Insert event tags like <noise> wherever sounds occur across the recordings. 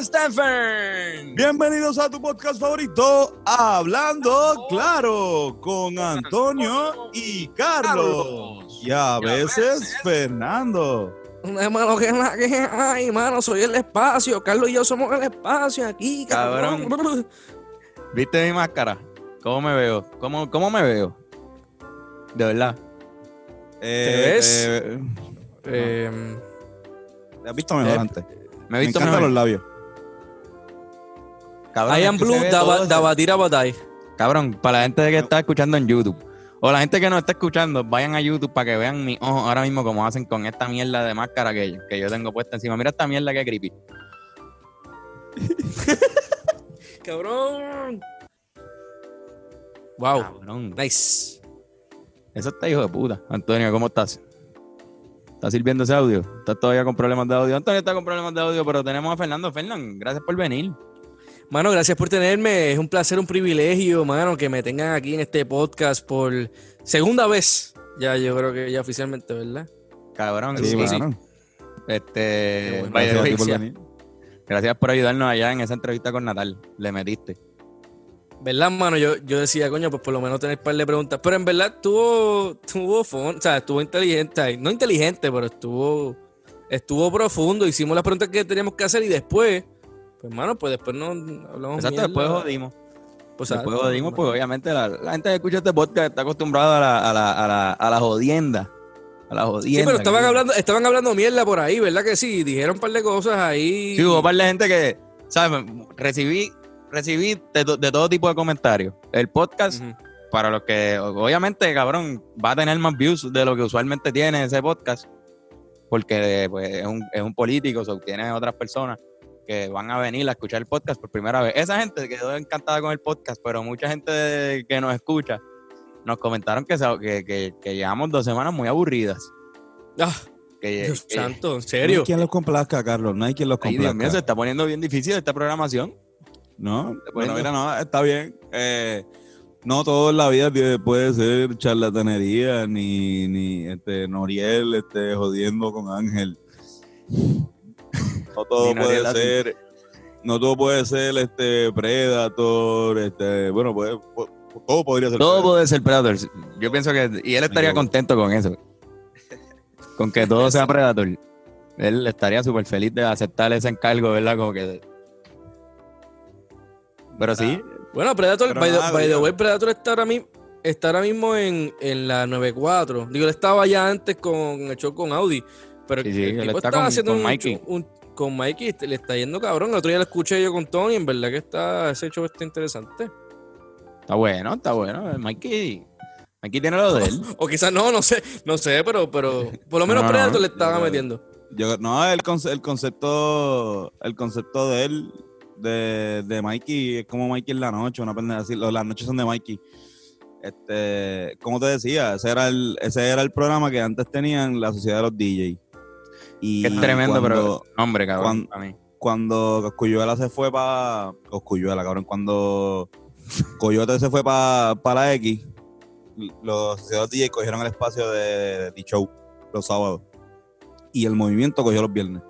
Stephen. Bienvenidos a tu podcast favorito, Hablando Claro, con Antonio y Carlos. Y a veces Fernando. Hermano, que la que hay, mano, soy el espacio. Carlos y yo somos el espacio aquí, cabrón. ¿Viste mi máscara? ¿Cómo me veo? ¿Cómo, cómo me veo? De verdad. Eh, ves? eh, Eh, ¿Te has visto mejor Eh, antes? Me he Me visto encantan mejor. los labios. Cabrón, I am blue, daba- dabatira batay. Cabrón, para la gente que está escuchando en YouTube. O la gente que no está escuchando, vayan a YouTube para que vean mi ojo ahora mismo como hacen con esta mierda de máscara que, que yo tengo puesta encima. Mira esta mierda que creepy. <laughs> Cabrón. Wow, Cabrón. nice. Eso está hijo de puta. Antonio, ¿cómo estás? ¿Estás sirviendo ese audio? ¿Estás todavía con problemas de audio? Antonio está con problemas de audio, pero tenemos a Fernando. Fernando, gracias por venir. Mano, gracias por tenerme. Es un placer, un privilegio, mano, que me tengan aquí en este podcast por segunda vez. Ya, yo creo que ya oficialmente, ¿verdad? Cabrón, Sí, sí. Este, bueno. Gracias por sí, venir. gracias por ayudarnos allá en esa entrevista con Natal. Le metiste. ¿Verdad, mano? Yo, yo decía, coño, pues por lo menos tener un par de preguntas. Pero en verdad estuvo, estuvo, fun- o sea, estuvo inteligente. No inteligente, pero estuvo, estuvo profundo. Hicimos las preguntas que teníamos que hacer y después, pues, mano, pues después no hablamos Exacto, después jodimos. Pues, Después jodimos, pues obviamente la, la gente que escucha este podcast está acostumbrada a la, a la, a la, a la jodienda. A la jodienda. Sí, pero estaban que- hablando, estaban hablando mierda por ahí, ¿verdad que sí? Dijeron un par de cosas ahí. Sí, hubo un par de gente que, ¿sabes? Recibí, recibí de, de todo tipo de comentarios. El podcast, para los que, obviamente, cabrón, va a tener más views de lo que usualmente tiene ese podcast, porque pues, es, un, es un político, o tiene otras personas que van a venir a escuchar el podcast por primera vez. Esa gente quedó encantada con el podcast, pero mucha gente que nos escucha nos comentaron que, que, que, que llevamos dos semanas muy aburridas. Ah, Que, Dios que- santo, ¿en No serio? hay quien los complazca, Carlos. No hay quien los ay, Dios mío, se complazca. está poniendo bien difícil esta programación. No, bueno, mira, no, está bien. Eh, no todo en la vida puede ser charlatanería, ni, ni este, Noriel este, jodiendo con Ángel. No todo puede ser, no todo puede ser este Predator, este, bueno, pues, pues, todo podría ser. Todo Predator. puede ser Predator. Yo pienso que. Y él estaría contento con eso. Con que todo sea Predator. Él estaría súper feliz de aceptar ese encargo, ¿verdad? Como que. Pero sí, Bueno, Predator, Pero by, the- nada, by the way, Predator está ahora, mismo, está ahora mismo en, en la 94. Digo, él estaba ya antes con el show con Audi. Pero Sí, sí, el él tipo está estaba con- haciendo con un- con Mikey, este, le está yendo cabrón. El otro día lo escuché yo con Tony, en verdad que está, ese show está interesante. está bueno, está bueno. Mikey. Mikey tiene lo de él. <laughs> O quizás no, no sé, no sé, pero, pero por lo menos <laughs> No, no, Predator no. le estaba Yo- metiendo. Yo- no, el, conce- el concepto, el concepto de él, de, de Mikey, es como Mikey en la noche, una pendeja así, las noches son de Mikey. Este, como te decía, ese era el, ese era el programa que antes tenían la sociedad de los DJs. Y es tremendo, cuando, pero. Hombre, cabrón. cuando- a mí. cuando Coscuyuela se fue para. Coscuyuela, cabrón. Cuando Coyote se fue para la X, los sociedades DJ cogieron el espacio de D-Show los sábados. Y el movimiento cogió los viernes.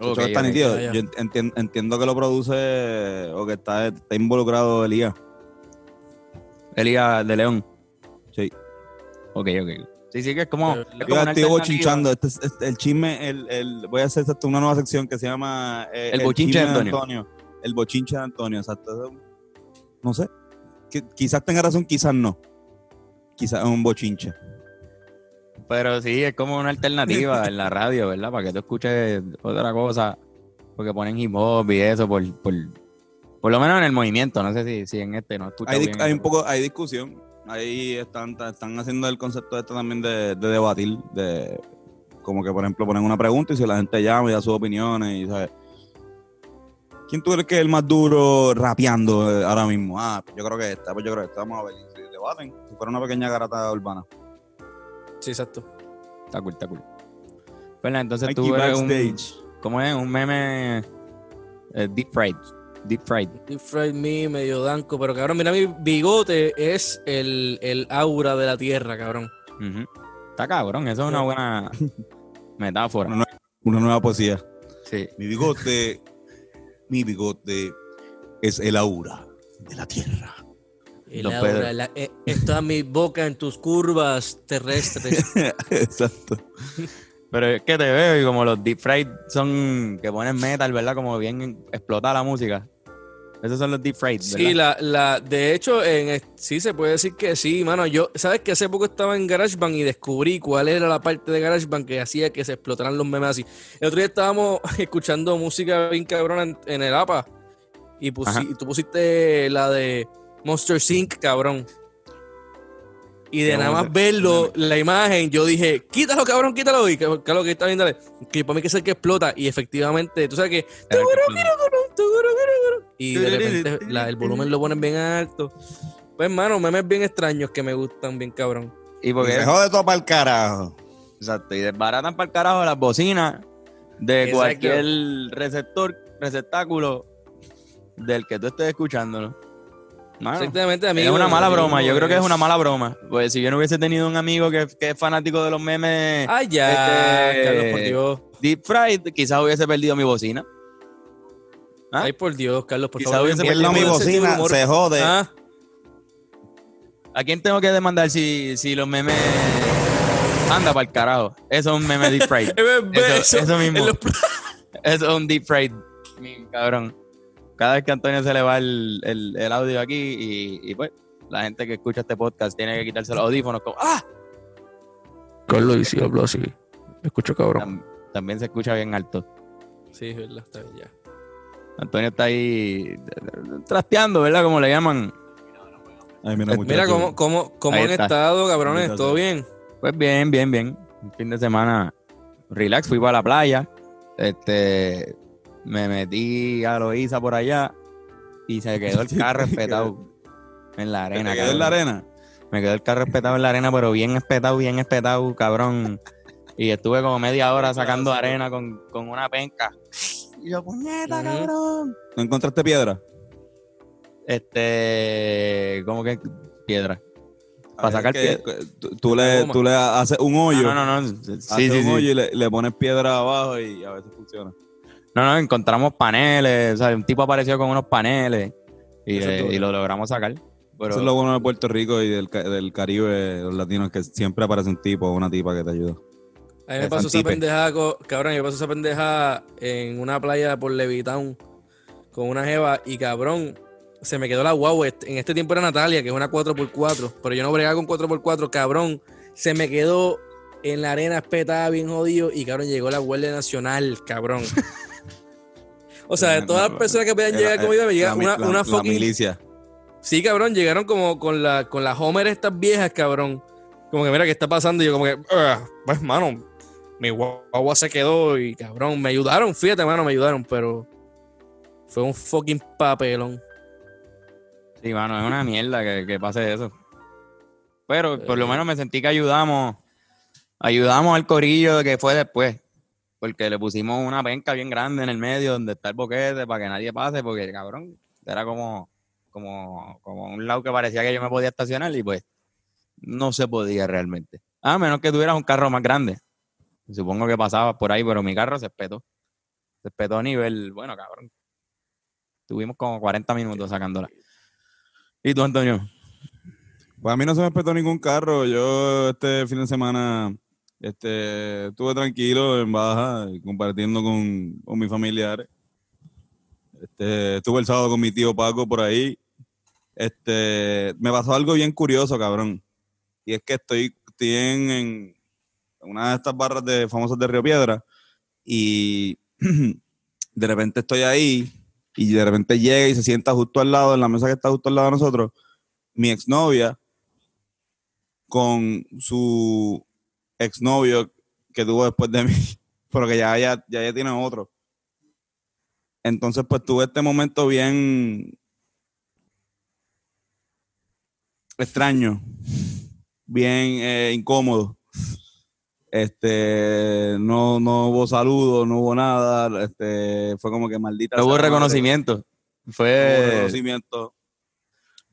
Eso Ok, está ok. nítido. Ya, ya. Yo entien- entiendo que lo produce o que está, está involucrado Elías. Elías de León. Sí. Ok, ok. Sí, sí, que es como. Es Yo como una bochinchando. Este, es- este- el chisme, el, el- voy a hacer esto, una nueva sección que se llama eh, El bochinche de Antonio. El bochinche de Antonio, exacto. Eso- No sé. Que- quizás tenga razón, quizás no. Quizás es un bochinche. Pero sí, es como una alternativa en la radio, ¿verdad? Para que tú escuches otra cosa. Porque ponen hip hop y eso por, por, por lo menos en el movimiento. No sé si, si en este no escucho Hay, bien. hay un poco, hay discusión. Ahí están, están haciendo el concepto este también de, de debatir, de como que por ejemplo ponen una pregunta y si la gente llama y da sus opiniones y ¿sabes? ¿Quién tú crees que es el más duro rapeando eh, ahora mismo? Ah, pues yo creo que esta, pues yo creo que esta, vamos a ver. Si debaten, si fuera una pequeña garata urbana. Sí, exacto. Está cool, está cool. Bueno, entonces Aquí tú eres un... backstage. ¿Cómo es? Un meme eh, deep fried. Deep fried. Deep fried me, medio danco, pero cabrón, mira mi bigote es el, el aura de la tierra, cabrón. Está cabrón, eso es una buena <laughs> metáfora. Una, una nueva poesía. Sí. Mi bigote, mi bigote es el aura de la tierra. Laura, Pedro. la- eh, está mi boca en tus curvas terrestres. <laughs> Exacto. <laughs> Pero es que te veo y como los deep fried son que ponen metal, ¿verdad? Como bien explota la música. Esos son los deep fried, ¿verdad? Sí, la, la, de hecho, en, sí se puede decir que sí, mano. Yo, ¿sabes que hace poco estaba en GarageBand y descubrí cuál era la parte de GarageBand que hacía que se explotaran los memes así? El otro día estábamos <laughs> escuchando música bien cabrona en, en el APA y, pusi- y tú pusiste la de Monster Sync, cabrón. Y de nada más verlo, la imagen, yo dije, quítalo, cabrón, quítalo. Y que- Carlos, que está viendo, que para mí que es el que explota. Y efectivamente, tú sabes que y de repente la- el volumen lo ponen bien alto. Pues, hermano, memes bien extraños que me gustan bien cabrón. Y porque Se jode todo para el carajo. Exacto, y desbaratan para el carajo las bocinas de Exacto. cualquier receptor, receptáculo del que tú estés escuchándolo. Mano, Exactamente, es amigo. una mala amigo, broma, yo creo que es una mala broma. Pues si yo no hubiese tenido un amigo que, que es fanático de los memes Ay, ya, Este- Carlos, por Dios. deep fried, quizás hubiese perdido mi bocina. ¿Ah? Ay, por Dios, Carlos, por Quizá favor. hubiese Pierdo mi bocina, se jode. Ah, ¿A quién tengo que demandar si, si los memes... Anda para el carajo. Eso es un meme deep fried. <laughs> eso, eso mismo. Eso es un deep fried, cabrón. Cada vez que Antonio se le va el, el- el audio aquí y, y, pues la gente que escucha este podcast tiene que quitarse los audífonos como ¡Ah! Carlos, y si hablo así, me escucho cabrón. Tam- también se escucha bien alto. Sí, es verdad, está bien, ya. Antonio está ahí eh, trasteando, ¿verdad? Como le llaman. Ay, mira, cómo, cómo, cómo han está. estado, cabrones. ¿todo bien? Pues bien, bien, bien. Un fin de semana relax, fui para la playa. Este, me metí a Loíza por allá y se quedó el carro <laughs> espetado en la ¿Te arena. quedó en la arena? Me quedó el carro espetado en la arena, pero bien espetado, bien espetado, cabrón. Y estuve como media hora sacando arena con, con una penca. Y yo, puñeta, cabrón. ¿No encontraste piedra? Este, como que piedra. Para sacar piedra. tú- Tú le, tú le haces un hoyo. No, no, no. no. Sí, haces sí, un sí. hoyo y le, le pones piedra abajo y a veces funciona. No, no, encontramos paneles. O sea, un tipo apareció con unos paneles y, eh, lo logramos sacar. Pero, Eso es lo bueno de Puerto Rico y del, ca- del Caribe, los latinos, que siempre aparece un tipo o una tipa que te ayuda. A mí me pasó esa pendeja, cabrón, me pasó esa pendeja en una playa por Levitown con una jeva y cabrón, se me quedó la guagua. En este tiempo era Natalia, que es una 4x4, pero yo no bregaba con 4x4, cabrón. Se me quedó en la arena espetada, bien jodido, y cabrón, llegó la Guardia Nacional, cabrón. <laughs> O sea, de todas las personas que podían Era- llegar conmigo, me llega una, la- una la fucking milicia. Sí, cabrón, llegaron como con la con las Homer estas viejas, cabrón. Como que mira qué está pasando y yo como que, "Ah, pues mano, mi guagua se quedó y cabrón, me ayudaron, fíjate, mano, me ayudaron, pero fue un fucking papelón. Sí, mano, es una mierda que, que pase eso. Pero por lo menos me sentí que ayudamos. Ayudamos al corillo que fue después. Porque le pusimos una penca bien grande en el medio donde está el boquete para que nadie pase. Porque, cabrón, era como, como, como un lado que parecía que yo me podía estacionar y pues no se podía realmente. A menos que tuvieras un carro más grande. Supongo que pasabas por ahí, pero mi carro se espetó. Se espetó a nivel, bueno, cabrón. Tuvimos como 40 minutos sacándola. ¿Y tú, Antonio? Pues a mí no se me respetó ningún carro. Yo este fin de semana este, estuve tranquilo en baja, compartiendo con, con mis familiares. Este, estuve el sábado con mi tío Paco por ahí. Este, me pasó algo bien curioso, cabrón. Y es que estoy, estoy en, en una de estas barras de famosas de Río Piedra y <clears throat> de repente estoy ahí y de repente llega y se sienta justo al lado, en la mesa que está justo al lado de nosotros, mi exnovia con su exnovio que tuvo después de mí, <laughs> pero que ya, ya, ya, ya tiene otro. Entonces, pues tuve este momento bien extraño, bien eh, incómodo. Este, no, no hubo saludo, no hubo nada. Este, fue como que maldita. No hubo reconocimiento. no hubo Fue, reconocimiento.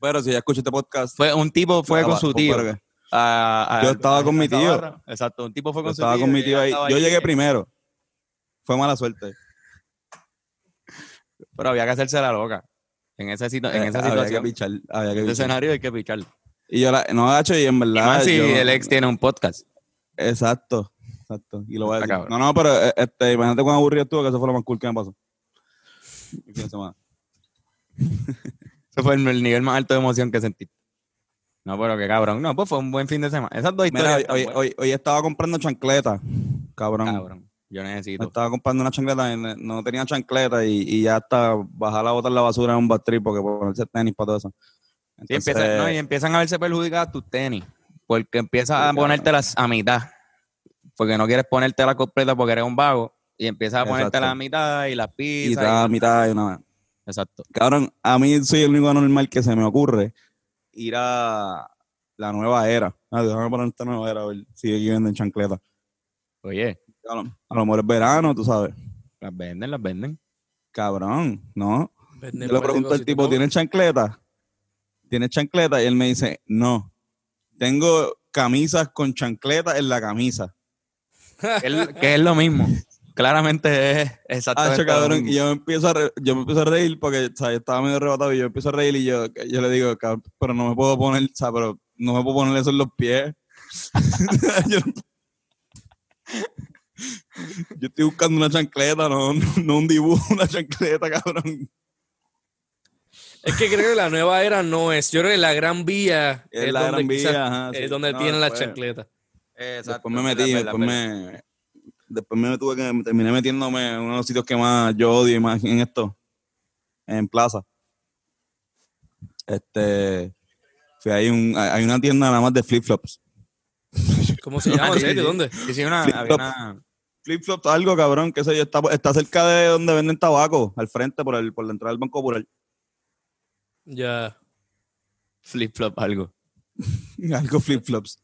Pero si ya escucho este podcast, fue un tipo fue con su tío. A- a- Yo estaba con mi esa tío. barra. Exacto, un tipo fue Yo con su estaba tío con mi y tío ahí. Yo llegué primero. Fue mala suerte. Pero había que hacerse la loca. En esa, en esa Eh, Había que situación, pichar. Había que en ese pichar. escenario hay que pichar. Y yo la, no gacho y en Y verdad. más si yo- el ex tiene un podcast. Exacto. Exacto. Y lo voy a decir. No, no, pero eh, este, imagínate cuán aburrido estuvo, que eso fue lo más cool que me pasó. <laughs> Ese fue el, el nivel más alto de emoción que sentí. No, pero qué cabrón. No, pues fue un buen fin de semana. Esas dos Mira, historias. hoy, están hoy, buenas. hoy- hoy estaba comprando chancleta. Cabrón. cabrón. Yo necesito. estaba comprando una chancleta y no- no tenía chancleta y, y ya hasta bajar a botar la basura en un batrip porque ponerse tenis para todo eso. Sí, no, y empiezan a verse perjudicadas tus tenis. Porque empiezas a ponértelas a mitad. Porque no quieres ponértelas completa porque eres un vago. Y empiezas a ponértelas a mitad y las y pizzas. está a y- mitad y una Exacto. Cabrón, a mí soy el único anormal que se me ocurre ir a la nueva era. Ah, déjame poner esta nueva era a ver si aquí venden chancleta. Oye, a lo mejor es verano, tú sabes. las venden, las venden. Cabrón, ¿no? Yo le pregunto al tipo. ¿tienes chancleta? ¿Tienes chancleta? Y él me dice, no. Tengo camisas con chancleta en la camisa. <laughs> Que es, que es lo mismo. Claramente es Ah, exactamente lo cabrón, y yo me empiezo a re- yo me empiezo a reír porque o sea, yo estaba medio arrebatado y yo me empiezo a reír y yo, yo le digo, cabrón, pero no me puedo poner, o sea, pero no me puedo poner eso en los pies. <laughs> yo, estoy buscando una chancleta, no, no, no un dibujo, una chancleta, cabrón. Es que creo que la nueva era no es. Yo creo que la gran vía Es la donde gran quizás- vía, ajá, sí. es donde No, tienen la chancleta. Exacto, Después me metí, verdad, después me, después me tuve que, terminé metiéndome en uno de los sitios que más yo odio y más en esto, en Plaza. Este, fui ahí un, hay una tienda nada más de flip-flops. <laughs> ¿Cómo se llama? ¿En serio? ¿Dónde? Sí, sí, una, Flip había flop. una- Flip-flops, algo cabrón, qué sé yo, está, está cerca de donde venden tabaco, al frente, por, el, por la entrada del Banco Popular. Ya. flip-flop, algo. <laughs> algo flip-flops.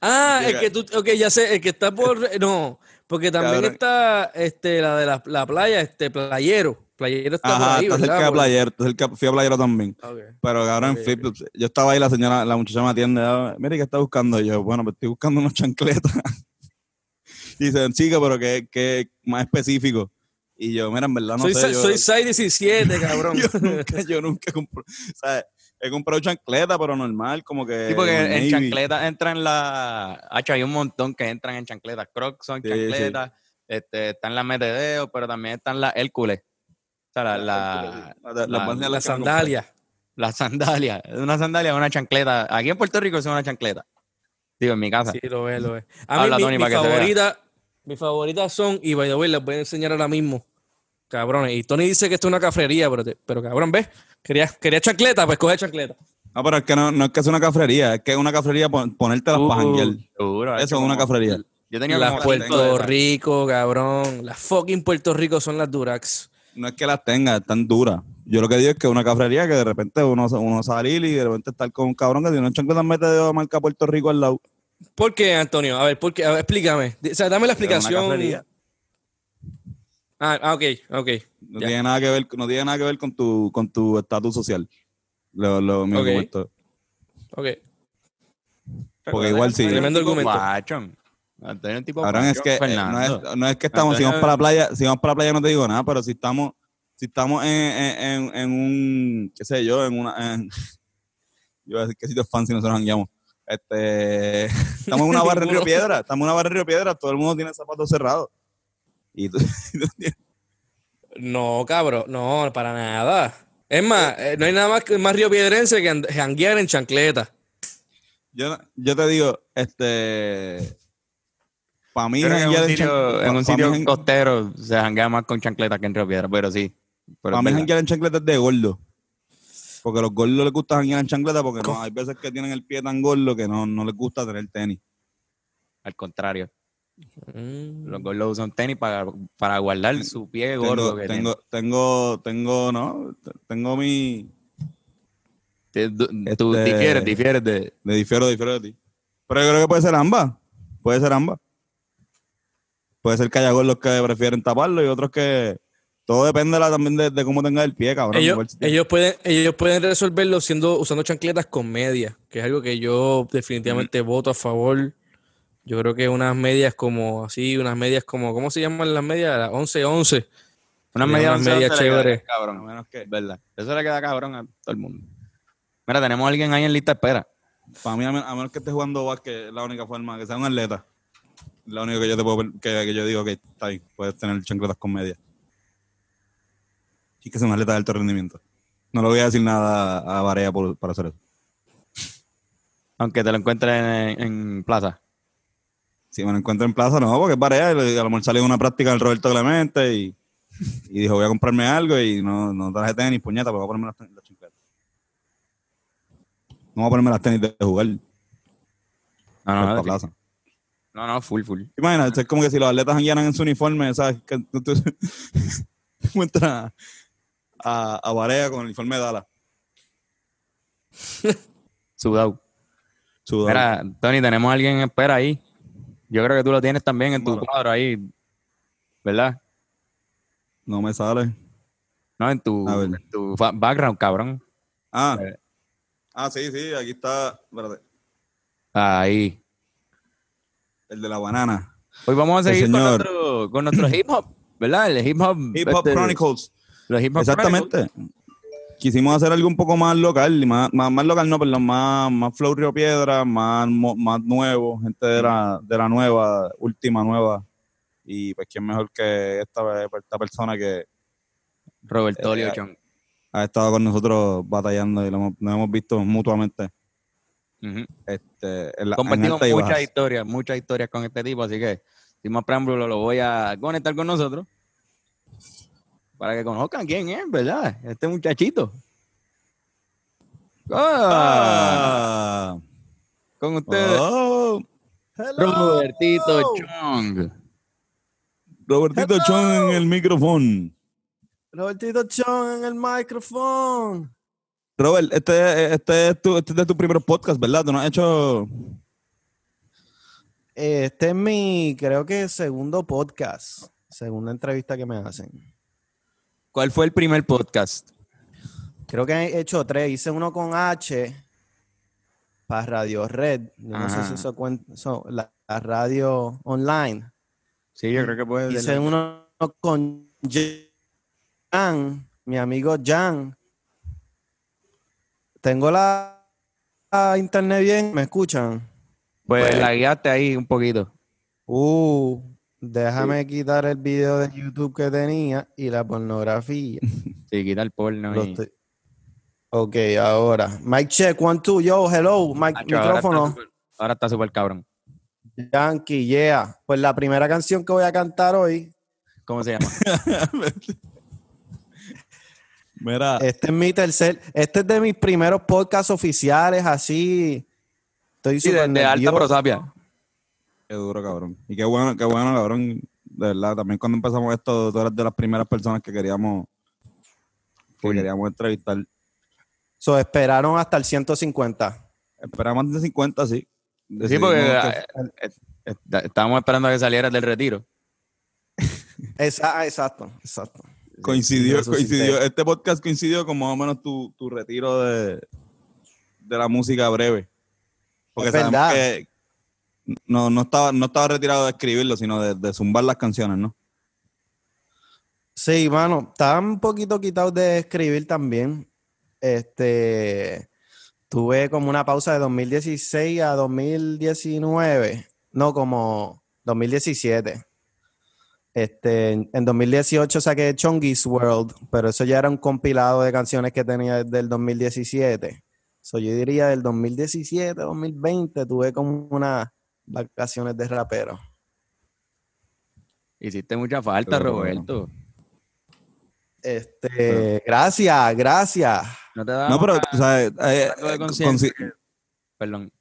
Ah, Llega- el que tú, ok, ya sé, el que está por, no, porque también Cabrón. está, este, la de la, la playa, este, playero, playero está por Ajá, ahí, está ¿verdad? cerca de Por- Playero, cerca- fui a Playero también. Ok. Pero cabrón, Ok, ok. flip-flops. Yo estaba ahí, la señora, la muchacha me atiende. ah, Mira, ¿qué está buscando? Y yo, bueno, pues estoy buscando unos <laughs> chancletas. y dice, chica, pero que, que más específico. Y yo, mira, en verdad no soy, sé. yo, soy 617, cabrón. <laughs> yo nunca, yo nunca compro. O sea, he comprado chancleta, pero normal, como que. Sí, porque en Navy. chancletas entran la. Hacho, hay un montón que entran en chancletas. Crocs son Sí, chancletas. Este, están las metedeos, pero también están las Hércules. O sea, la, la, La- la- la- las la las que me sandalia. las sandalias. Una sandalia es una chancleta. Aquí en Puerto Rico es una chancleta. Digo, en mi casa. Sí, lo es, lo es. A mí, Habla, mi, Tony, mi para que se vea. favorita, mis favoritas son, y by the way, las voy a enseñar ahora mismo. Cabrones. Y Tony dice que esto es una cafrería, pero, te- pero cabrón, ¿ves? Quería, quería chancleta, pues coge chancleta. No, pero es que no, no es que es una cafrería, es que es una cafrería pon- ponértelas para janguear. Uh, Eso es una cafrería. Yo tenía Las como Puerto. Rico, cabrón. Las fucking Puerto Rico son las Durax. No es que las tenga, están duras. Yo lo que digo es que es una cafrería que de repente uno, uno salir y de repente estar con un cabrón que tiene una chancleta mete de marca Puerto Rico al lado. ¿Por qué, Antonio? A ver, ¿por qué? A ver, explícame. O sea, dame la Es una explicación. Ah, ah, ok, ok. No Ya. tiene nada que ver, no tiene nada que ver con tu, con tu estatus social. Lo, lo, mi Ok. argumento. Ok. Porque igual sí. Tremendo argumento. guachón. Antonio es tipo que eh, no es, no es que estamos, si vamos para la playa, si vamos para la playa no te digo nada, pero si estamos, si estamos en, en, en, en un, qué sé yo, en una, en, <laughs> yo iba a decir que sitio fancy nosotros jangueamos. Este, <laughs> estamos en una barra en Río. <laughs> Piedra, estamos en una barra en Río Piedra, todo el mundo tiene zapatos cerrados. Y tú, <laughs> No, cabrón. No, para nada. Es más, eh, no hay nada más, que- más río piedrense que janguear en chancleta. yo, yo te digo, este, para mí, en un sitio, pa- en un sitio mí costero se janguea más con chancletas que en Río Piedra, pero sí. Pero Para mí janguear en chancleta es de gordo. Porque a los gordos les gusta janguear en chancleta porque no, hay veces que tienen el pie tan gordo que no, no les gusta tener tenis. Al contrario. Mm. Los gordos usan tenis para, para guardar su pie gordo Tengo, que tengo, tengo, tengo, no, tengo mi... tiene. Tú- Tú Este- difieres, difieres de... Me difiero, difiero de ti. Pero yo creo que puede ser ambas. Puede ser ambas. Puede ser que haya gordos que prefieren taparlo y otros que... todo depende de la- también de, de cómo tengas el pie, cabrón. Ellos, te- pueden, ellos pueden resolverlo siendo, usando chancletas con medias, que es algo que yo definitivamente voto a favor. Yo creo que unas medias como así, unas medias como, ¿cómo se llaman las medias? Las 11-11. Una Sí, media unas medias chéveres. a Cabrón, menos que, ¿verdad? Eso le queda cabrón a todo el mundo. Mira, tenemos a alguien ahí en lista de espera. para mí, a men- a menos que estés jugando básquet, es la única forma, que sea un atleta. Es la única que yo te puedo, que, que yo digo que está ahí, puedes tener chancletas con media. Y que sea un atleta de alto rendimiento. No le voy a decir nada a Varea por, para hacer eso. Aunque te lo encuentres en, en plaza. Si me lo encuentro en plaza, no, porque es Varea. y A lo mejor salió una práctica del Roberto Clemente y, y dijo, voy a comprarme algo y no, no traje tenis, puñeta, pero voy a ponerme las, tenis- las. No voy a ponerme las tenis de jugar No, no, no, plaza. no, no, full, full. Imagínate, es como que si los atletas anguiaran en su uniforme, ¿sabes? Que tú, tú encuentras <laughs> a, a Varea con el uniforme de Dallas. <laughs> Sudado. Sudado. Mira, Tony, tenemos a alguien en espera ahí. Yo creo que tú lo tienes también en tu Bueno. cuadro ahí. ¿Verdad? No me sale. No, en tu, en tu background, cabrón. Ah. Eh. Ah, sí, sí, aquí está. Espérate. Ahí. El de la banana. Hoy vamos a seguir con señor. nuestro, con nuestro hip hop, ¿verdad? El hip hop. Hip Hop este, Chronicles. Los hip hop Exactamente. Quisimos hacer algo un poco más local, más, más, más local no, perdón, más, más Flow Río Piedra, más, más nuevo, gente de la, de la nueva, última nueva. Y pues quién mejor que esta, esta persona que. Roberto Eh, Liochón. ha estado con nosotros batallando y lo hemos, nos hemos visto mutuamente Ujú. este, en la, Compartimos muchas historias, muchas historias con este tipo, así que sin más preámbulo lo voy a conectar con nosotros para que conozcan quién es, ¿verdad? Este muchachito. Ah, Ah. con ustedes, Oh. Robertito Chong. Robertito Hello. Chon en el micrófono. Robertito Chon en el micrófono. Robert, este, este, es tu, este es de tu primer podcast, ¿verdad? Tú no has hecho. Este es mi, creo que segundo podcast, segunda entrevista que me hacen. ¿Cuál fue el primer podcast? Creo que he hecho tres. Hice uno con H para Radio Red. Yo no sé si eso cuenta, la, la radio online. Sí, yo creo que puede Hice uno con Jan, mi amigo Jan. Tengo la, la internet bien, ¿me escuchan? Pues la guiaste ahí un poquito. Uh, déjame quitar el video de YouTube que tenía y la pornografía. <laughs> Sí, quita el porno. Y- Ok, ahora. Mic check, one, two, yo, hello, Nacho, ahora micrófono. Ahora está súper cabrón. Yankee, yeah. Pues la primera canción que voy a cantar hoy, ¿Cómo se llama? <laughs> Mira, este es mi tercer, este es de mis primeros podcasts oficiales, así. Estoy Sí, de, de alta prosapia. Qué duro, cabrón. Y qué bueno, qué bueno, cabrón. De verdad, también cuando empezamos esto, tú eras de las primeras personas que queríamos, que queríamos entrevistar. So, esperaron hasta el 150. Esperamos de 50, sí. Sí, porque que- eh, eh, eh, estábamos esperando a que salieras del retiro. <laughs> Ah, exacto, exacto. coincidió, coincidió, este podcast coincidió con más o menos tu, tu retiro de, de la música breve. Porque Es sabemos verdad. que no, no, estaba, no estaba retirado de escribirlo, sino de, de zumbar las canciones, ¿no? Sí, mano, estaba un poquito quitado de escribir también. Este, tuve como una pausa de 2016 a 2019, no, como 2017. Este, en en 2018 saqué Chongi's World, pero eso ya era un compilado de canciones que tenía desde el 2017. So, yo diría del 2017, 2020 tuve como unas vacaciones de rapero. Hiciste mucha falta, Pero, Roberto. Este, gracias, gracias. No te da No, pero, o sea, eh, eh, conciencia. consi- Perdón.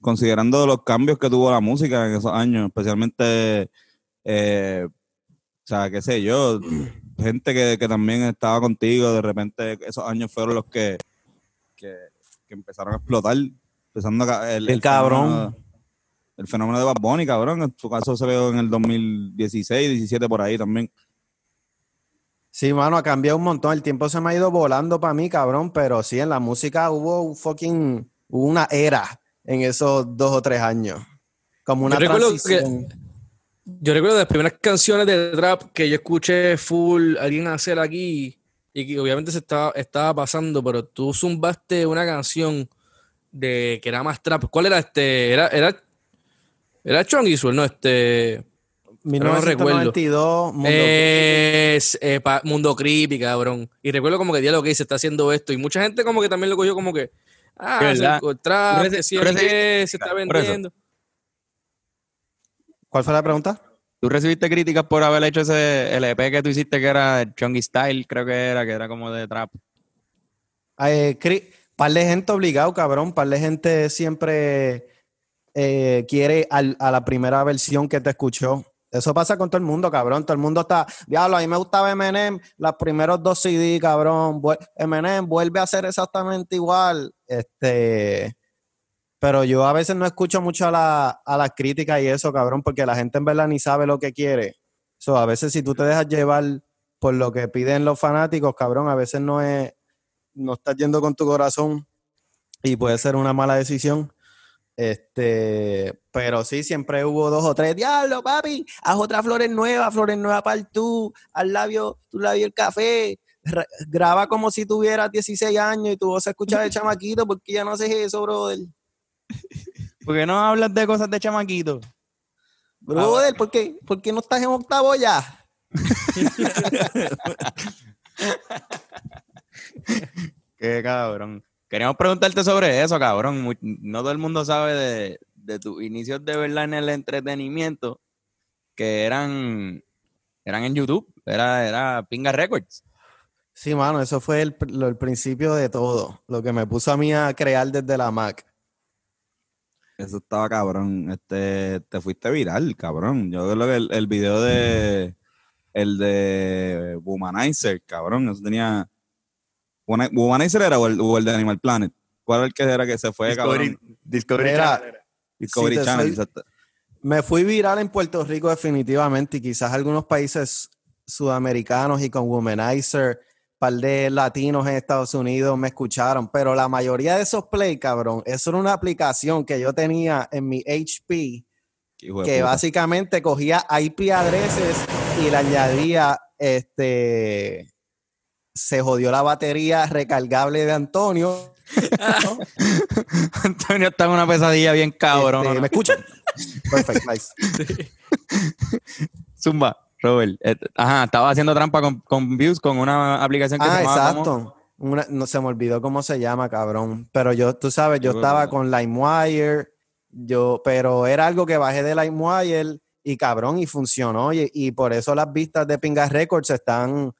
considerando los cambios que tuvo la música en esos años, especialmente, eh, o sea, qué sé yo, gente que, que también estaba contigo, de repente esos años fueron los que, que, que empezaron a explotar, empezando a el, Bien cabrón. fenómeno- el fenómeno de Bad Bunny, cabrón, en su caso se veo en el 2016, 17 por ahí también. Sí, mano, ha cambiado un montón. El tiempo se me ha ido volando para mí, cabrón. Pero sí, en la música hubo un fucking. Hubo una era en esos dos o tres años. Como una Yo recuerdo que-. Yo recuerdo de las primeras canciones de trap que yo escuché full alguien hacer aquí y que obviamente se estaba, estaba pasando, pero tú zumbaste una canción de que era más trap. ¿Cuál era este? Era, era, era Chongy Swell, no, este. pero no recuerdo. 1992, Mundo Es eh, pa- Mundo Creepy, cabrón. Y recuerdo como que día lo que se está haciendo esto. Y mucha gente como que también lo cogió como que. Ah, ¿Verdad? se- tú ¿qué? recibiste se está vendiendo. ¿Cuál fue la pregunta? ¿Tú recibiste críticas por haber hecho ese LP que tú hiciste que era Chungy Style, creo que era, que era como de trap? Eh, par de gente obligado, cabrón. Par de gente siempre eh, quiere a la primera versión que te escuchó. Eso pasa con todo el mundo, cabrón. Todo el mundo está. Diablo, a mí me gustaba Eminem, los primeros dos CD, cabrón. Eminem vuelve a ser exactamente igual. Este. Pero yo a veces no escucho mucho a la, a las críticas y eso, cabrón, porque la gente en verdad ni sabe lo que quiere. So, a veces si tú te dejas llevar por lo que piden los fanáticos, cabrón, a veces no es, no estás yendo con tu corazón y puede ser una mala decisión. Este, pero sí, siempre hubo dos o tres. Diablo, papi, haz otra flores nueva, flores nueva para el tú, al labio, tu labio el café. Ra- graba como si tuvieras 16 años y tu voz se escucha de <laughs> chamaquito, porque ya no haces eso, brother. ¿Por qué no hablas de cosas de chamaquito? Brother, ¿por qué, ¿por qué no estás en octavo ya? <laughs> <laughs> Qué cabrón. Queríamos preguntarte sobre eso, cabrón. No todo el mundo sabe de, de tus inicios de verdad en el entretenimiento, que eran, eran en YouTube. Era, era Pinga Records. Sí, mano, eso fue el, lo- el principio de todo, lo que me puso a mí a crear desde la Mac. Eso estaba cabrón. Este, te fuiste viral, cabrón. Yo creo que el, el video de el de Womanizer, cabrón, eso tenía. Womani- Womanizer era o el, o el de Animal Planet. ¿Cuál era el que era que se fue, cabrón? Discovery Mira, Channel. Discovery si Channel. soy-. Me fui viral en Puerto Rico definitivamente y quizás algunos países sudamericanos y con Womanizer, par de latinos en Estados Unidos me escucharon, pero la mayoría de esos play, cabrón, eso era una aplicación que yo tenía en mi HP que puta. básicamente cogía IP addresses y le añadía este se jodió la batería recargable de Antonio. <laughs> Antonio está en una pesadilla bien cabrón. Este, ¿Me escuchan? <laughs> Perfect, nice. Zumba, Robert. Eh, Ajá, estaba haciendo trampa con, con Views con una aplicación que Ah, se llamaba como- exacto. Una- no se me olvidó cómo se llama, cabrón. Pero yo, tú sabes, yo estaba con LimeWire, yo, pero era algo que bajé de LimeWire y cabrón, y funcionó. Y, y por eso las vistas de Pingas Records están,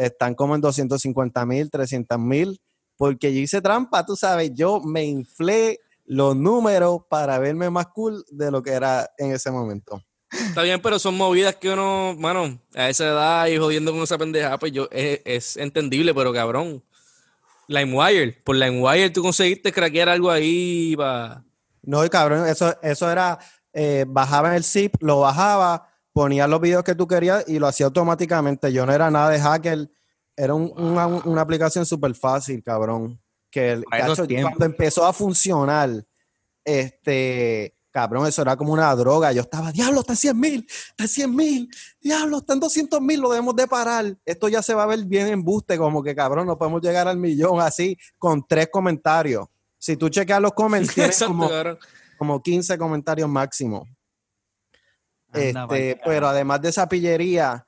están como en 250 mil, 300 mil, porque yo hice trampa, tú sabes, yo me inflé los números para verme más cool de lo que era en ese momento. Está bien, pero son movidas que uno, mano, a esa edad y jodiendo con esa pendeja, pues yo, es, es entendible, pero cabrón. LimeWire, por LimeWire tú conseguiste craquear algo ahí para... No, y cabrón, eso, eso era, eh, bajaba en el zip, lo bajaba, ponía los videos que tú querías y lo hacía automáticamente. Yo no era nada de hacker, era un- una, una aplicación súper fácil, cabrón. Que el, cacho, cuando empezó a funcionar, este, cabrón, eso era como una droga. Yo estaba, diablo, está en 100 mil, está en 100 mil, diablo, está en 200 mil, lo debemos de parar. Esto ya se va a ver bien embuste, como que cabrón, no podemos llegar al millón así con tres comentarios. Si tú chequeas los <laughs> Exacto, como como 15 comentarios máximo. Anda Este, pero además de esa pillería,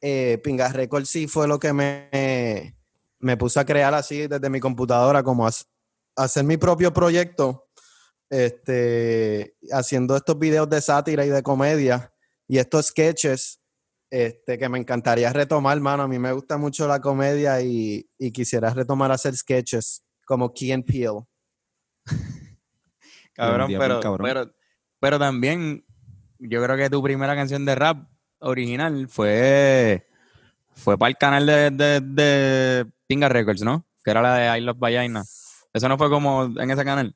eh, Pingas Record sí fue lo que me, me puso a crear así desde mi computadora, como as- hacer mi propio proyecto, este, haciendo estos videos de sátira y de comedia y estos sketches este, que me encantaría retomar, mano. A mí me gusta mucho la comedia y, y quisiera retomar hacer sketches como Key and Peele. Cabrón, pero, cabrón. pero, pero también yo creo que tu primera canción de rap original fue, fue para el canal de, de, de Pinga Records, ¿no? Que era la de I Love Vallaina. Eso no fue como en ese canal.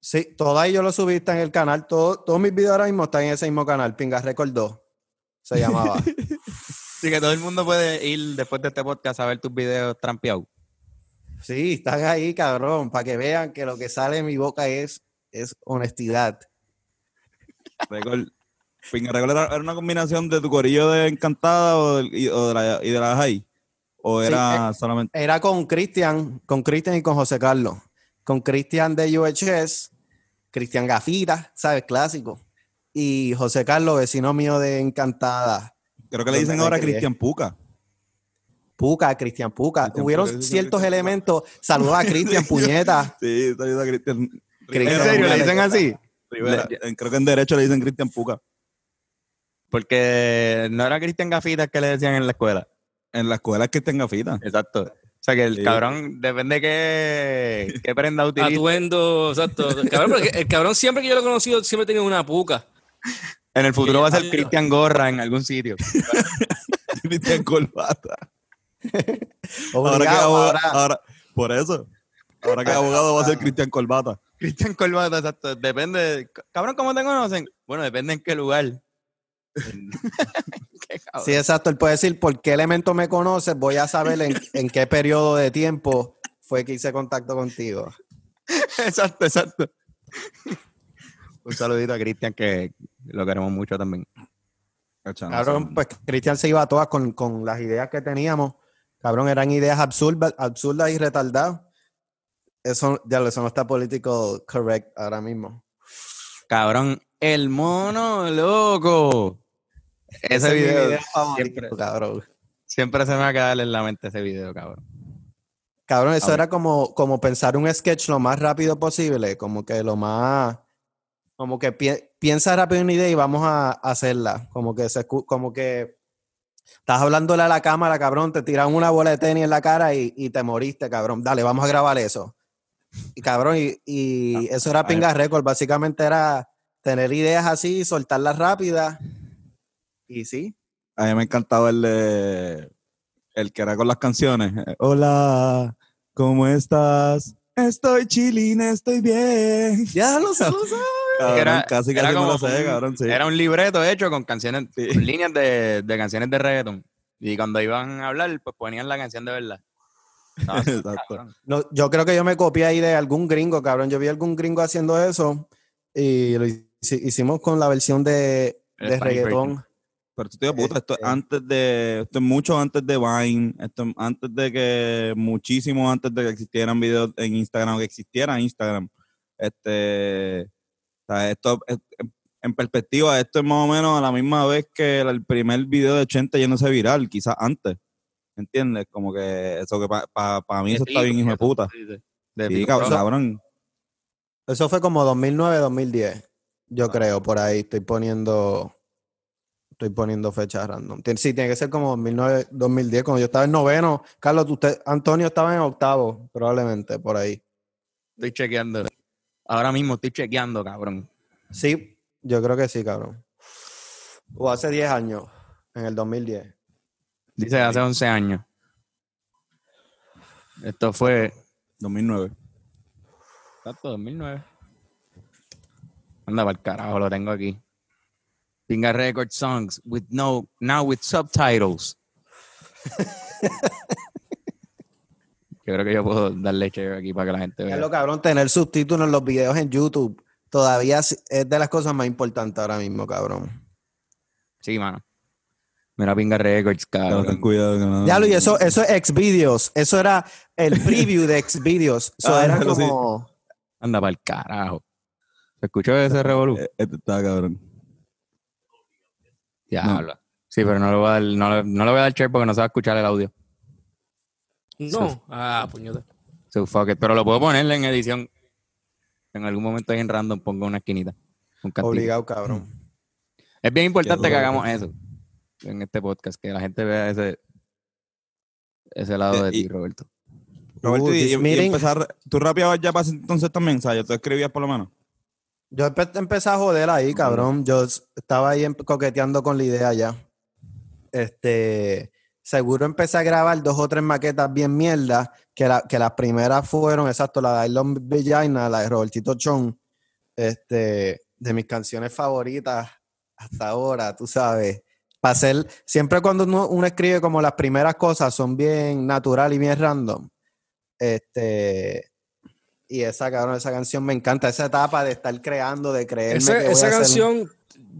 Sí, todo ahí yo lo subí, está en el canal. Todo, todos mis videos ahora mismo están en ese mismo canal, Pingas Record 2. Se llamaba. <laughs> Así que todo el mundo puede ir después de este podcast a ver tus videos trampeados. Sí, están ahí, cabrón, para que vean que lo que sale de mi boca es, es honestidad. Record. Record era, era una combinación de tu corillo de Encantada o, del- y, o de la, y de la High. O Sí, era solamente. Era con Cristian, con Cristian y con José Carlos. Con Cristian de UHS, Cristian Gafita, ¿sabes? Clásico. Y José Carlos, vecino mío de Encantada. Creo que le dicen ahora. Cristian Puca. Puca, Cristian Puca. Cristian Hubieron ciertos elementos. Saludos a Cristian, <laughs> puñeta. Sí, está diciendo Cristian. ¿En serio? ¿Le dicen así? Creo que en derecho le dicen Cristian Puca. Porque no era Cristian Gafitas que le decían en la escuela. En la escuela es que tenga fita. Exacto. O sea que el Sí. cabrón depende qué, qué prenda <laughs> utiliza. Atuendo, exacto. Cabrón, porque el cabrón siempre que yo lo he conocido, siempre ha tenido una puca. En el futuro va a ser. Cristian Gorra en algún sitio. <laughs> Cristian Corbata. <laughs> Ahora que ahora- ahora, por eso. Ahora que abogado va a ser Cristian Corbata. Cristian Corbata, exacto. Depende. Cabrón, ¿cómo te conocen? Bueno, depende en qué lugar. <laughs> Sí, exacto. Él puede decir por qué elemento me conoces, voy a saber en, <laughs> en qué periodo de tiempo fue que hice contacto contigo. Exacto, exacto. Un saludito a Cristian que lo queremos mucho también. Cabrón, pues Cristian se iba a todas con, con las ideas que teníamos. Cabrón, eran ideas absurdas, absurdas y retardadas. Eso, ya lo- eso no está político correct ahora mismo. Cabrón, el mono loco. <laughs> Ese, video, siempre, cabrón. siempre se me va a quedar en la mente ese video, cabrón. Cabrón, eso era como, como pensar un sketch lo más rápido posible, como que lo más, como que pi- piensa rápido una idea y vamos a, a hacerla, como que se, como que estás hablándole a la cámara, cabrón, te tiran una bola de tenis en la cara y, y te moriste, cabrón, dale, vamos a grabar eso. Y cabrón, y, y eso era pinga récord, básicamente era tener ideas así, soltarlas rápidas, y sí, A mí me encantaba el de. El que era con las canciones. Hola, ¿cómo estás? Estoy chilling, estoy bien. ya lo. Cabrón, Era- casi era casi me lo sé, un- cabrón. Sí. Era un libreto hecho con canciones, Sí. con líneas de, de canciones de reggaeton. Y cuando iban a hablar, pues ponían la canción de verdad. Súper Exacto. No, yo creo que yo me copié ahí de algún gringo, cabrón. Yo vi algún gringo haciendo eso y lo hici- hicimos con la versión de, de reggaetón. Pero tú te puta, esto es Este- antes de, esto es mucho antes de Vine, esto es antes de que, muchísimo antes de que existieran videos en Instagram, o que existiera Instagram. Este, o sea, esto, es- en perspectiva, esto es más o menos a la misma vez que el primer video de 80 yéndose viral, quizás antes. ¿Entiendes? Como que eso que para mí eso está bien, hijo de puta. De Sí, cabrón. Eso fue como 2009, 2010. Yo creo, por ahí estoy poniendo estoy poniendo fechas random. Tien- Sí, tiene que ser como 2009, 2010, cuando yo estaba en noveno. Carlos, usted, Antonio estaba en octavo, probablemente, por ahí. Estoy chequeando. Ahora mismo estoy chequeando, cabrón. Sí, yo creo que sí, cabrón. O hace 10 años, en el 2010. Dice hace 11 años. Esto fue 2009. Exacto, 2009. Anda para el carajo, lo tengo aquí. Pinga Record Songs with no, now with subtitles. <laughs> yo creo que yo puedo darle share aquí para que la gente Es vea. lo cabrón, tener subtítulos en los videos en YouTube todavía es es de las cosas más importantes ahora mismo, cabrón. Sí, mano. Mira Pinga Records, Cabrón, ten cabrón. cuidado. no- Ya lo y eso, eso es Xvideos. Eso era el <laughs> preview de Xvideos. Eso Ah, era sí. como. Anda para el carajo. ¿Se escuchó ese revolú? Este está cabrón. Diablo. Sí, pero no le voy a dar, no le, no le voy a dar share porque no se va a escuchar el audio. No. Ah, puñeta. So fuck it. Pero lo puedo ponerle en edición. En algún momento ahí en random pongo una esquinita. Un. Obligado, cabrón. <clears throat> Es bien importante que hagamos eso en este podcast, que la gente vea ese, ese lado de Eh, y- ti, Roberto. Roberto, Uh, y, y- empezar, tú rapeabas ya para entonces también, o sea, tú escribías por lo menos. Yo empe- empecé a joder ahí, cabrón. Yo estaba ahí em- coqueteando con la idea ya. Este. Seguro empecé a grabar dos o tres maquetas bien mierda, que, la- que las primeras fueron, exacto, la de I Love Vagina, la de Robertito Chon, este, de mis canciones favoritas hasta ahora, tú sabes. para hacer, siempre cuando uno, uno escribe como las primeras cosas son bien natural y bien random. Este, y esa cabrón, esa canción me encanta, esa etapa de estar creando, de creerme Esa, que voy esa a hacer- canción,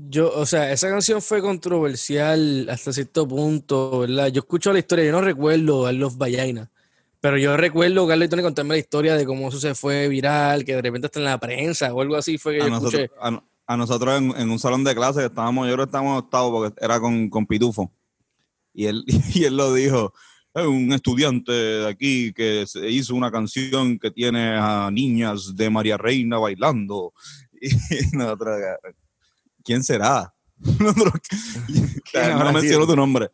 yo, o sea, esa canción fue controversial hasta cierto punto, ¿verdad? Yo escucho la historia, yo no recuerdo Carlos Vallaina, pero yo recuerdo Carlos y Tony contarme la historia de cómo eso se fue viral, que de repente está en la prensa o algo así fue que A yo nosotros, escuché. a, a nosotros en, en un salón de clase que estábamos, yo creo que estábamos en octavo porque era con, con Pitufo. Y él, <laughs> y él lo dijo, "Es un estudiante de aquí que se hizo una canción que tiene a niñas de María Reina bailando. <laughs> Y nosotros, ¿quién será? <laughs> Nosotros, <laughs> no menciono tu nombre.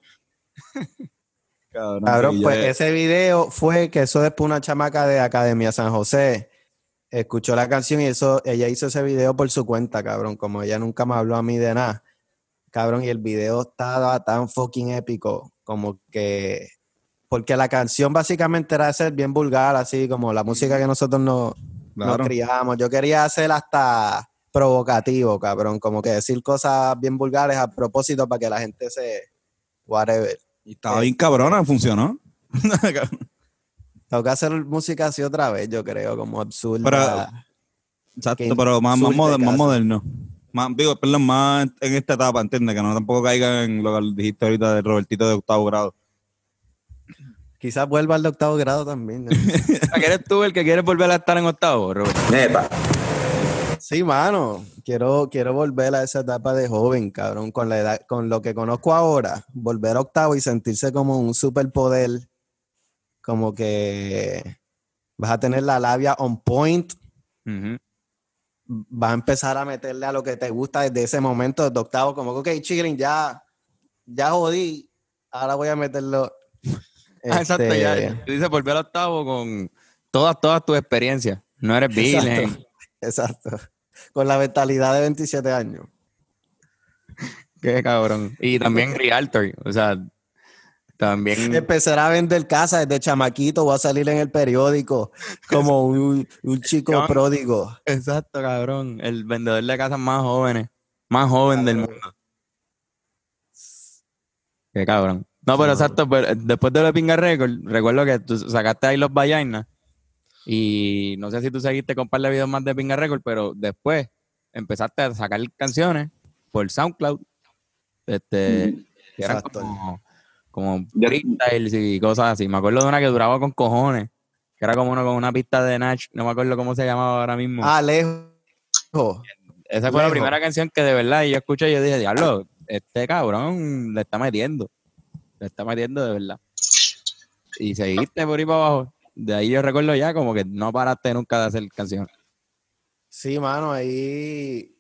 Cabrón, pues ese video fue que eso después una chamaca de Academia San José escuchó la canción y eso, ella hizo ese video por su cuenta, cabrón, como ella nunca me habló a mí de nada. Cabrón, y el video estaba tan fucking épico, como que, porque la canción básicamente era ser bien vulgar, así como la música que nosotros no, nos claro. criamos. Yo quería hacer hasta provocativo, cabrón, como que decir cosas bien vulgares a propósito para que la gente se, whatever. Y estaba bien cabrona, funcionó. Tengo que hacer música así otra vez, yo creo, como absurda. Pero- Exacto, pero más, más, insulte moder- más moderno. Más, digo, perdón, más en esta etapa, ¿entiendes? Que no tampoco caiga en lo que dijiste ahorita de Robertito de octavo grado. Quizás vuelva al de octavo grado también. ¿no? <laughs> ¿A qué eres tú el que quieres volver a estar en octavo, Robert? sí, mano. Quiero, quiero volver a esa etapa de joven, cabrón, con la edad, con lo que conozco ahora, volver a octavo y sentirse como un superpoder, como que vas a tener la labia on point, Ujú. vas a empezar a meterle a lo que te gusta desde ese momento de octavo, como que, ok, chilling, ya, ya jodí, ahora voy a meterlo. Ah, exacto, ya. Este, Tú dices volver al octavo con todas, todas tus experiencias. No eres virgen. Exacto. Exacto. Con la mentalidad de 27 años. Qué cabrón. Y también <laughs> Realtor. O sea, también. Empezar a vender casas desde chamaquito, voy a salir en el periódico como un, un chico Cabrón. pródigo. Exacto, cabrón. El vendedor de casas más jóvenes. Más joven del mundo. Qué cabrón. No, pero exacto, pero después de de Pinga Record, recuerdo que tú sacaste ahí los Vallainas. Y no sé si tú seguiste con un par de videos más de Pinga Record, pero después empezaste a sacar canciones por SoundCloud. Este, que eran como, como freestyles y cosas así. Me acuerdo de una que duraba con cojones, que era como uno con una pista de Nach, no me acuerdo cómo se llamaba ahora mismo. Ah, lejos. Esa fue la primera canción que de verdad yo escuché y yo dije, diablo, este cabrón le está metiendo. Le está metiendo de verdad. Y seguiste por ahí para abajo. De ahí yo recuerdo ya como que no paraste nunca de hacer canciones. Sí, mano, ahí,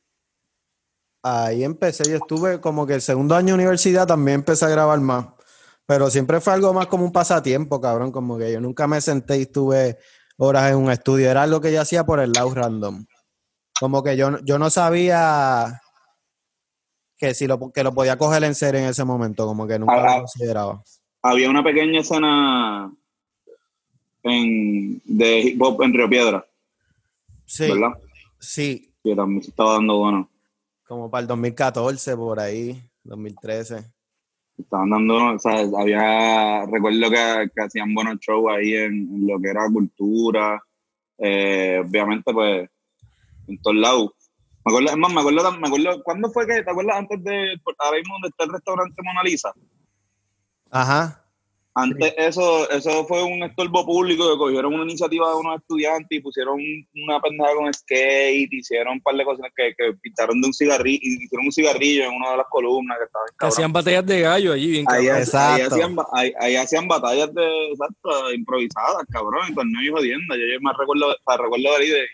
ahí empecé. Yo estuve como que el segundo año de universidad también empecé a grabar más. Pero siempre fue algo más como un pasatiempo, cabrón. Como que yo nunca me senté y estuve horas en un estudio. Era algo que yo hacía por el lado random. Como que yo, yo no sabía que si lo, que lo podía coger en serio en ese momento. Como que nunca Ah, ah. lo consideraba. Había una pequeña escena en, de hip hop en Río Piedra, Sí, ¿verdad? sí. Que también se estaba dando bueno. Como para el 2014, por ahí, 2013. Estaban dando, o sea, había, recuerdo que, que hacían buenos shows ahí en, en lo que era cultura, eh, obviamente pues en todos lados. Me acuerdo, es más, me acuerdo, me acuerdo, ¿cuándo fue que, te acuerdas antes de, ahora mismo donde está el restaurante Mona Lisa? Ajá. Antes eso, eso fue un estorbo público que cogieron una iniciativa de unos estudiantes y pusieron una pendeja con skate, hicieron un par de cosas que, que pintaron de un cigarrillo, hicieron un cigarrillo en una de las columnas que estaba bien Que cabrón. hacían batallas de gallo allí, bien Ahí, Exacto. hacían, ahí, ahí hacían batallas de, exacto, improvisadas, cabrón, y torneo y jodienda. Yo, yo me recuerdo, o sea, recuerdo de ahí de-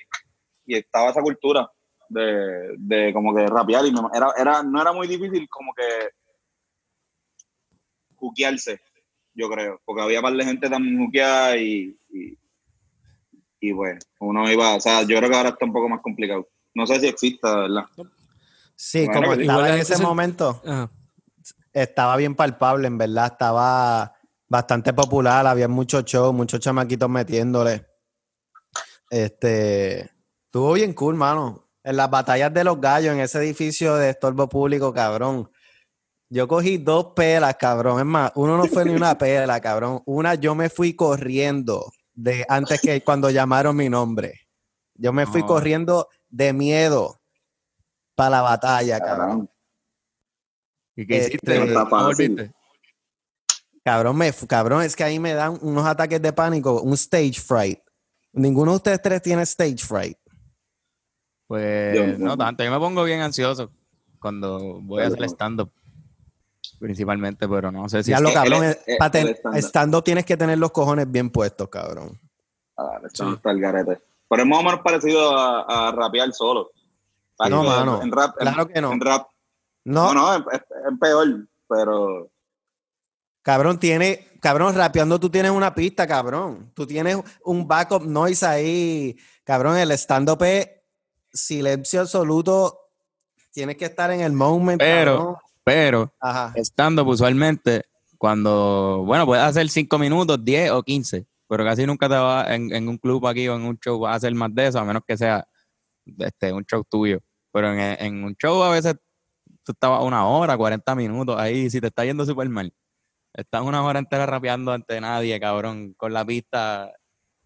y estaba esa cultura de, de como que rapear y me- era, era, no era muy difícil como que juquearse, yo creo, porque había par de gente tan juqueada y, y, y pues uno iba, o sea, yo creo que ahora está un poco más complicado. No sé si exista, ¿verdad? Sí, Bueno, como estaba en ese se- momento, Ajá. estaba bien palpable, en verdad, estaba bastante popular, había muchos shows, muchos chamaquitos metiéndole. Este, estuvo bien cool, mano. En las batallas de los gallos, en ese edificio de estorbo público, cabrón. Yo cogí dos pelas, cabrón. Es más, uno no fue ni una <laughs> pela, cabrón. Una yo me fui corriendo de antes que cuando llamaron mi nombre. Yo me fui No. corriendo de miedo para la batalla, cabrón. ¿Y qué hiciste? Cabrón, me, cabrón, es que ahí me dan unos ataques de pánico, un stage fright. Ninguno de ustedes tres tiene stage fright. Pues Yo- no tanto. Yo me pongo bien ansioso cuando voy a hacer stand-up. Principalmente, pero no sé si. ya lo el- cabrón, el- es- el- pa' ten- el stand-up. estando tienes que tener los cojones bien puestos, cabrón. Ah, está el garete. Pero es más o menos parecido a, a rapear solo. No, mano. En rap, en- Claro que no. En rap, No, no, no, es, es- es peor, pero Cabrón, tiene, cabrón, rapeando tú tienes una pista, cabrón. Tú tienes un backup noise ahí. Cabrón, el stand-up es silencio absoluto. Tienes que estar en el moment. Pero-. Pero Ajá. stand-up usualmente, cuando. Bueno, puedes hacer 5 minutos, 10 o 15. Pero casi nunca te va en, en un club aquí o en un show vas a hacer más de eso, a menos que sea este, un show tuyo. Pero en, en un show a veces tú estabas una hora, 40 minutos ahí, si te está yendo súper mal. Estás una hora entera rapeando ante nadie, cabrón, con la pista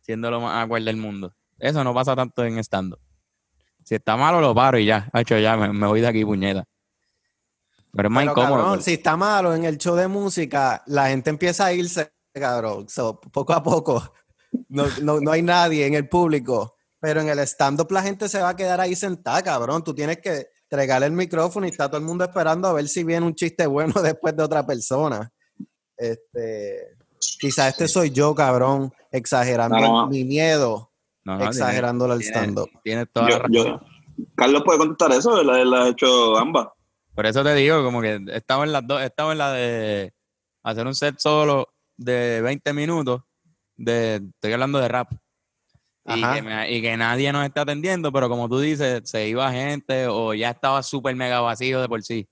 siendo lo más awkward del mundo. Eso no pasa tanto en stand-up. Si está malo, lo paro y ya. Hacho, ya, me, me voy de aquí, puñeta. Pero es más Pero, incómodo. cabrón, porque- si está malo en el show de música, la gente empieza a irse, cabrón. So, poco a poco. No, no, no hay nadie en el público. Pero en el stand-up la gente se va a quedar ahí sentada, cabrón. Tú tienes que entregarle el micrófono y está todo el mundo esperando a ver si viene un chiste bueno <laughs> después de otra persona. Este, quizás este soy yo, cabrón, exagerando No, no. mi miedo, No, no, exagerándolo al tiene- stand-up. Tienes toda la razón. yo- Carlos puede contestar eso, él, él ha hecho ambas. Por eso te digo, como que he estado en las dos, he estado en la de hacer un set solo de 20 minutos, de, estoy hablando de rap. Y Ajá. que, me- y que nadie nos está atendiendo, pero como tú dices, se iba gente o ya estaba súper mega vacío de por sí.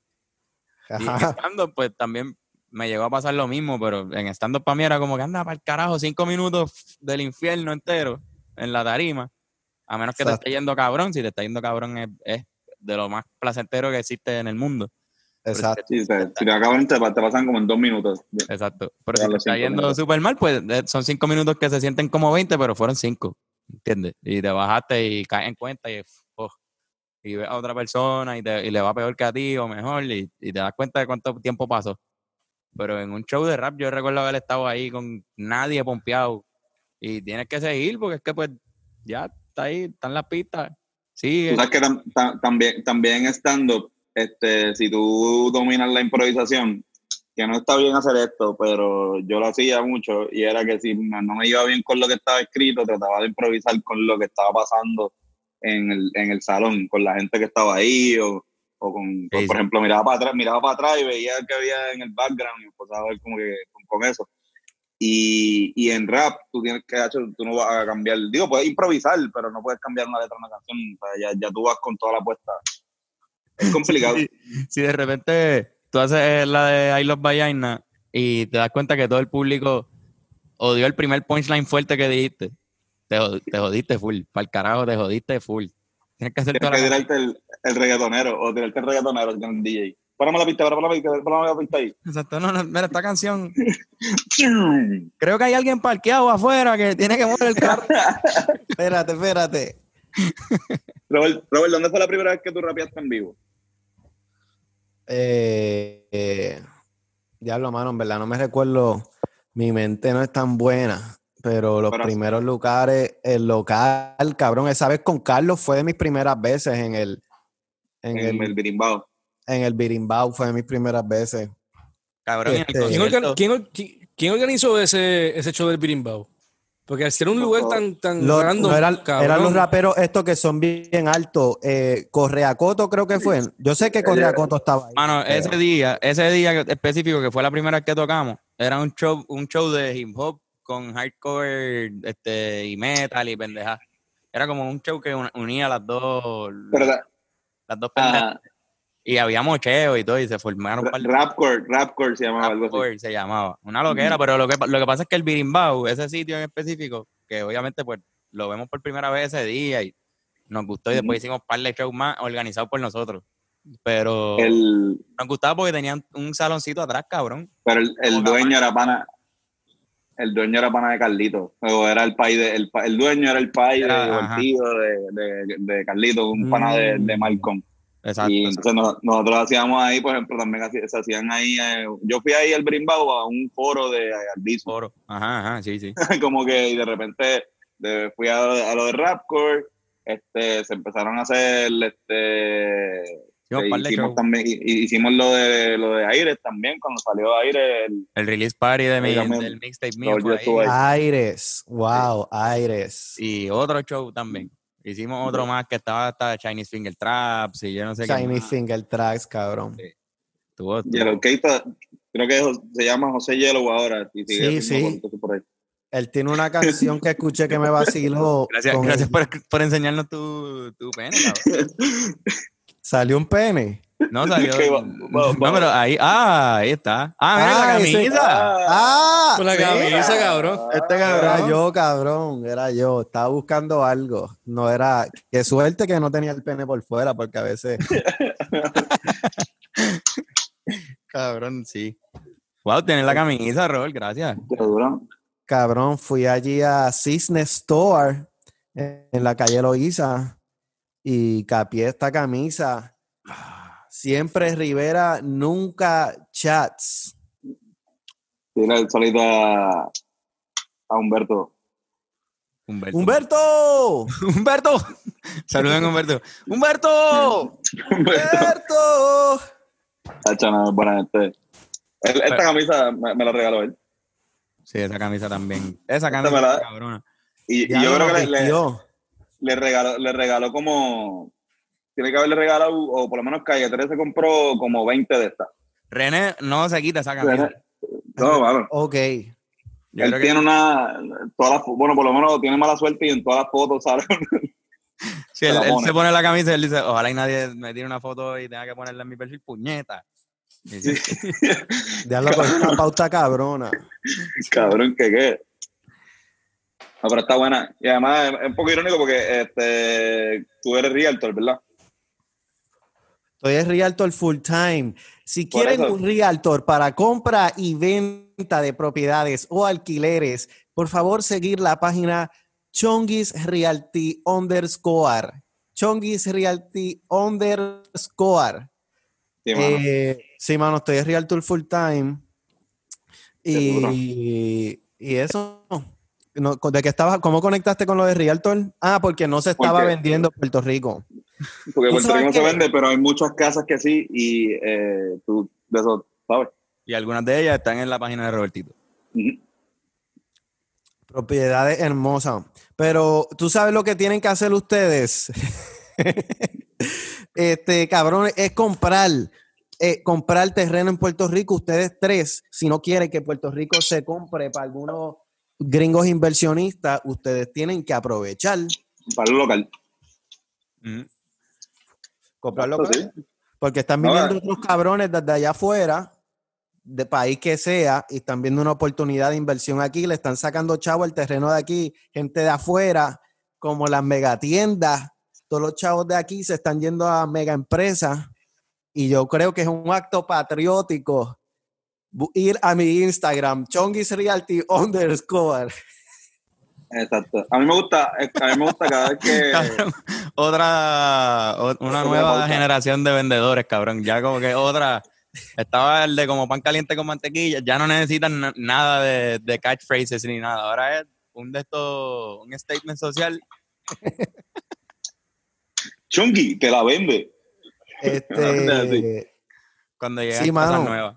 Y en Ajá. pues también me llegó a pasar lo mismo, pero en stand para mí era como que anda para el carajo, cinco minutos del infierno entero en la tarima. A menos que te esté yendo cabrón, si te está yendo cabrón es, es de lo más placentero que existe en el mundo. Si Exacto. si te acaban, te, te pasan como en dos minutos. Exacto. Pero Ya si te está yendo súper mal, pues eh, son cinco minutos que se sienten como 20, pero fueron cinco. ¿Entiendes? Y te bajaste y caes en cuenta y, oh, y ves a otra persona y, te- y le va peor que a ti o mejor y, y te das cuenta de cuánto tiempo pasó. Pero en un show de rap yo recuerdo haber estado ahí con nadie pompeado y tienes que seguir porque es que pues ya está ahí, están las pistas. Sabes que tam- tam- también, también stand-up, este, si tú dominas la improvisación, que no está bien hacer esto, pero yo lo hacía mucho y era que si no me iba bien con lo que estaba escrito, trataba de improvisar con lo que estaba pasando en el, en el salón, con la gente que estaba ahí o, o con, Sí, por sí. ejemplo, miraba para atrás, miraba para atrás y veía que había en el background y empezaba a ver como que con, con eso. Y, y en rap, tú tienes que, tú no vas a cambiar, digo, puedes improvisar, pero no puedes cambiar una letra de una canción, o sea, ya, ya tú vas con toda la apuesta. Es <laughs> complicado. Si de repente tú haces la de I Love Vagina y te das cuenta que todo el público odió el primer punchline fuerte que dijiste, te, te jodiste full. Para el carajo, te jodiste full. Tienes que hacer Tienes toda que la tirarte el, el reggaetonero o tirarte el reggaetonero con el DJ. Párame la pista, párame la pista, párame la pista ahí. Exacto, no, no, mira, esta canción. <laughs> Creo que hay alguien parqueado afuera que tiene que mover el carro. <laughs> Espérate, espérate. <laughs> Robert, Robert, ¿dónde fue la primera vez que tú rapeaste en vivo? Eh, eh, diablo, mano, en verdad no me recuerdo. Mi mente no es tan buena, pero los Pero- primeros lugares, el local, cabrón, esa vez con Carlos fue de mis primeras veces en el, en En el el, birimbao. En el Birimbau, fue de mis primeras veces. Cabrón, Este, ¿Quién, organ- organizó ese, ese show del Birimbao? Porque al ser un lugar tan, tan Los- random, no eran, los raperos estos que son bien altos. Eh, Correa Coto creo que fue. Yo sé que Correa Coto estaba ahí. Mano, pero- ese día, ese día específico que fue la primera vez que tocamos, era un show, un show de hip hop con hardcore este, y metal y pendeja. Era como un show que un- unía las dos, la- las dos pendejas. Y había mocheo y todo, y se formaron un par de Rapcore, Rapcore se llamaba algo así. Se llamaba. Una loquera, pero lo que, lo que pasa es que el Birimbau, ese sitio en específico, que obviamente pues lo vemos por primera vez ese día y nos gustó y después hicimos un par de shows más organizados por nosotros. pero El, nos gustaba porque tenían un saloncito atrás, cabrón. pero el, el dueño era pana. El dueño era pana de Carlito. O era el país de. El, el dueño era el país de, tío de, de, de Carlito, un pana de, de Malcolm. Exacto. Y entonces nos- nosotros hacíamos ahí, por ejemplo, también se hacían ahí. eh, yo fui ahí al Brimbao a un foro de Albizu. Foro. Ajá, ajá, sí, sí. <laughs> como que y de repente de- fui a, a lo de Rapcore, este, se empezaron a hacer, este, eh, de hicimos también, y- y hicimos lo de lo de Aires también, cuando salió Aires, el, El release party de mi, también. del mixtape mío fue ahí. Aires, wow, Aires. Y otro show también. Hicimos otro más que estaba hasta Chinese Finger Traps y yo no sé qué. Más. Finger Tracks, cabrón. Estuvo- estuvo- Yellow Keita, creo que se llama José Yellow ahora, y sigue Sí, sí. cositas por ahí. Él tiene una canción que escuché que me vaciló. <laughs> Gracias, gracias por, por enseñarnos tu, tu pene, cabrón. <laughs> Salió un pene. No salió. <laughs> Que va- va- no, pero ahí, ah, ahí está. Ah, mira Ah, la ese- camisa. ¡Ah! Con la sí. camisa, cabrón. Este era yo, cabrón. Era yo. Estaba buscando algo. No era. Qué suerte que no tenía el pene por fuera, porque a veces. <laughs> Cabrón, sí. Wow, tienes la camisa, Robert, gracias. Cabrón, fui allí a Cisne Store en la calle Loíza y capié esta camisa. Siempre Rivera, nunca chats. Dile el solito a, a Humberto. Humberto. ¡Humberto! <laughs> Humberto. Saluden, <laughs> Humberto. ¡Humberto! ¡Humberto! Tacho, no, buena gente. Él- esta camisa me, me la regaló él. Sí, esa camisa también. Esa camisa, me la- cabrona. Y, yo creo que le, le regaló, le regaló como. Tiene que haberle regalado, o por lo menos Calle 13 se compró como 20 de estas. René no se quita esa camisa. No, <laughs> mano. Ok. Yo Él que- tiene una. Todas las, bueno, por lo menos tiene mala suerte y en todas las fotos sale. <laughs> Sí, él, se él pone. se pone la camisa y él dice, ojalá y nadie me tire una foto y tenga que ponerla en mi perfil, puñeta. Sí, Déjalo con una pauta cabrona. Cabrón, que qué. No, pero está buena. Y además es, es un poco irónico porque este, tú eres realtor, ¿verdad? Estoy en Realtor Full Time. Si Por quieren eso. un Realtor para compra y venta de propiedades o alquileres, por favor seguir la página Chongis Realty underscore. Chongis Realty underscore. Sí, mano. Eh, sí, mano, estoy en Realtor Full Time. Y, y eso. No, ¿De qué estabas? ¿Cómo conectaste con lo de Realtor? Ah, porque no se estaba Porque- vendiendo en Puerto Rico. Porque ¿tú Puerto Rico no se vende, pero hay muchas casas que sí y eh, tú de eso sabes. Y algunas de ellas están en la página de Robertito. Propiedades hermosas. Pero tú sabes lo que tienen que hacer ustedes. <laughs> este, cabrón, es comprar. eh, comprar terreno en Puerto Rico, ustedes tres, si no quieren que Puerto Rico se compre para algunos gringos inversionistas, ustedes tienen que aprovechar, Para el local. Comprarlo, sí. porque están viniendo eh. otros cabrones desde allá afuera, de país que sea, y están viendo una oportunidad de inversión aquí, le están sacando chavo el terreno de aquí, gente de afuera, como las megatiendas, todos los chavos de aquí se están yendo a mega empresas, y yo creo que es un acto patriótico ir a mi Instagram, Chongis Realty <laughs> underscore. Exacto. A mí me gusta, eh, a mí me gusta cada vez que. Cabrón, <laughs> otra, o- una nueva generación de vendedores, cabrón. Ya como que otra, estaba el de como pan caliente con mantequilla, ya no necesitan na- nada de, de catchphrases ni nada. Ahora es un de estos, un statement social. Chunky, que la vende. Este, <laughs> cuando llegan Sí, cosas mano. nuevas.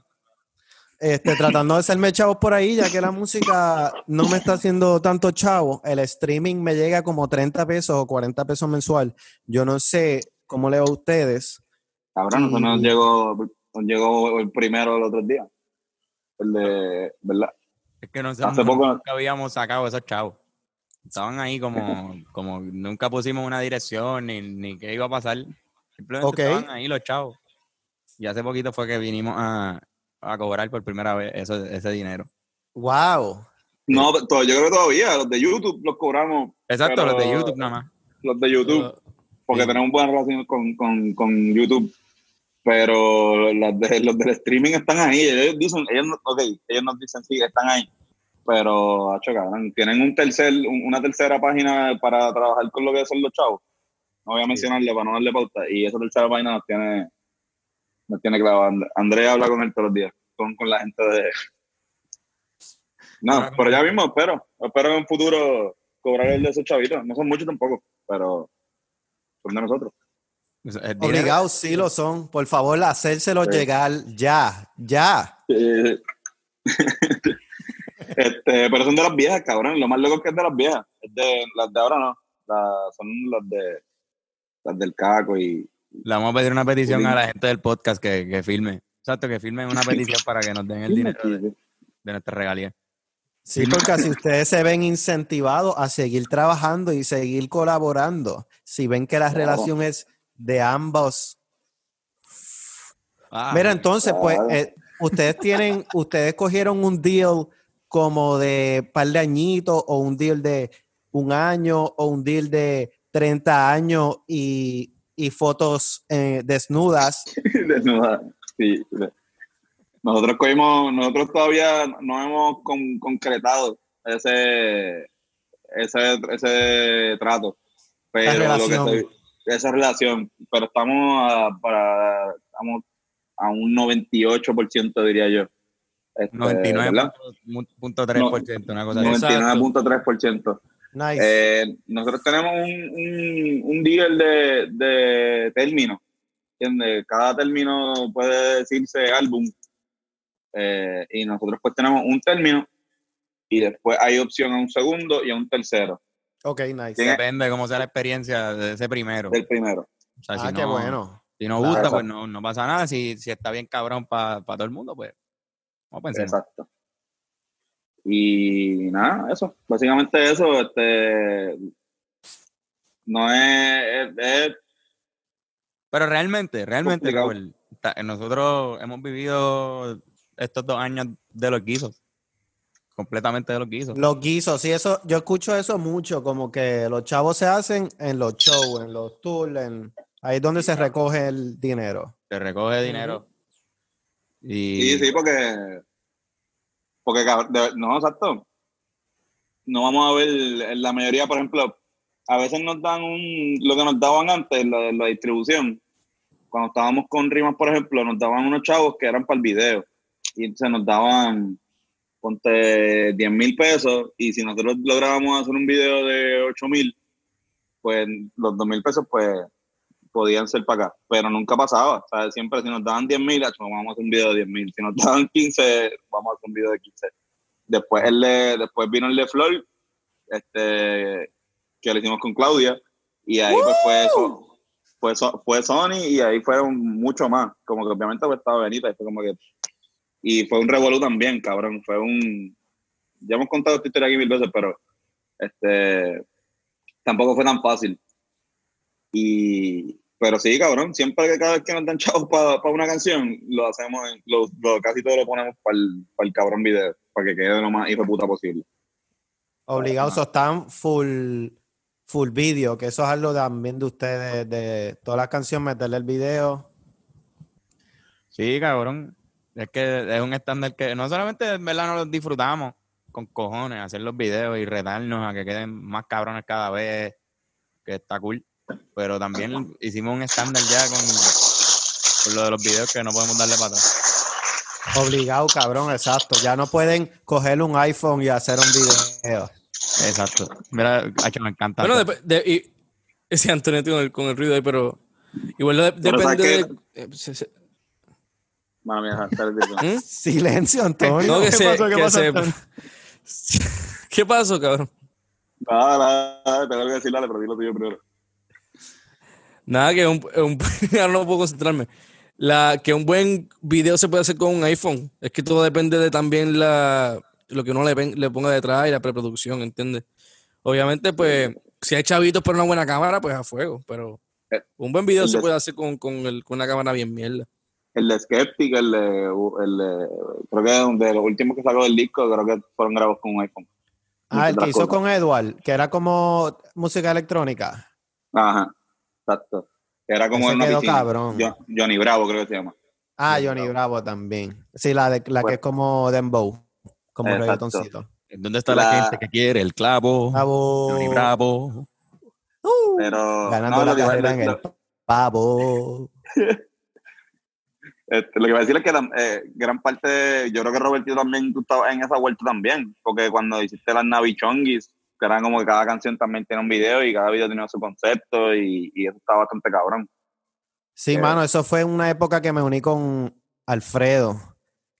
Este, tratando de hacerme chavos por ahí, ya que la música no me está haciendo tanto chavo, el streaming me llega como 30 pesos o 40 pesos mensual. Yo no sé cómo le va a ustedes. Cabrón, eso nos Y- llegó, nos llegó el primero el otro día. El de, ¿verdad? Es que nosotros Hace poco- nunca habíamos sacado esos chavos. Estaban ahí como, <laughs> como nunca pusimos una dirección ni, ni qué iba a pasar. Simplemente estaban ahí los chavos. Y hace poquito fue que vinimos a, a cobrar por primera vez eso, ese dinero. ¡Wow! No, to- yo creo que todavía, los de YouTube los cobramos, Exacto, los de YouTube nada más. los de YouTube, porque Sí. tenemos buena relación con, con, con YouTube. pero los, de, los del streaming están ahí. Ellos dicen, ellos, no- ok, ellos nos dicen sí, están ahí. Pero, hacho, cabrón, tienen un tercer, un- una tercera página para trabajar con lo que son los chavos. No voy a mencionarle para no darle pauta. Y esa tercera página nos tiene, nos tiene clavado. And- Andrés habla con él todos los días, con, con la gente de. No, pero ya mismo espero. Espero en un futuro cobrar el de esos chavitos. No son muchos tampoco, pero son de nosotros. Obligados sí lo son. Por favor, hacérselo Sí. llegar ya, ya. <laughs> Este, pero son de las viejas, cabrón. Lo más loco es que es de las viejas. Es de, las de ahora no. Las- son las de las del caco y Le vamos a pedir una petición Sí. a la gente del podcast que, que filme. Exacto, que filmen una <laughs> petición para que nos den el dinero de, de nuestra regalía. Sí, porque así ustedes se ven incentivados a seguir trabajando y seguir colaborando. Si ven que la Claro. relación es de ambos. Ah, Mira, entonces, pues, eh, ustedes tienen, <laughs> ustedes cogieron un deal como de par de añitos o un deal de un año o un deal de 30 años y, y fotos eh, desnudas. <laughs> desnuda. Sí. Nosotros cogimos, nosotros todavía no hemos con- concretado ese, ese, ese trato. Pero lo que relación. estoy- esa relación. Pero estamos a, para, estamos a un 98% diría yo. Este, ¿verdad? 99.3%, una cosa así. Exacto. 99.3%. Nice. Eh, nosotros tenemos un, un, un deal de, de término. ¿entiendes? Cada término puede decirse álbum. Eh, y nosotros pues tenemos un término y después hay opción a un segundo y a un tercero ok, nice. Depende de cómo sea la experiencia de ese primero. del primero. O sea, Ah, si qué no, bueno. Si no Claro. gusta, pues no, no pasa nada. Si, si está bien cabrón para todo el mundo, pues vamos a pensar. Exacto. Y nada, eso. Básicamente eso. Este, no es, es- es Pero realmente, realmente, ta- nosotros hemos vivido estos dos años de los guisos. Completamente de los guisos. Los guisos, sí, eso, yo escucho eso mucho, como que los chavos se hacen en los shows, en los tours, en, ahí es donde se recoge el dinero. Se recoge dinero. Y Sí, sí, porque. Porque, no, exacto. No vamos a ver, la mayoría, por ejemplo, a veces nos dan un, lo que nos daban antes, la, la distribución. Cuando estábamos con Rimas, por ejemplo, nos daban unos chavos que eran para el video. Y entonces nos daban, ponte 10 mil pesos. Y si nosotros lográbamos hacer un video de 8 mil, pues los 2 mil pesos, pues podían ser para acá, pero nunca pasaba. Sea, siempre si nos daban 10 mil, vamos a hacer un video de 10 mil. Si nos <laughs> daban 15, vamos a hacer un video de 15. Después, el de- después vino el de Flor, este, que lo hicimos con Claudia, y ahí pues fue eso. Fue, So- fue Sony y ahí fueron mucho más. Como que obviamente pues estaba Benita y fue como que. Y fue un revolú también, cabrón. Fue un. Ya hemos contado esta historia aquí mil veces, pero este tampoco fue tan fácil. Y, pero sí, cabrón, siempre que cada vez que nos dan chavos para una canción, lo hacemos, en- lo, lo- casi todo lo ponemos para el, cabrón video, para que quede lo más hijo de puta posible. Obligados, están full, full video, que eso es algo también de ustedes, de todas las canciones, meterle el video. Sí, cabrón. Es que es un estándar que no solamente en verdad no los disfrutamos con cojones, hacer los videos y retarnos a que queden más cabrones cada vez, que está cool. Pero también hicimos un estándar ya con, con lo de los videos que no podemos darle para atrás. Obligado, cabrón, exacto. Ya no pueden coger un iPhone y hacer un video. Exacto. Mira, Hacho, me encanta. Bueno, dep- de- y, ese Antonio con el, con el ruido ahí, pero igual de- Pero depende ¿sabes de. eh, se- se- mía. ¿Mm? <laughs> Silencio, Antonio. No, que ¿Qué se- pasó? ¿Qué que pasó, se- Antonio? <laughs> ¿Qué pasó, cabrón? Nada, nada, tengo que decirle, pero dilo tuyo primero. Nada, que un, <laughs> un ahora no puedo concentrarme. La, que un buen video se puede hacer con un iPhone. Es que todo depende de también la, lo que uno le, le ponga detrás y la preproducción, ¿entiendes? Obviamente, pues, si hay chavitos para una buena cámara, pues a fuego. Pero Eh, un buen video el se de- puede hacer con, con, el, con una cámara bien mierda. El de Skeptic, el de, el de- creo que de los últimos que sacó del disco, creo que fueron grabados con un iPhone. Ah, el que hizo cosas. con Edward, que era como música electrónica. Ajá, exacto. Era como en una quedó piscina. cabrón. Jo- Johnny Bravo creo que se llama. Ah, Johnny Johnny Bravo. Bravo también. Sí, la, de, la Pues- que es como Dembow, como Exacto. reggaetoncito. ¿Dónde está la, La- gente que quiere el clavo? Bravo. Johnny Bravo. Uh, Pero ganando no, la carrera en lo- el pavo. <laughs> Este, lo que voy a decir es que eh, gran parte, yo creo que Robertito también tú estabas en esa vuelta también, porque cuando hiciste las Navichonguis, que eran como que cada canción también tiene un video y cada video tenía su concepto y, y eso está bastante cabrón. Sí, Eh. mano, eso fue una época que me uní con Alfredo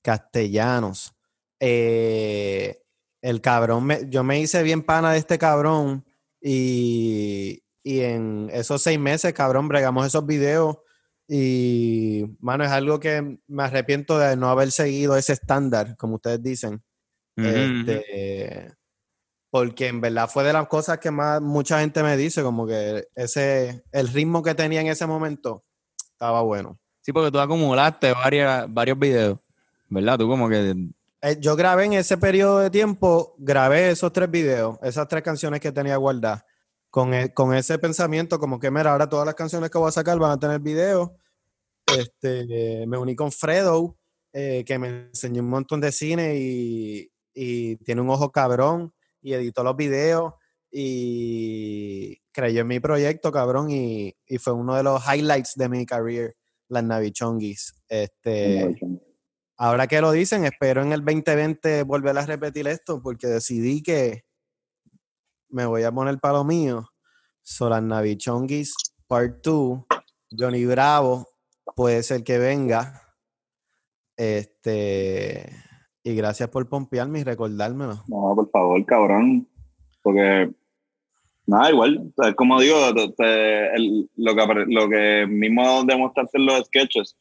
Castellanos. Eh, el cabrón, me- yo me hice bien pana de este cabrón y, y en esos seis meses, cabrón, bregamos esos videos y, mano, es algo que me arrepiento de no haber seguido ese estándar, como ustedes dicen. Este, porque en verdad fue de las cosas que más mucha gente me dice, como que ese, el ritmo que tenía en ese momento estaba bueno. Sí, porque tú acumulaste varias, varios videos, ¿verdad? Tú como que... Eh, yo grabé en ese periodo de tiempo, grabé esos tres videos, esas tres canciones que tenía guardadas, con, e- con ese pensamiento como que, mira, ahora todas las canciones que voy a sacar van a tener video. Este, me uní con Fredo, eh, que me enseñó un montón de cine y, y tiene un ojo cabrón y editó los videos y creyó en mi proyecto, cabrón, y, y fue uno de los highlights de mi career, las Navichonguis. Este, ahora que lo dicen, espero en el 2020 volver a repetir esto porque decidí que me voy a poner para lo mío. Solas Navichonguis Part 2, Johnny Bravo puede ser que venga. Este, y gracias por pompearme y recordármelo. No, por favor, cabrón. Porque, nada, igual. como digo, lo, que, lo que mismo demostraste en los sketches,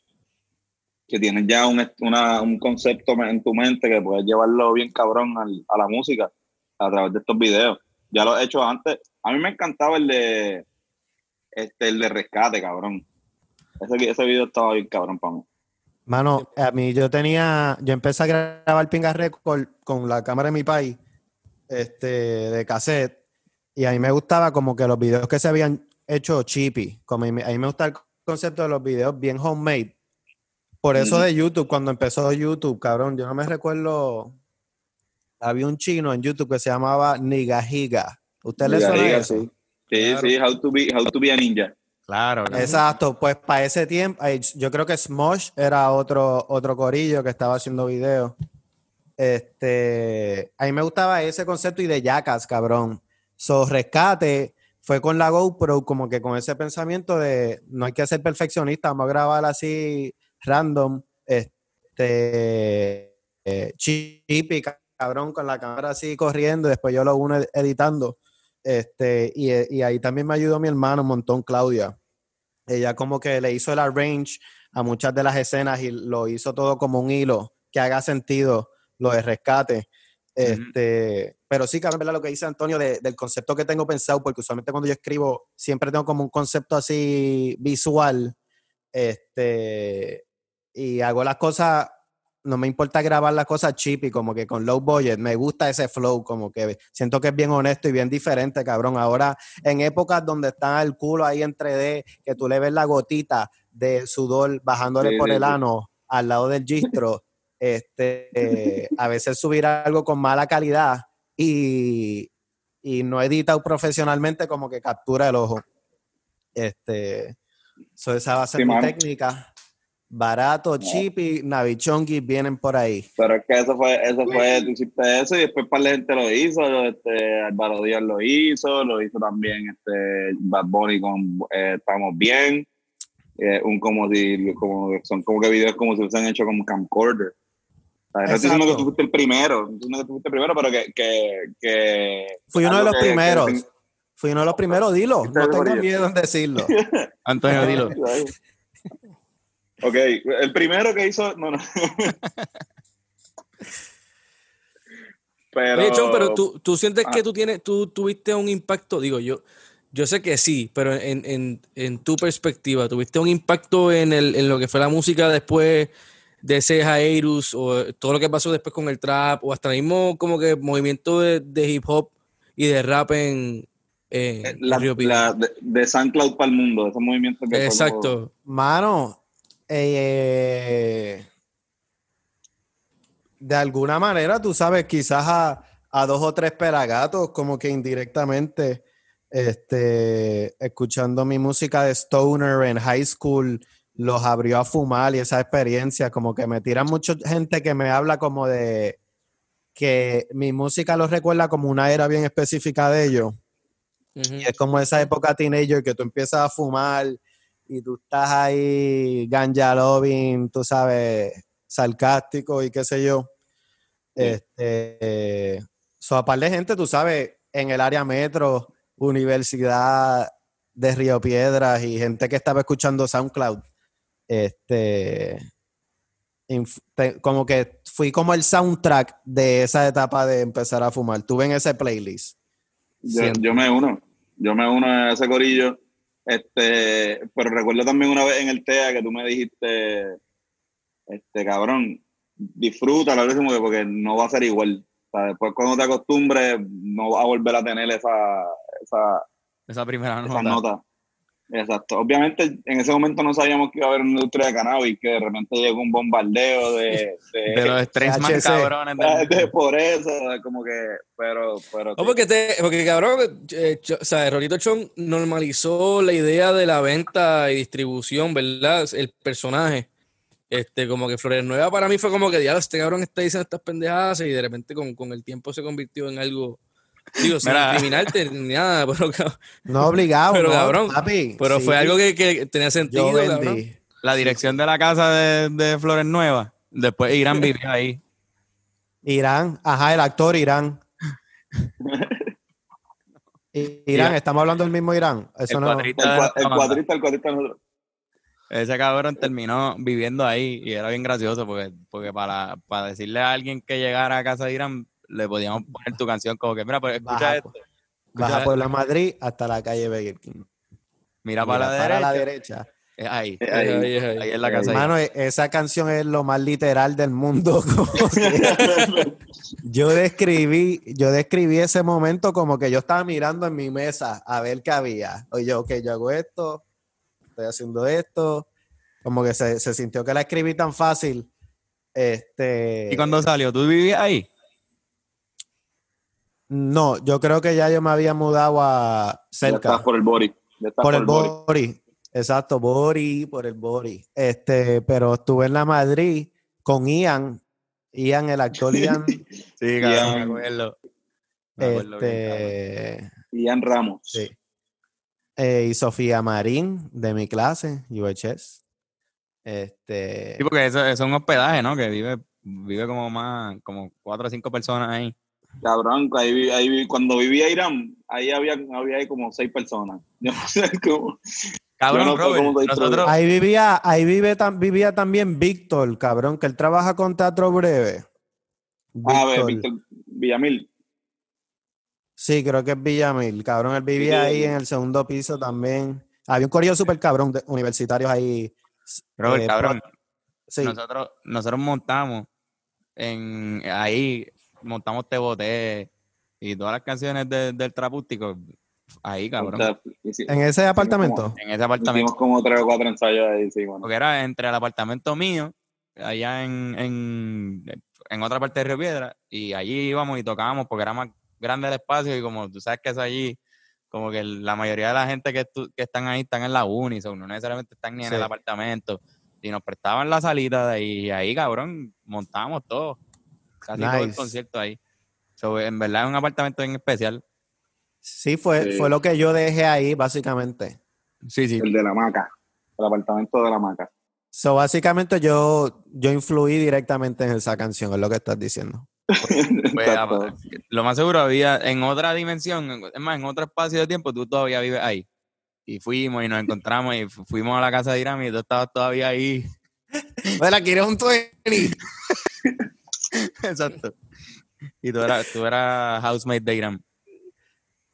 que tienes ya un, un concepto en tu mente que puedes llevarlo bien cabrón al- a la música a través de estos videos. Ya lo he hecho antes. A mí me encantaba el de este el de rescate, cabrón. Ese, ese video estaba bien cabrón para mí. Mano, a mí yo tenía, yo empecé a grabar Pinga Record con la cámara de mi país, este, de cassette, y a mí me gustaba como que los videos que se habían hecho chippy, como a mí, a mí me gusta el concepto de los videos bien homemade. Por eso de YouTube, cuando empezó YouTube, cabrón, yo no me recuerdo, había un chino en YouTube que se llamaba Nigajiga. ¿Usted le suena eso? sí. Sí, sí, how to be, how to be a ninja. Claro, claro. Exacto, pues para ese tiempo, yo creo que Smosh era otro, otro corillo que estaba haciendo videos. Este, a mí me gustaba ese concepto y de Jackass, cabrón. So, rescate fue con la GoPro, como que con ese pensamiento de no hay que ser perfeccionista, vamos a grabar así random, este, eh, chippy, cabrón, con la cámara así corriendo, después yo lo uno ed- editando. Este, y ahí también me ayudó mi hermano un montón, Claudia. Ella como que le hizo el arrange a muchas de las escenas y lo hizo todo como un hilo que haga sentido lo de rescate. Este, pero sí, cabrón, ¿verdad? Lo que dice Antonio de- del concepto que tengo pensado, porque usualmente cuando yo escribo siempre tengo como un concepto así visual, este, y hago las cosas, no me importa grabar las cosas cheap y como que con low budget, me gusta ese flow, como que siento que es bien honesto y bien diferente, cabrón. Ahora, en épocas donde está el culo ahí en 3D, que tú le ves la gotita de sudor bajándole Sí, por sí, el ano al lado del gistro, <laughs> este, eh, a veces subir algo con mala calidad y, y no editado profesionalmente como que captura el ojo. Este, so esa va a ser Sí, mi mano. técnica. Barato, cheap y Navichongi vienen por ahí. Pero es que eso fue, eso fue, tú hiciste eso y después para la gente lo hizo, este, Álvaro Díaz lo hizo, lo hizo también este Bad Bunny con eh, Estamos Bien, eh, un como si, como, son como que videos como si hubiesen hecho como camcorder. O sea, no estoy diciendo que tú fuiste el primero, no diciendo que tú fuiste el primero, pero que, que, que Fui uno de los que- que- primeros. Fui uno de los primeros, dilo. No tengo miedo en decirlo. Antonio, dilo. <laughs> Ok, el primero que hizo, no, no. pero, <laughs> Oye, Chon, pero tú, tú sientes Ah. que tú tienes, tú tuviste un impacto, digo, yo, yo sé que sí, pero en, en, en tu perspectiva, ¿tuviste un impacto en, el, en lo que fue la música después de ese hiatus o todo lo que pasó después con el trap o hasta mismo como que movimiento de, de hip hop y de rap en, Eh, La, Río Piedras. la- de, de SoundCloud para el mundo, ese movimiento que Exacto. Mano, eh, de alguna manera, tú sabes, quizás a, a dos o tres pelagatos, como que indirectamente, este, escuchando mi música de Stoner en high school, los abrió a fumar y esa experiencia, como que me tiran mucha gente que me habla como de que mi música los recuerda como una era bien específica de ellos. Y es como esa época teenager que tú empiezas a fumar y tú estás ahí ganja loving, tú sabes, sarcástico y qué sé yo. Sí. Este, so, a par de gente, tú sabes, en el área metro, Universidad de Río Piedras y gente que estaba escuchando SoundCloud. Este, te- como que fui como el soundtrack de esa etapa de empezar a fumar. Tuve en ese playlist. Yo, yo me uno, yo me uno a ese corillo. Este, pero recuerdo también una vez en el TEA que tú me dijiste, este cabrón, disfruta la próxima porque no va a ser igual. O sea, después cuando te acostumbres, no vas a volver a tener esa, esa, Esa primera esa nota. Exacto. Obviamente en ese momento no sabíamos que iba a haber una industria de cannabis, que de repente llegó un bombardeo de, de, <laughs> De los strains más cabrones del de por eso, como que, pero, pero No, porque, te, porque cabrón, eh, o sea, Rolito Chon normalizó la idea de la venta y distribución, ¿verdad? El personaje. Este, como que Flores Nueva para mí fue como que, diablo, este cabrón está diciendo estas pendejadas y de repente con, con el tiempo se convirtió en algo, digo, sin Mira. criminarte ni nada, <laughs> pero, No obligado, Pero, ¿no, cabrón, papi? pero Sí, fue algo que, que tenía sentido, yo cabrón. vendí. La dirección de la casa de, de Flores Nueva. Después Irán <laughs> vivió ahí. Irán, ajá, el actor Irán. <laughs> Irán, Irán. estamos hablando del mismo Irán. Eso El no. el, cuadrista cua- el cuadrista, el nosotros. Ese cabrón terminó viviendo ahí y era bien gracioso porque, porque para, para decirle a alguien que llegara a casa de Irán, le podíamos poner tu canción como que, mira, pues escucha Baja, esto. Baja escucha Puebla Madrid hasta la calle Burger King. Mira, Mira, para, la, derecha, la derecha. Es ahí. Ahí, ahí. ahí, ahí. Ahí es la casa. de Irán. Mano, e- esa canción es lo más literal del mundo. <laughs> yo describí, yo describí ese momento como que yo estaba mirando en mi mesa a ver qué había. Oye, yo, ok, yo hago esto, estoy haciendo esto. Como que se, se sintió que la escribí tan fácil. Este. ¿Y cuando salió? ¿Tú vivías ahí? No, yo creo que ya yo me había mudado a Ya cerca. estás por el estás por el body. Bori. Exacto, Bori, por el Bori. Este, pero estuve en la Madrid con Ian, Ian, el actor Ian, <laughs> Sí, cabrón, me acuerdo. Me acuerdo bien, este, Ian Ramos. sí. Eh, y Sofía Marín, de mi clase, UHS. Este, Sí, porque eso, eso es un hospedaje, ¿no? Que vive, vive como más, como cuatro o cinco personas ahí. Cabrón, ahí, ahí cuando vivía Irán, ahí había, había ahí como seis personas. <laughs> Yo no sé cómo. Cabrón, no sé Robert, cómo te nosotros, ahí vivía, ahí vive tam- vivía también Víctor, cabrón, que él trabaja con Teatro Breve. A ver, Víctor. Víctor Villamil. Sí, creo que es Villamil, cabrón. Él vivía ahí en el segundo piso también. Había un corillo súper cabrón de universitarios ahí. Robert, eh, cabrón, Sí, nosotros, nosotros montamos en ahí, montamos Te Boté y todas las canciones de- del trapústico ahí, cabrón. O sea, hici- en ese apartamento. en ese apartamento. Hicimos como tres o cuatro ensayos ahí, sí, bueno. Porque era entre el apartamento mío, allá en, en, en otra parte de Río Piedra, y allí íbamos y tocábamos porque era más grande el espacio y como tú sabes que es allí, como que la mayoría de la gente que, estu- que están ahí están en la uni, so, no necesariamente están ni en Sí. el apartamento, y nos prestaban la salita de ahí, y ahí, cabrón, montábamos todo, casi todo el concierto ahí. So, en verdad es un apartamento bien especial. Sí, fue, Sí. fue lo que yo dejé ahí, básicamente. Sí, sí. El de la maca. El apartamento de la maca. So, básicamente yo, yo influí directamente en esa canción, es lo que estás diciendo. <laughs> Pues, ah, lo más seguro había en otra dimensión, en- es más, en otro espacio de tiempo, tú todavía vives ahí. Y fuimos y nos encontramos y fu- fuimos a la casa de Irán y tú estabas todavía ahí. Bueno, ¿quieres un 20? <laughs> <laughs> Exacto. Y tú eras, tú eras housemate de Irán.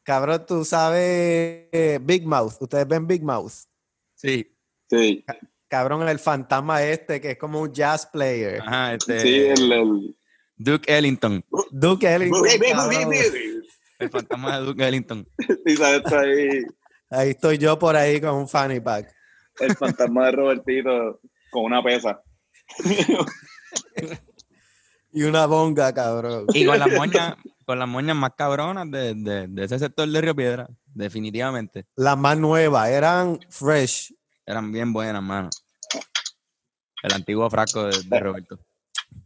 Cabrón, tú sabes Big Mouth. Ustedes ven Big Mouth. Sí. Sí, Cabrón, el fantasma este que es como un jazz player. Ajá, este. sí, el, el- Duke Ellington. Duke Ellington. El fantasma de Duke Ellington. Y sabes, está ahí Ahí estoy yo por ahí con un fanny pack. el fantasma de Robertito con una pesa. <laughs> Y una bonga, cabrón. Y con las moñas, con las moñas más cabronas de, de, de ese sector de Río Piedra, definitivamente. Las más nuevas, eran fresh. Eran bien buenas, mano. El antiguo frasco de, de Roberto.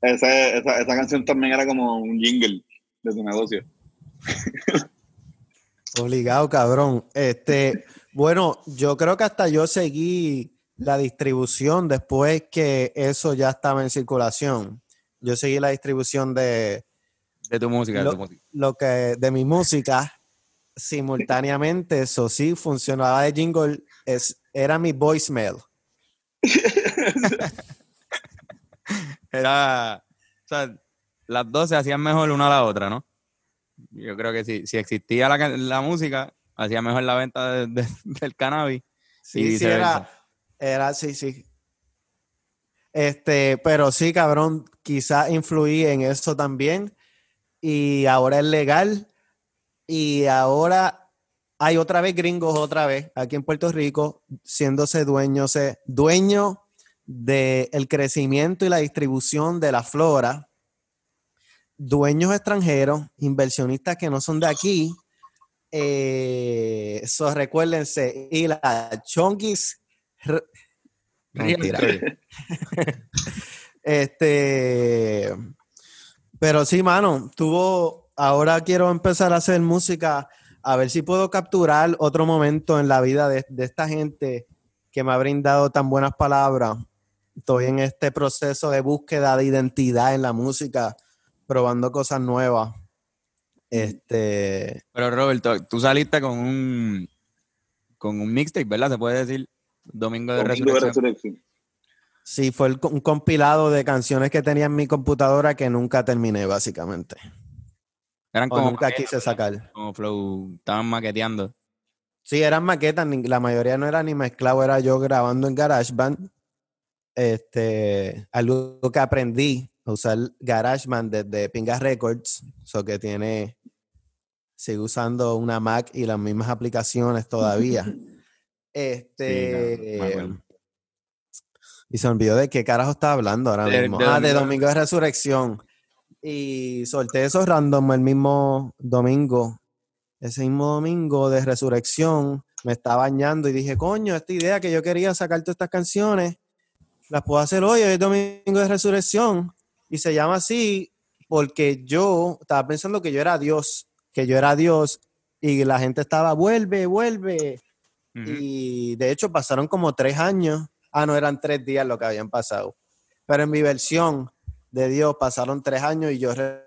Ese- esa, esa canción también era como un jingle de su negocio. <laughs> Obligado, cabrón. Este, bueno, yo creo que hasta yo seguí la distribución después que eso ya estaba en circulación. Yo seguí la distribución de De tu música, de Lo- tu música. lo que de mi música simultáneamente. Eso sí funcionaba de jingle. Es, era mi voicemail. <laughs> Era, o sea, las dos se hacían mejor una a la otra, ¿no? Yo creo que si, si existía la, la música, hacía mejor la venta de- de- del cannabis. Y Sí, sí, era, era, sí, sí. Este, pero sí, cabrón, quizás influí en eso también. Y ahora es legal. Y ahora hay otra vez gringos, otra vez, aquí en Puerto Rico, siéndose dueños, eh, dueño del crecimiento y la distribución de la flora. Dueños extranjeros, inversionistas que no son de aquí, eh, recuérdense, y la Chonguis. Mentira. Este, pero sí, mano, tuvo, ahora quiero empezar a hacer música, a ver si puedo capturar otro momento en la vida de, de esta gente que me ha brindado tan buenas palabras. Estoy en este proceso de búsqueda de identidad en la música, probando cosas nuevas. Este, Pero Roberto, tú saliste con un con un mixtape, ¿verdad? Se puede decir Domingo de Domingo de Resurrección. Sí, fue el un compilado de canciones que tenía en mi computadora que nunca terminé, básicamente. Eran O como, nunca maquetas, quise sacar. como flow, estaban maqueteando. Sí, eran maquetas, ni- la mayoría no era ni mezclado, era yo grabando en GarageBand. Este, algo que aprendí a usar GarageBand desde Pingas Records, so que tiene, sigo usando una Mac y las mismas aplicaciones todavía. <laughs> Este, Sí, acuerdo. y se olvidó de qué carajo estaba hablando ahora De- mismo. de ah, de Domingo de Domingo de Resurrección. Y solté esos random el mismo domingo. Ese mismo domingo de Resurrección me estaba bañando y dije, coño, esta idea que yo quería sacar todas estas canciones, las puedo hacer hoy, hoy es Domingo de Resurrección. Y se llama así porque yo estaba pensando que yo era Dios, que yo era Dios y la gente estaba, vuelve, vuelve. Y de hecho pasaron como tres años. Ah, no, eran tres días lo que habían pasado. Pero en mi versión de Dios pasaron tres años y yo re-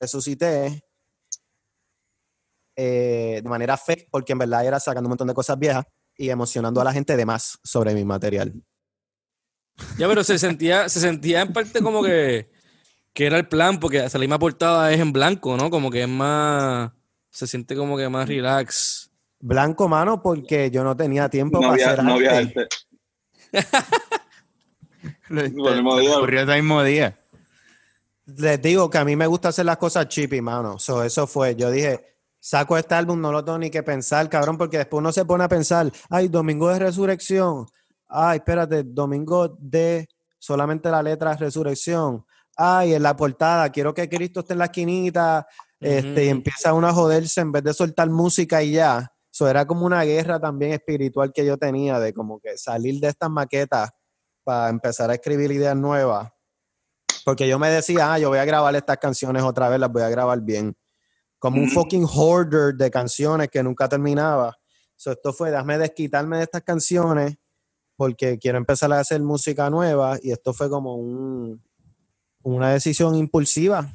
resucité eh, de manera fake, porque en verdad era sacando un montón de cosas viejas y emocionando a la gente de más sobre mi material. Ya, pero se sentía, se sentía en parte como que, que era el plan, porque hasta la misma portada es en blanco, ¿no? Como que es más. Se siente como que más relax. Blanco mano porque yo no tenía tiempo No para había, hacer no había arte. <laughs> Lo- el mismo te- día. ocurrió ese mismo día. Les digo que a mí me gusta hacer las cosas chippy, mano. So, eso fue. Yo dije, saco este álbum, no lo tengo ni que pensar, cabrón, porque después uno se pone a pensar, ay, Domingo de Resurrección. Ay, espérate, Domingo de solamente la letra Resurrección. Ay, en la portada, quiero que Cristo esté en la esquinita. Este, y empieza uno a joderse en vez de soltar música y ya. Eso era como una guerra también espiritual que yo tenía de como que salir de estas maquetas para empezar a escribir ideas nuevas. Porque yo me decía, ah, yo voy a grabar estas canciones otra vez, las voy a grabar bien. Como un fucking hoarder de canciones que nunca terminaba. So, esto fue, déjame desquitarme de estas canciones porque quiero empezar a hacer música nueva y esto fue como un, una decisión impulsiva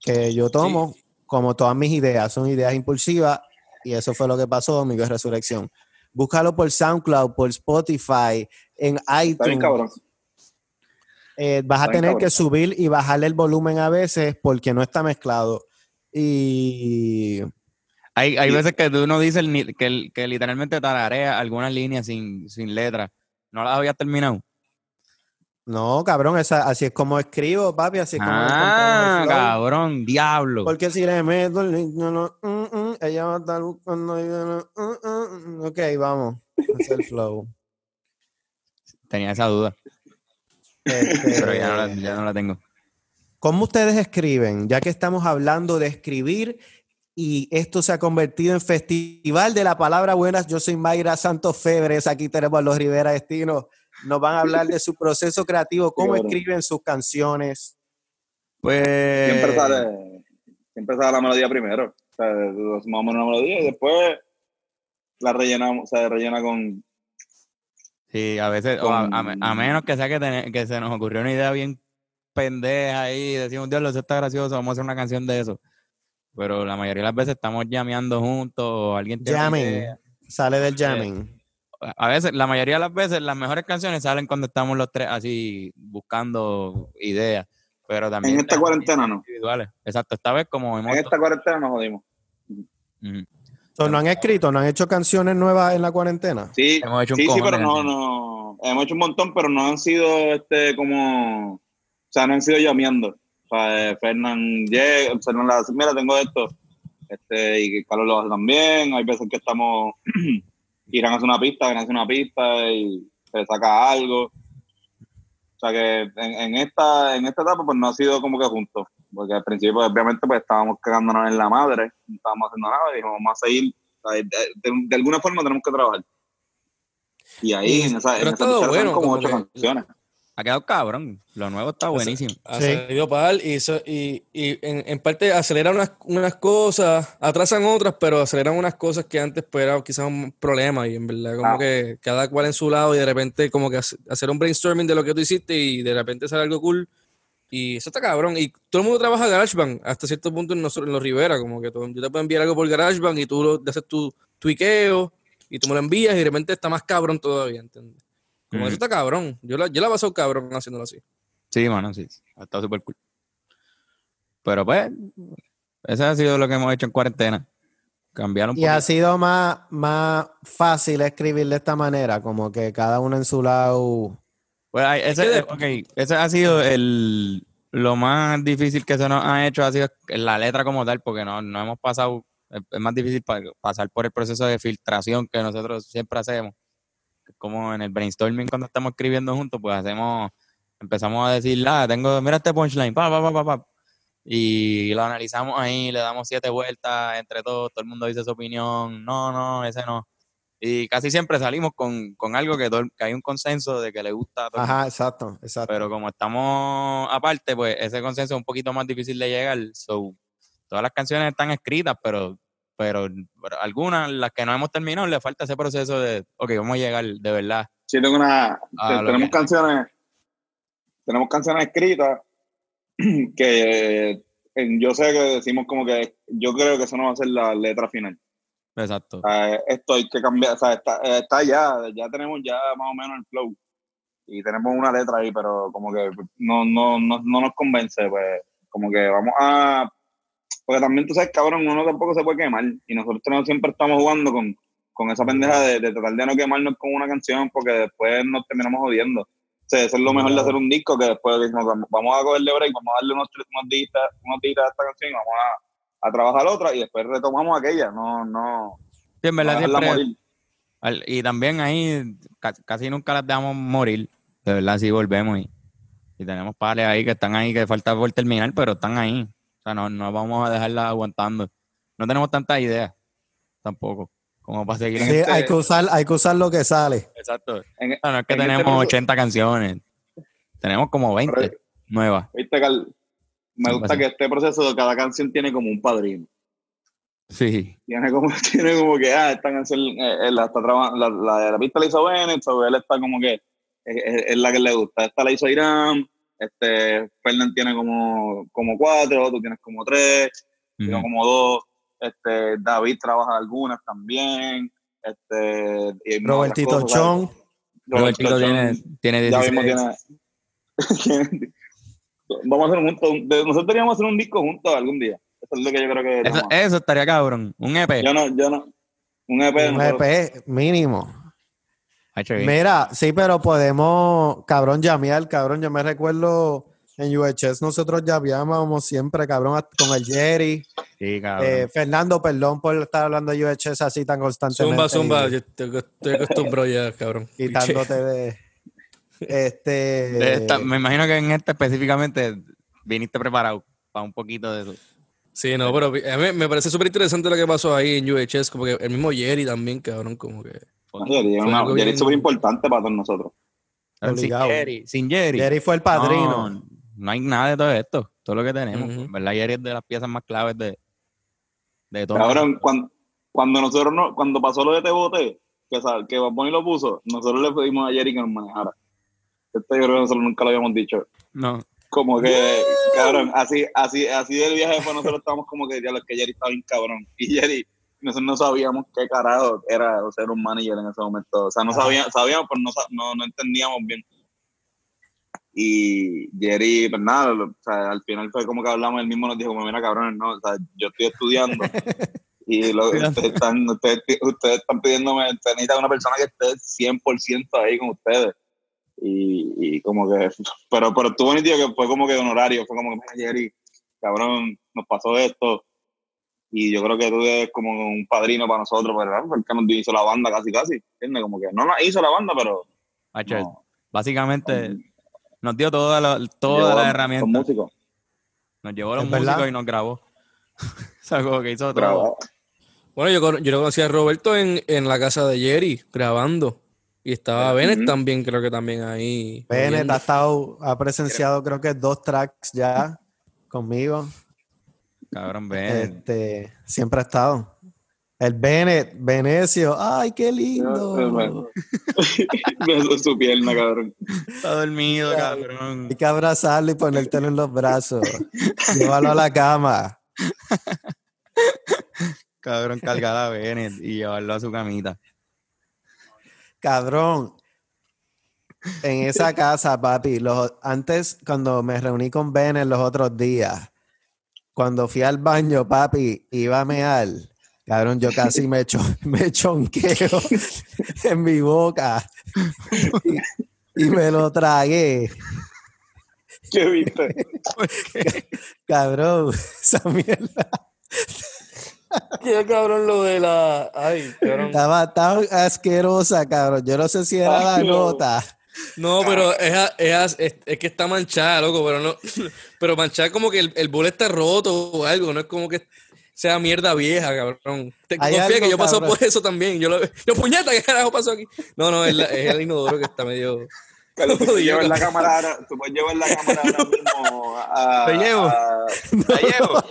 que yo tomo, como todas mis ideas, son ideas impulsivas y eso fue lo que pasó Domingo de Resurrección. Búscalo por SoundCloud, por Spotify, en Está bien, iTunes. cabrón. Eh, vas a Está tener que subir y bajarle el volumen a veces porque no está mezclado. Y Hay, hay veces que tú no dices ni- que, que literalmente tararea algunas líneas sin, sin letra. No las habías terminado. no, cabrón, esa, así es como escribo, papi, así es como Ah, el cabrón, diablo. Porque si le meto el no, no, mm, mm, ella va a estar buscando. no- uh, uh, Ok, vamos. Es el flow. Tenía esa duda, Este, pero ya no, la, ya no la tengo. ¿Cómo ustedes escriben? Ya que estamos hablando de escribir y esto se ha convertido en Festival de la Palabra Buenas. Yo soy Mayra Santos Febres, aquí tenemos a los Rivera Destino. Nos van a hablar de su proceso creativo, cómo bueno. escriben sus canciones. Pues. Siempre sale, siempre sale la melodía primero. O sea, una melodía y después la rellenamos, se rellena con. Sí, a veces, o a, a me- a menos que sea que, tene- que se nos ocurrió una idea bien pendeja ahí, decimos, Dios, eso está gracioso, vamos a hacer una canción de eso. Pero la mayoría de las veces estamos llameando juntos o alguien tiene Jamming. idea. Sale del jamming. A veces, la mayoría de las veces, las mejores canciones salen cuando estamos los tres así buscando ideas. Pero también. En esta cuarentena no. Individuales. Exacto, esta vez como hemos. En esta cuarentena nos jodimos. So, ¿No han escrito, no han hecho canciones nuevas en la cuarentena? Sí, Hemos hecho un sí, sí, pero no, no. Hemos hecho un montón, pero no han sido este como. O sea, no han sido llameando. O sea, eh, Fernán llega, Fernán le dice, mira, tengo esto. Este, y que Carlos lo hace también. Hay veces que estamos. <clears throat> Irán hace una pista, Irán hace una pista y se saca algo. O sea que en, en esta en esta etapa pues no ha sido como que juntos. Porque al principio obviamente pues estábamos cagándonos en la madre, no estábamos haciendo nada y dijimos vamos a seguir. o sea, de, de- de alguna forma tenemos que trabajar. Y ahí Y- en esa, en esa bueno, como como ocho que- canciones. Ha quedado cabrón. Lo nuevo está buenísimo. Ha Sí. salido par y, eso- y, y en, en parte aceleran unas, unas cosas, atrasan otras, pero aceleran unas cosas que antes pues, era quizás un problema y en verdad como Ah. que cada cual en su lado y de repente como que hace- hacer un brainstorming de lo que tú hiciste y de repente sale algo cool y eso está cabrón y todo el mundo trabaja GarageBand hasta cierto punto en, nosotros, en los Rivera, como que todo- yo te puedo enviar algo por GarageBand y tú lo, haces tu tweakeo y tú me lo envías y de repente está más cabrón todavía, ¿entiendes? Como eso está cabrón, yo la, yo la he pasado cabrón haciéndolo así. Sí, mano, sí. Ha estado súper cool. Pero pues, eso ha sido lo que hemos hecho en cuarentena. Cambiar un Y ha sido más, más fácil escribir de esta manera, como que cada uno en su lado. Pues, ay, ese, eh, ok, ese ha sido el, lo más difícil que se nos ha hecho, ha sido la letra como tal, porque no, no hemos pasado, es es más difícil pa- pasar por el proceso de filtración que nosotros siempre hacemos. Como en el brainstorming cuando estamos escribiendo juntos, pues hacemos, empezamos a decir, ah, tengo, mira este punchline, pa, pa, pa, pa, pa. Y lo analizamos ahí, le damos siete vueltas entre todos, todo el mundo dice su opinión, no, no, ese no. Y casi siempre salimos con, con algo que, todo el- que hay un consenso de que le gusta a todo el Ajá, exacto, exacto. pero como estamos aparte, pues ese consenso es un poquito más difícil de llegar. So, todas las canciones están escritas, pero, pero, pero algunas, las que no hemos terminado, le falta ese proceso de, ok, vamos a llegar de verdad. Sí, tengo una. Te- tenemos que- canciones. Tenemos canciones escritas <clears throat> que en- yo sé que decimos como que yo creo que eso no va a ser la letra final. Exacto. O sea, esto hay que cambiar, o sea, está, está ya, ya tenemos ya más o menos el flow. Y tenemos una letra ahí, pero como que no, no, no, no nos convence, pues como que vamos a... Porque también tú sabes, cabrón, uno tampoco se puede quemar. Y nosotros tenemos- siempre estamos jugando con, con esa pendeja de, de tratar de no quemarnos con una canción porque después nos terminamos jodiendo. O sea, eso es lo mejor de hacer un disco que después decimos, vamos- a cogerle break, vamos a darle unos, unos días, unos días a esta canción y vamos a, a trabajar otra y después retomamos aquella. No, no, Sí, en no verdad dejarla siempre- al- y también ahí ca- casi nunca las dejamos morir. De verdad, sí volvemos y, y tenemos pares ahí que están ahí, que falta por terminar, pero están ahí. O sea, no, no vamos a dejarlas aguantando. No tenemos tantas ideas tampoco, como para seguir en Sí, este- hay que usar, hay que usar lo que sale. Exacto. En- O sea, no es que este tenemos proceso- 80 canciones. Tenemos como 20 Pero- nuevas. Viste, Carl, me ¿Qué gusta pasa? que este proceso de cada canción tiene como un padrino. Sí. Tiene como, <laughs> tiene como que, ah, esta canción, eh, él la, está traba- la, la de la pista la hizo Bennett, so él está como que, es, es- es la que le gusta. Esta la hizo Irán, este, Fernan tiene como, como cuatro, tú tienes como tres, yo Ujú. como dos, este, David trabaja algunas también, este, y Robertito cosas, Chong. Robertito Chong, tiene, tiene ya 16. mismo tiene. Vamos a hacer un junto, nosotros deberíamos hacer un disco juntos algún día. Eso es lo que yo creo que Eso, estaría cabrón. Un EP. Yo no, yo no. Un EP. Un. EP mínimo. Mira, sí, pero podemos, cabrón, llamear, cabrón. Yo me recuerdo en UHS nosotros llameábamos siempre, cabrón, hasta con el Jerry Sí, cabrón. Eh, Fernando, perdón por estar hablando de UHS así tan constantemente. Zumba, zumba. y Yo estoy, estoy acostumbrado ya, cabrón. Quitándote de. Este. De esta- me imagino que en este específicamente viniste preparado para un poquito de eso. Sí, no, pero a mí me parece súper interesante lo que pasó ahí en UHS. Como que el mismo Jerry también, cabrón, como que. Jerry es, una- Jerry súper importante para todos nosotros. Sin. Jerry, sin Jerry. Jerry fue el padrino. No, no hay nada de todo esto. Todo lo que tenemos. En ¿Verdad? Jerry es de las piezas más claves de, de todo. Cabrón, cuando, cuando nosotros no, cuando pasó lo de Te Boté, que, que lo puso, nosotros le pedimos a Jerry que nos manejara. Esto yo creo que nosotros nunca lo habíamos dicho. No. Como que, cabrón, así, así, así del viaje fue, nosotros estábamos como que, ya que Jerry estaba bien cabrón. Y Jerry, nosotros no sabíamos qué carajo era ser un manager en ese momento. O sea, no sabíamos, sabíamos, pero no, no, no entendíamos bien. Y Jerry, pues nada, o sea, al final fue como que hablamos, él mismo nos dijo, mira, cabrones, no, o sea, yo estoy estudiando. <laughs> y lo, ustedes, están, ustedes, ustedes están pidiéndome, ustedes necesitan una persona que esté 100% ahí con ustedes. Y, y como que, pero, pero estuvo nítido que fue como que honorario, fue como que, Jerry, cabrón, nos pasó esto. Y yo creo que tú eres como un padrino para nosotros, ¿verdad? Fue el que nos hizo la banda casi, casi. ¿Entiendes? Como que no nos hizo la banda, pero. No, Básicamente nos dio toda la, llevó todas las a herramientas. Los músicos. Nos llevó a los verdad. músicos y nos grabó. <laughs> o sea, como que hizo todo. Bueno, yo, yo lo conocí a Roberto en, en la casa de Jerry, grabando. Y estaba Bennett también, creo que también ahí. Bennett ha estado, ha presenciado creo que dos tracks ya conmigo. Cabrón, ven. Este, siempre ha estado. El Bennett, Venecio, ay, qué lindo. Besó <laughs> su pierna, cabrón. Está dormido, cabrón. Hay que abrazarlo y ponértelo en los brazos. <laughs> Llévalo a la cama. Cabrón, cargar a Bennett y llevarlo a su camita. Cabrón. En esa casa, papi, los, antes cuando me reuní con Bennett los otros días, cuando fui al baño, papi, iba a mear. Cabrón, yo casi <laughs> me, cho- me chonqueo <laughs> en mi boca y, y me lo tragué. ¿Qué viste? <laughs> Cabrón, esa mierda Qué cabrón lo de la. Ay, cabrón. estaba tan asquerosa, cabrón. Yo no sé si era la Ay, nota. No, pero es, es, es, es que está manchada, loco, pero no. <laughs> Pero manchada como que el, el bol está roto o algo, no es como que sea mierda vieja, cabrón. Te confía algo, que yo paso cabrón. por eso también. Yo lo yo, puñeta, ¿qué carajo pasó aquí? No, no, es, la- es el inodoro que está medio. Carlos, tú puedes llevar la cámara ahora, tú puedes llevar la cámara ahora mismo a... Te llevo. a- ¿La llevo?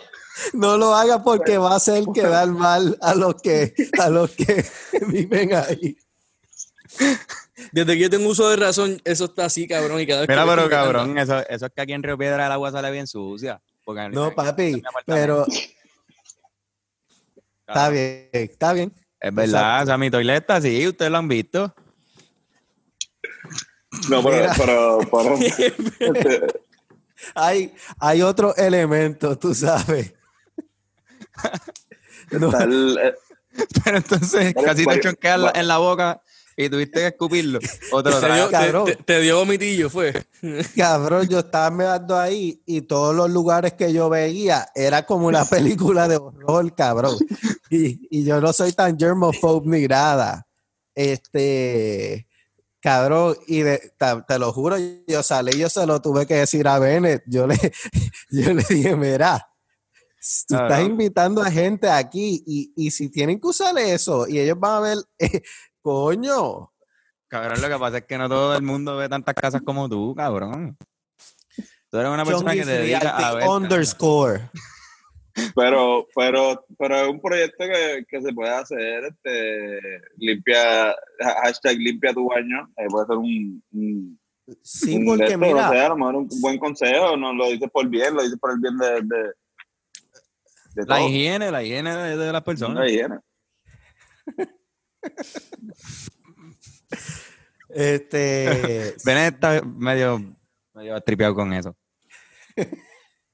No lo haga porque va a hacer quedar mal a los que a los que <laughs> viven ahí. Desde que yo tengo uso de razón, eso está así, cabrón. Y cada vez Mira, pero cabrón, eso, eso es que aquí en Río Piedra el agua sale bien sucia. Porque No, en- papi, pero <laughs> está bien, está bien. Es verdad, o sea, mi toileta, sí, ustedes lo han visto. No, pero... Pero, pero <laughs> este, Hay, hay otro elemento, tú sabes. No, el- eh, <laughs> Pero entonces casi te vale, chonqueas en la boca y tuviste que escupirlo. Otro te, dio, trago. te- cabrón. te- te dio vomitillo, fue. <laughs> cabrón, yo estaba mirando ahí y todos los lugares que yo veía era como una película de horror, cabrón. Y, y yo no soy tan germophobe ni nada. Este, cabrón, y de- te, te lo juro, yo salí, yo se lo tuve que decir a Bennett. Yo le, <laughs> yo le dije, mira, tú estás invitando a gente aquí y, y si tienen que usar eso y ellos van a ver, eh, <laughs> coño, Cabrón, lo que pasa es que no todo el mundo ve tantas casas como tú, cabrón. Tú eres una persona que te dedica a ver. underscore. pero, pero, pero es un proyecto que, que se puede hacer, este, limpia, hashtag limpia tu baño, eh, puede ser un, un, Sí, un de porque esto, mira, no sé, a lo mejor un buen consejo, no lo dices por bien, lo dices por el bien de, de, de La todo. higiene, la higiene de, de las personas. La higiene. Este, Benet está medio, medio tripeado con eso.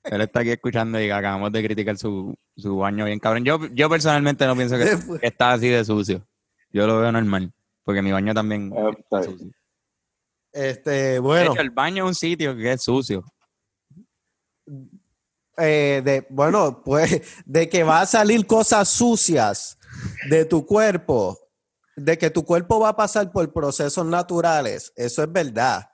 Él está aquí escuchando y acabamos de criticar su, su baño bien cabrón. Yo, yo personalmente no pienso que, Después- que está así de sucio. Yo lo veo normal. Porque mi baño también Eh, está está sucio. este, De bueno, hecho, el baño es un sitio que es sucio. eh, de, bueno, pues, de que va a salir cosas sucias de tu cuerpo, de que tu cuerpo va a pasar por procesos naturales, eso es verdad.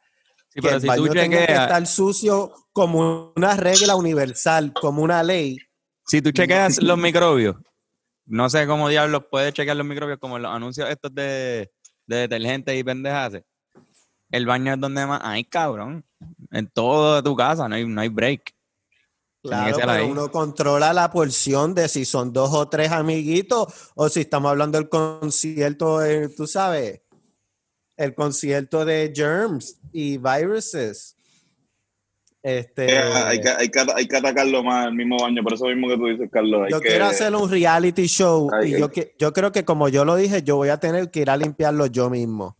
Sí, que pero el si baño tú tenga que chequeas, estar sucio como una regla universal, como una ley. si tú chequeas los microbios, no sé cómo diablos puedes chequear los microbios como los anuncios estos de, de detergentes y pendejas. El baño es donde más hay, cabrón. En toda tu casa, no hay, no hay break. Claro, pero ahí. uno controla la porción de si son dos o tres amiguitos o si estamos hablando del concierto, eh, tú sabes, el concierto de germs y viruses. Este, Eh, hay, que, hay, que, hay que atacarlo más el mismo baño, por eso mismo que tú dices, Carlos. Hay yo que, quiero hacer un reality show y yo, que- yo creo que como yo lo dije, yo voy a tener que ir a limpiarlo yo mismo.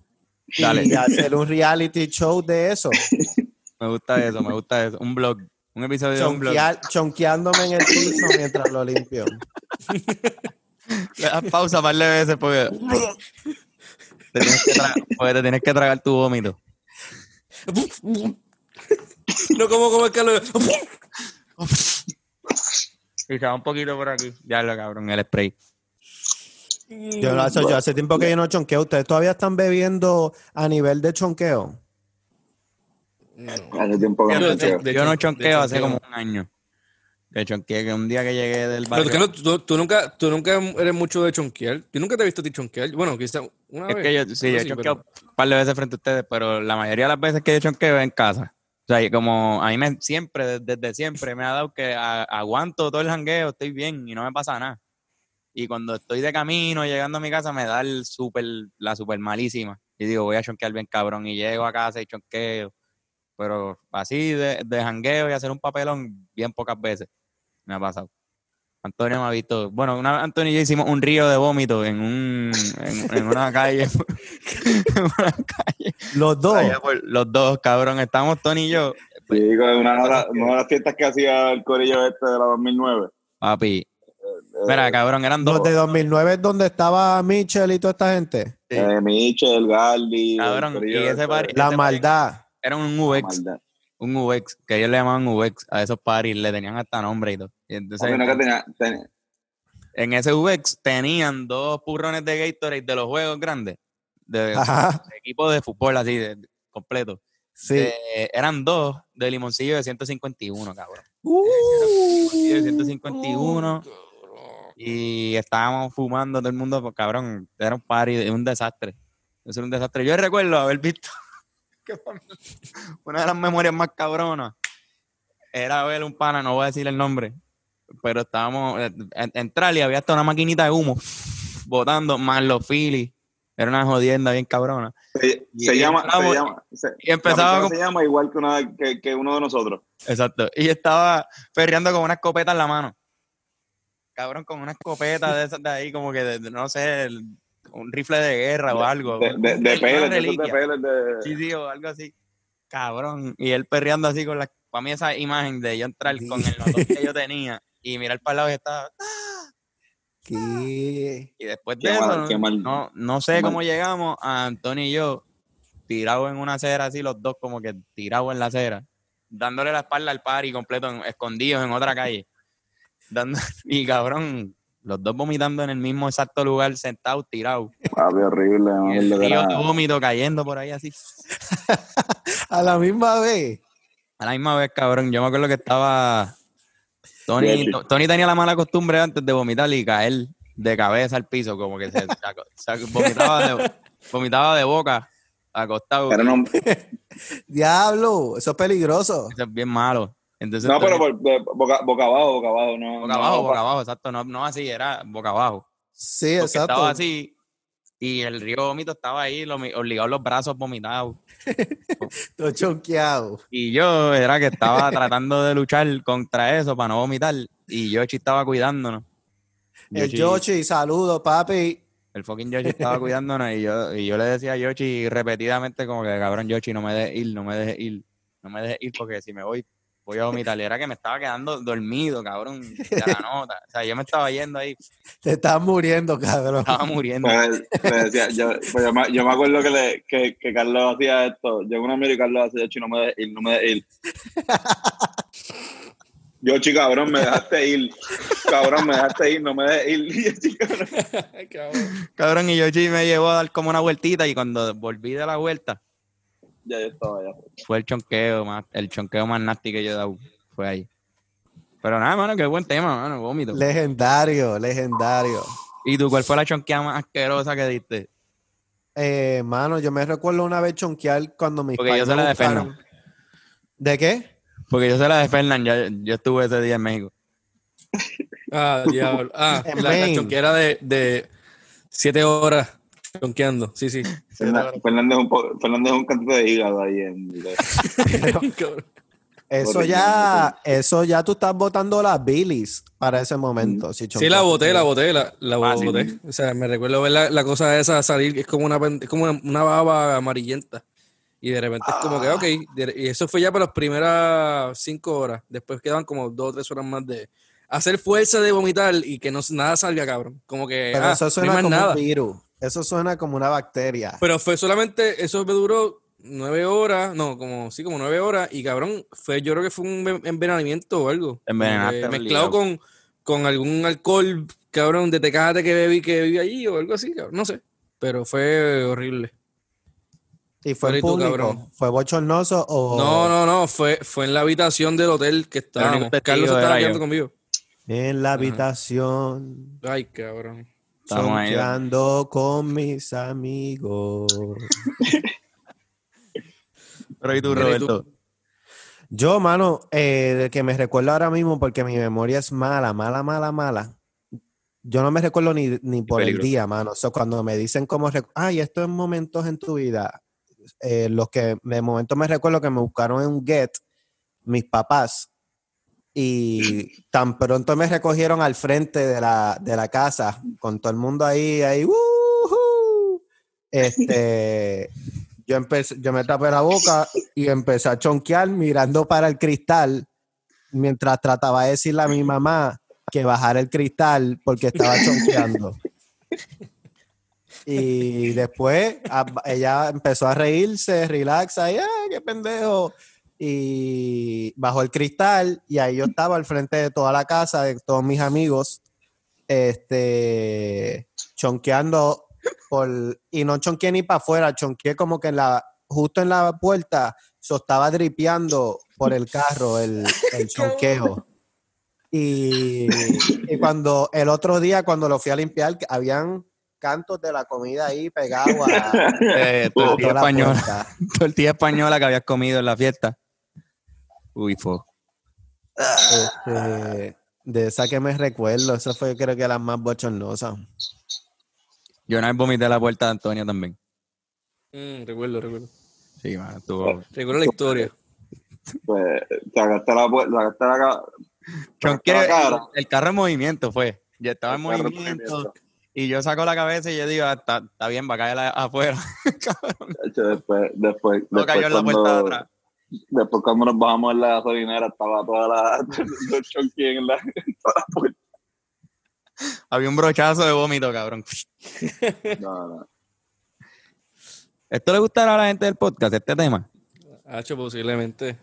Dale. Y hacer un reality show de eso. <laughs> Me gusta eso, me gusta eso. Un blog, un episodio de un chonqueándome en el piso mientras lo limpio. Le das <laughs> pausa un par de veces porque te tienes que, tra- porque te tienes que tragar tu vómito. No como como el Carlos. Y se va un poquito por aquí. Ya lo cabrón, el spray. Yo, no- eso- yo hace tiempo que yo no chonqueo. ¿Ustedes todavía están bebiendo a nivel de chonqueo? Hace tiempo que no Pero chonqueo. de- Yo no chonqueo hace chonqueo. como un año. De chonqueo, que un día que llegué del Pero barrio. Carlos, tú, tú nunca, tú nunca eres mucho de chonquear. Yo nunca te he visto a ti chonquear. Bueno, quizá una Es vez. que yo, sí, yo he Sí, chonqueado pero- un par de veces frente a ustedes, pero la mayoría de las veces que yo chonqueo es en casa. O sea, y como a mí me, siempre, desde, desde siempre, me ha dado que a- aguanto todo el jangueo, estoy bien y no me pasa nada. Y cuando estoy de camino, llegando a mi casa, me da el super, la super malísima. Y digo, voy a chonquear bien cabrón. Y llego a casa y chonqueo. Pero así de, de jangueo y hacer un papelón, bien pocas veces me ha pasado. Antonio me ha visto. Bueno, una, vez Antonio y yo hicimos un río de vómito en, un, en, en una calle. <laughs> en una calle. Los dos. allá por- los dos, cabrón. Estábamos Tony y yo. Sí, con una, de las- una de las fiestas que hacía el corillo este de la 2009. Papi. Mira, cabrón, eran dos. Los de 2009 es donde estaba Mitchell y toda esta gente. Sí. Eh, Michel, Galdi. Cabrón, el corillo y ese este, La Ese maldad. Era un la UX. Un UX. Que ellos le llamaban UX a esos parties. Le tenían hasta nombre y todo. Y entonces, Papi, no que tenía- tenía- en ese UX tenían dos purrones de Gatorade de los juegos grandes. De, de equipo de fútbol así, de, de- completo. Sí. De- eran dos de limoncillo de 151, cabrón. Uh. Limoncillo de 151. Y estábamos fumando todo el mundo, pues, cabrón, era un party, un desastre. Eso era un desastre. Yo recuerdo haber visto <laughs> que una de las memorias más cabronas era ver un pana, no voy a decir el nombre, pero estábamos eh, en, entrar y había hasta una maquinita de humo botando más los Phillies. Era una jodienda bien cabrona. Se, Y se llama, se llama, se- Y empezaba con- se llama igual que, una, que, que uno de nosotros. Exacto. Y estaba perreando con una escopeta en la mano. Cabrón, con una escopeta de esas de ahí, como que, de- no sé, el- un rifle de guerra o algo. De, de, de peles, de peles. Sí, sí, o algo así. Cabrón. Y él perreando así con la... Para mí esa imagen de yo entrar con el notón que yo tenía y mirar para el lado y estaba... ¿Qué? Y después Qué de eso, mal, qué mal. no, no sé cómo mal. llegamos a Antonio y yo tirados en una acera así, los dos como que tirados en la acera, dándole la espalda al party completo, en- escondidos en otra calle. Dando, <laughs> y cabrón, los dos vomitando en el mismo exacto lugar, sentados, tirados. Papi, horrible. no Y el río de vómito cayendo por ahí así. <laughs> A la misma vez. A la misma vez, cabrón, yo me acuerdo que estaba... Tony, Tony tenía la mala costumbre antes de vomitar y caer de cabeza al piso, como que se, se aco- se vomitaba, de, <laughs> vomitaba de boca, acostado. Era <laughs> un- Diablo, eso es peligroso. Eso es bien malo. Entonces, no, pero por- boca, boca abajo, boca abajo. No, boca no, abajo, boca abajo, exacto. No, no así, era boca abajo. Sí, Porque exacto. estaba así y el río vómito estaba ahí, lo, obligado los brazos vomitados. <laughs> Todo chonqueado. Y yo era que estaba <laughs> tratando de luchar contra eso para no vomitar. Y Yoshi estaba cuidándonos. El Yoshi, saludos, papi. El fucking Yoshi estaba cuidándonos y yo, y yo le decía a Yoshi repetidamente como que cabrón Yoshi no me dejes ir, no me dejes ir, no me dejes ir porque si me voy voy a vomitar. Y era que me estaba quedando dormido, cabrón, de la <laughs> nota. O sea, yo me estaba yendo ahí, Te estás muriendo, cabrón. estaba muriendo. Pues, decía, yo, pues yo, me, yo me acuerdo que, le, que, que Carlos hacía esto. Yo en una miro y Carlos hacía, "Yoshi, no me dejes ir, no me dejes <laughs> ir. Yoshi, cabrón, me dejaste ir. Cabrón, me dejaste ir, no me dejes <laughs> ir. Yoshi, cabrón. Cabrón. Cabrón, y Yoshi me llevó a dar como una vueltita y cuando volví de la vuelta, Ya yo estaba allá. fue el chonqueo más, el chonqueo más nasty que yo he dado. Fue ahí. Pero nada, mano, qué buen tema, mano, vómito. Legendario, legendario. ¿Y tú cuál fue la chonqueada más asquerosa que diste? Eh, mano, yo me recuerdo una vez chonquear cuando mis Porque yo se la de buscaron. Fernan. ¿De qué? Porque yo sé la de Fernán, ya- yo estuve ese día en México. Ah, diablo. Ah, la, la chonquera de, de siete horas chonqueando. Sí, sí. <laughs> Fernan- Fernández es un, Fernández es un cantante de hígado ahí en. <laughs> Eso ya, eso ya tú estás botando las bilis para ese momento. si. Sí, la boté, la boté, la, la Ah, sí. boté. O sea, me recuerdo ver la, la cosa esa salir, que es como una, es como una, una baba amarillenta. Y de repente es como que, Ah. ok, y eso fue ya para las primeras cinco horas. Después quedaban como dos o tres horas más de hacer fuerza de vomitar y que no, nada salga, cabrón. Como que, Pero ah, eso no hay suena más como nada. un virus. Eso suena como una bacteria. Pero fue solamente, eso me duró nueve horas, no, como, sí, como nueve horas. Y cabrón, fue, yo creo que fue un enven- envenenamiento o algo. Envenenaste. Mezclado con, con algún alcohol, cabrón, de tecate que bebí, que bebí allí o algo así, cabrón. No sé. Pero fue horrible. ¿Y fue pero en ¿y tú, público? cabrón? ¿Fue bochornoso o...? No, no, no, fue, fue en la habitación del hotel que estábamos. Carlos estaba quedando conmigo. En la habitación, Ay, cabrón. Con mis amigos. <laughs> Pero ¿y tú. Roberto? Yo, mano, eh, que me recuerdo ahora mismo, porque mi memoria es mala, mala, mala, mala. Yo no me recuerdo ni, ni por el día, mano. O sea, cuando me dicen cómo, rec- ay, estos momentos en tu vida, eh, los que de momento me recuerdo que me buscaron en un Get, mis papás, y tan pronto me recogieron al frente de la, de la casa, con todo el mundo ahí, ahí, este, <laughs> yo, empecé, yo me tapé la boca y empecé a chonquear mirando para el cristal, mientras trataba de decirle a mi mamá que bajara el cristal porque estaba chonqueando. Y después a- ella empezó a reírse, relaxa, y ¡ah, qué pendejo! Y bajó el cristal y ahí yo estaba al frente de toda la casa, de todos mis amigos, este, chonqueando por, y no chonqueé ni para afuera, chonqueé como que en la, justo en la puerta, so estaba dripeando por el carro el, el <laughs> chonqueo. Y, y cuando el otro día, cuando lo fui a limpiar, habían cantos de la comida ahí pegados a, <laughs> Eh, tortilla española, <laughs> tortilla española que habías comido en la fiesta. Uy, fue. Este, de esa que me recuerdo, esa fue creo que la más bochornosa. Yo una vez vomité a la puerta de Antonio también. Mm, recuerdo, recuerdo. Sí, mano, estuvo. Recuerdo la historia. Pues, sacaste la puerta, sacaste la cara. el, el carro en movimiento fue. Yo estaba en El carro en movimiento movimiento. y yo saco la cabeza y yo digo, ah, está, bien, va a caer afuera. <laughs> Después, después, No cayó en la puerta de atrás. Después cuando nos bajamos en la gasolinera, estaba toda la, <laughs> en la, toda la puerta. Había un brochazo de vómito, cabrón. No, no. ¿Esto le gustará a la gente del podcast, este tema? Hacho, posiblemente.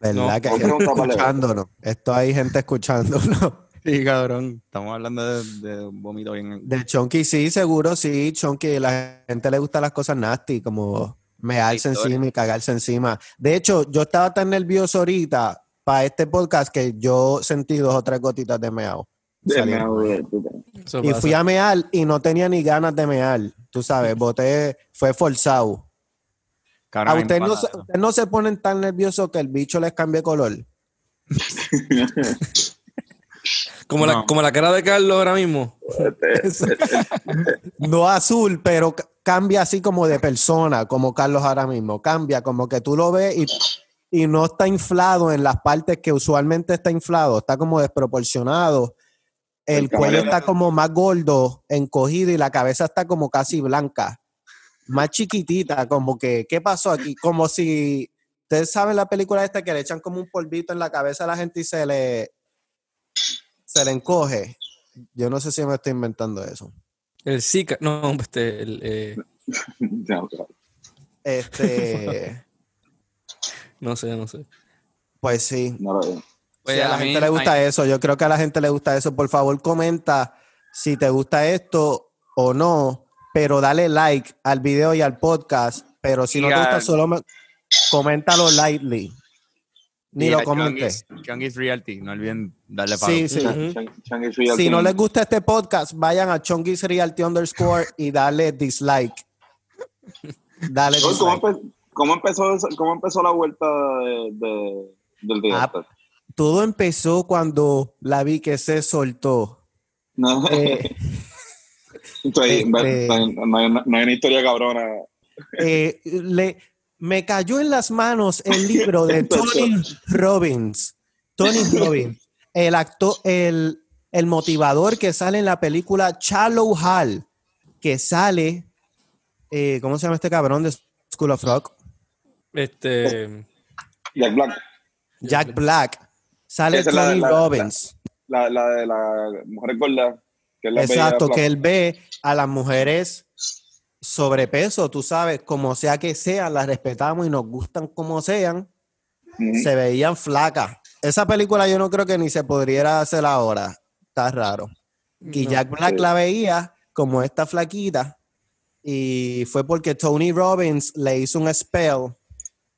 ¿Verdad No, que hay gente escuchándonos? Esto hay gente escuchándonos. <laughs> Sí, cabrón. Estamos hablando de, de un vómito bien. De Chonky sí, seguro sí, Chonky. La gente le gustan las cosas nasty, como mearse encima y cagarse encima. De hecho, yo estaba tan nervioso ahorita para este podcast que yo sentí dos o tres gotitas de meao. De Eso Y fui a mear y no tenía ni ganas de mear. Tú sabes, boté, fue forzado. Cabrón, ¿A ustedes no, ustedes no se ponen tan nerviosos que el bicho les cambie color? <laughs> Como, la, No. como la cara de Carlos ahora mismo. <laughs> No azul, pero ca- cambia así como de persona, como Carlos ahora mismo. Cambia, como que tú lo ves y, y no está inflado en las partes que usualmente está inflado, está como desproporcionado. El El cuello camaleón. está como más gordo, encogido y la cabeza está como casi blanca, más chiquitita, como que, ¿qué pasó aquí? Como si, ustedes saben la película esta que le echan como un polvito en la cabeza a la gente y se le, se le encoge. Yo no sé si me estoy inventando eso. El Zika. No, este, el, eh. <laughs> Este, <laughs> no sé, no sé. pues sí. No lo veo. Pues Sí, a la mí- gente le gusta eso. Yo creo que a la gente le gusta eso. Por favor, comenta si te gusta esto o no, pero dale like al video y al podcast. Pero si no te gusta, al- solo me- coméntalo lightly. Ni lo. Chungy's- Chungy's Realty, no olviden darle follow. Sí, sí. Y Realty. Si no les gusta este podcast, vayan a Chonguis Realty underscore y dale dislike. Dale Oye, ¿Cómo, dislike. empe- cómo empezó, eso- ¿Cómo empezó la vuelta de, de- del Ah, director? Todo empezó cuando la vi que se soltó. No, Eh, <laughs> Estoy- este- no, hay- no hay, no hay una historia cabrona. eh, le, me cayó en las manos el <laughs> libro de Tony Robbins. Tony <laughs> Robbins, el actor, el, el motivador que sale en la película Shallow Hall, que sale, eh, ¿cómo se llama este cabrón de School of Rock? Este. Jack Black. Jack Black. Sale Esa es la- Tony la- Robbins. La, la de la mujer gorda. Que es la Exacto, que él ve a las mujeres sobrepeso, tú sabes, como sea que sean, las respetamos y nos gustan como sean, se veían flacas. Esa película yo no creo que ni se podría hacer ahora. Está raro. Y no. Jack Black Sí. la veía como esta flaquita y fue porque Tony Robbins le hizo un spell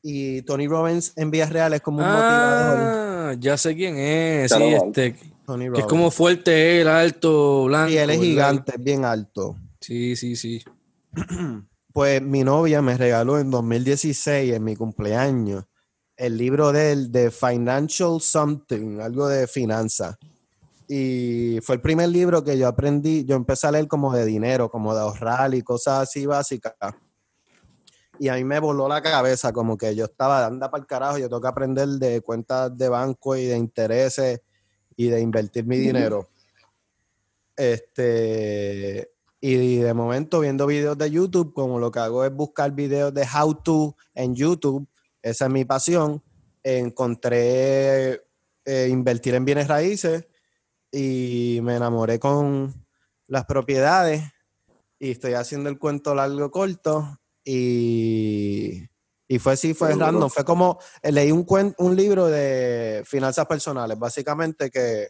y Tony Robbins en vías reales como un motivador. Ah, ya sé quién es. Sí, este. Tony Que es como fuerte él, alto, blanco. y él es gigante, es bien alto. Sí, sí, sí. <clears throat> Pues mi novia me regaló en 2016, en mi cumpleaños, el libro de él de Financial Something, algo de finanzas. Y fue el primer libro que yo aprendí, yo empecé a leer como de dinero, como de ahorrar y cosas así básicas. Y a mí me voló la cabeza, como que yo estaba, anda para el carajo, yo tengo que aprender de cuentas de banco y de intereses y de invertir mi dinero. Este, y de momento viendo videos de YouTube, como lo que hago es buscar videos de how to en YouTube, esa es mi pasión, encontré eh, invertir en bienes raíces y me enamoré con las propiedades y estoy haciendo el cuento largo corto y, y fue así, fue random, fue como, eh, leí un, cuen- un libro de finanzas personales, básicamente que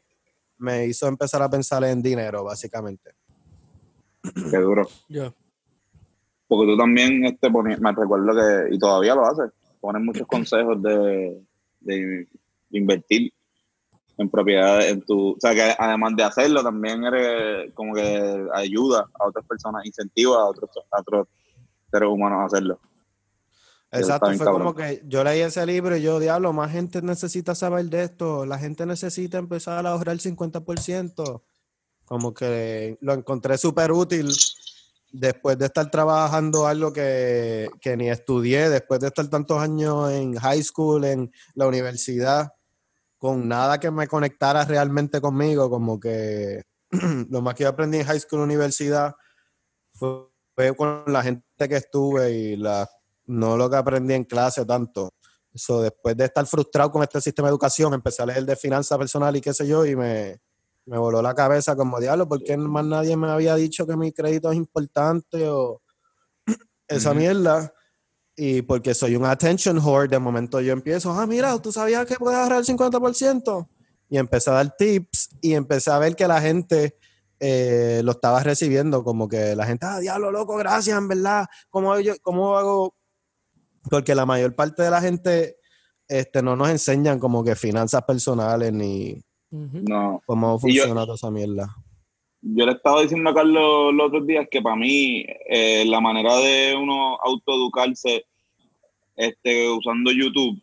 me hizo empezar a pensar en dinero, básicamente. Qué duro. Ya. Porque tú también este, me recuerdo que, y todavía lo haces, pones muchos consejos de, de invertir en propiedades, en tu, o sea que además de hacerlo, también eres como que ayuda a otras personas, incentiva a otros, a otros seres humanos a hacerlo. Exacto, fue cabrón. como que yo leí ese libro y yo, diablo, más gente necesita saber de esto, la gente necesita empezar a ahorrar el 50%. Como que lo encontré súper útil después de estar trabajando algo que, que ni estudié, después de estar tantos años en high school, en la universidad, con nada que me conectara realmente conmigo, como que <clears throat> lo más que yo aprendí en high school, universidad, fue, con la gente que estuve y la no lo que aprendí en clase tanto. Eso, después de estar frustrado con este sistema de educación, empecé a leer de finanzas personal y qué sé yo, y me, me voló la cabeza como diablo, porque más nadie me había dicho que mi crédito es importante o <clears throat> esa mierda. Y porque soy un attention whore, de momento yo empiezo, ah, mira, ¿tú sabías que puedes ahorrar el 50%? Y empecé a dar tips y empecé a ver que la gente eh, lo estaba recibiendo, como que la gente, ah, diablo, loco, gracias, en verdad. ¿Cómo, yo, cómo hago? Porque la mayor parte de la gente este, no nos enseñan como que finanzas personales ni No. cómo yo- funciona toda esa mierda. Yo le estaba diciendo a Carlos los otros días que para mí eh, la manera de uno autoeducarse este, usando YouTube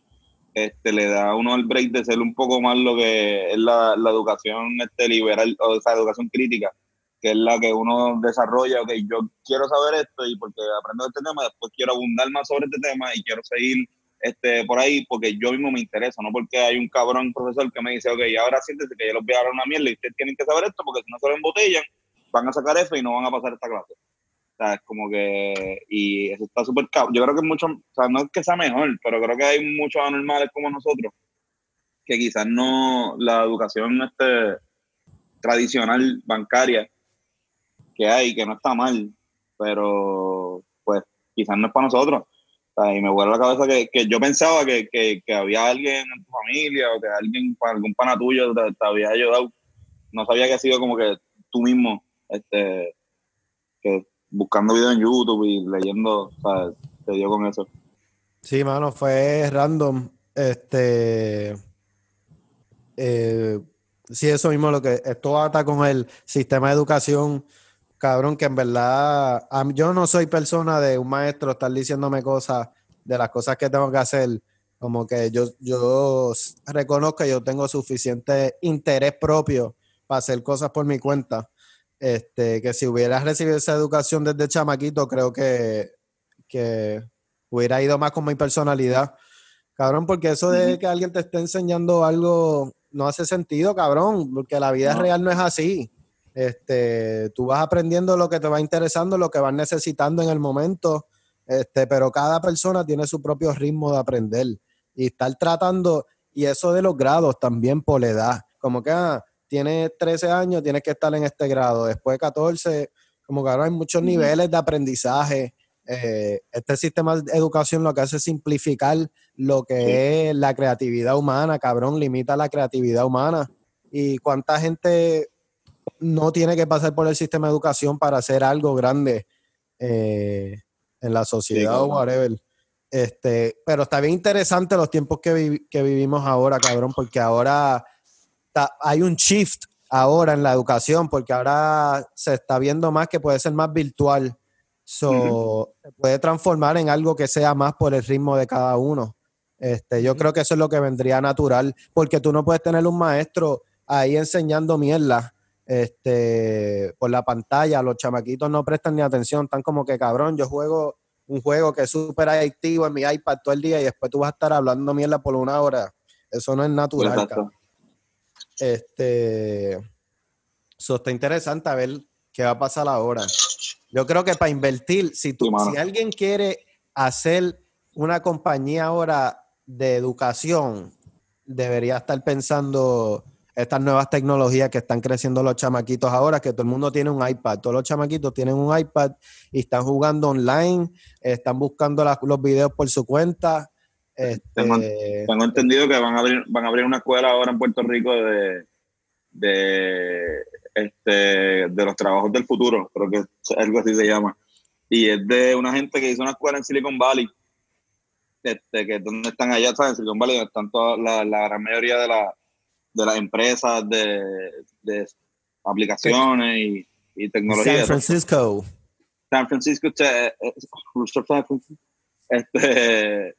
este, le da a uno el break de ser un poco más lo que es la, la educación este, liberal, o esa educación crítica, que es la que uno desarrolla, ok, yo quiero saber esto y porque aprendo este tema, después quiero abundar más sobre este tema y quiero seguir este, por ahí porque yo mismo me interesa, no porque hay un cabrón profesor que me dice, ok, ahora siéntese que yo les voy a dar una mierda y ustedes tienen que saber esto porque si no se lo embotellan, van a sacar F y no van a pasar esta clase. O sea, es como que, y eso está súper cabrón. Yo creo que mucho, o sea, no es que sea mejor, pero creo que hay muchos anormales como nosotros que quizás no, la educación este, tradicional bancaria que hay, que no está mal, pero pues quizás no es para nosotros. Y me vuelve la cabeza que, que yo pensaba que, que, que había alguien en tu familia o que alguien, algún pana tuyo te, te había ayudado. No sabía que ha sido como que tú mismo, este, que buscando videos en YouTube y leyendo, o sea, te dio con eso. Sí, mano, fue random. Este. eh, sí, eso mismo lo que. Esto ata con el sistema de educación, cabrón, que en verdad. mí- yo no soy persona de un maestro estar diciéndome cosas de las cosas que tengo que hacer. Como que yo, yo reconozco que yo tengo suficiente interés propio para hacer cosas por mi cuenta. Este, que si hubiera recibido esa educación desde chamaquito, creo que, que hubiera ido más con mi personalidad. Cabrón, porque eso de que alguien te esté enseñando algo no hace sentido, cabrón, porque la vida No. real no es así. Este, tú vas aprendiendo lo que te va interesando, lo que vas necesitando en el momento, este, pero cada persona tiene su propio ritmo de aprender y estar tratando, y eso de los grados también por la edad, como que ah, tienes 13 años, tienes que estar en este grado, después de 14, como que ahora hay muchos niveles de aprendizaje. Eh, este sistema de educación lo que hace es simplificar lo que es la creatividad humana, cabrón, limita la creatividad humana. ¿Y cuánta gente no tiene que pasar por el sistema de educación para hacer algo grande eh, en la sociedad o whatever? Este, pero está bien interesante los tiempos que, vi- que vivimos ahora, cabrón, porque ahora hay un shift ahora en la educación, porque ahora se está viendo más que puede ser más virtual. So, se puede transformar en algo que sea más por el ritmo de cada uno. Este, yo creo que eso es lo que vendría natural, porque tú no puedes tener un maestro ahí enseñando mierda este, por la pantalla. Los chamaquitos no prestan ni atención, están como que cabrón, yo juego un juego que es súper adictivo en mi iPad todo el día y después tú vas a estar hablando mierda por una hora. Eso no es natural. Este, eso está interesante a ver qué va a pasar ahora. Yo creo que para invertir, si, tú, Sí, si alguien quiere hacer una compañía ahora de educación, debería estar pensando estas nuevas tecnologías que están creciendo los chamaquitos ahora, que todo el mundo tiene un iPad, todos los chamaquitos tienen un iPad y están jugando online, están buscando los videos por su cuenta. Este, Tengo entendido que van a abrir, van a abrir una escuela ahora en Puerto Rico de, de, este, de los trabajos del futuro, creo que es algo así se llama. Y es de una gente que hizo una escuela en Silicon Valley, este, que es donde están allá, ¿sabes? En Silicon Valley, donde están toda la, la gran mayoría de, la, de las empresas de, de aplicaciones y, y tecnología. San Francisco. San Francisco, este, eh, San Francisco, este,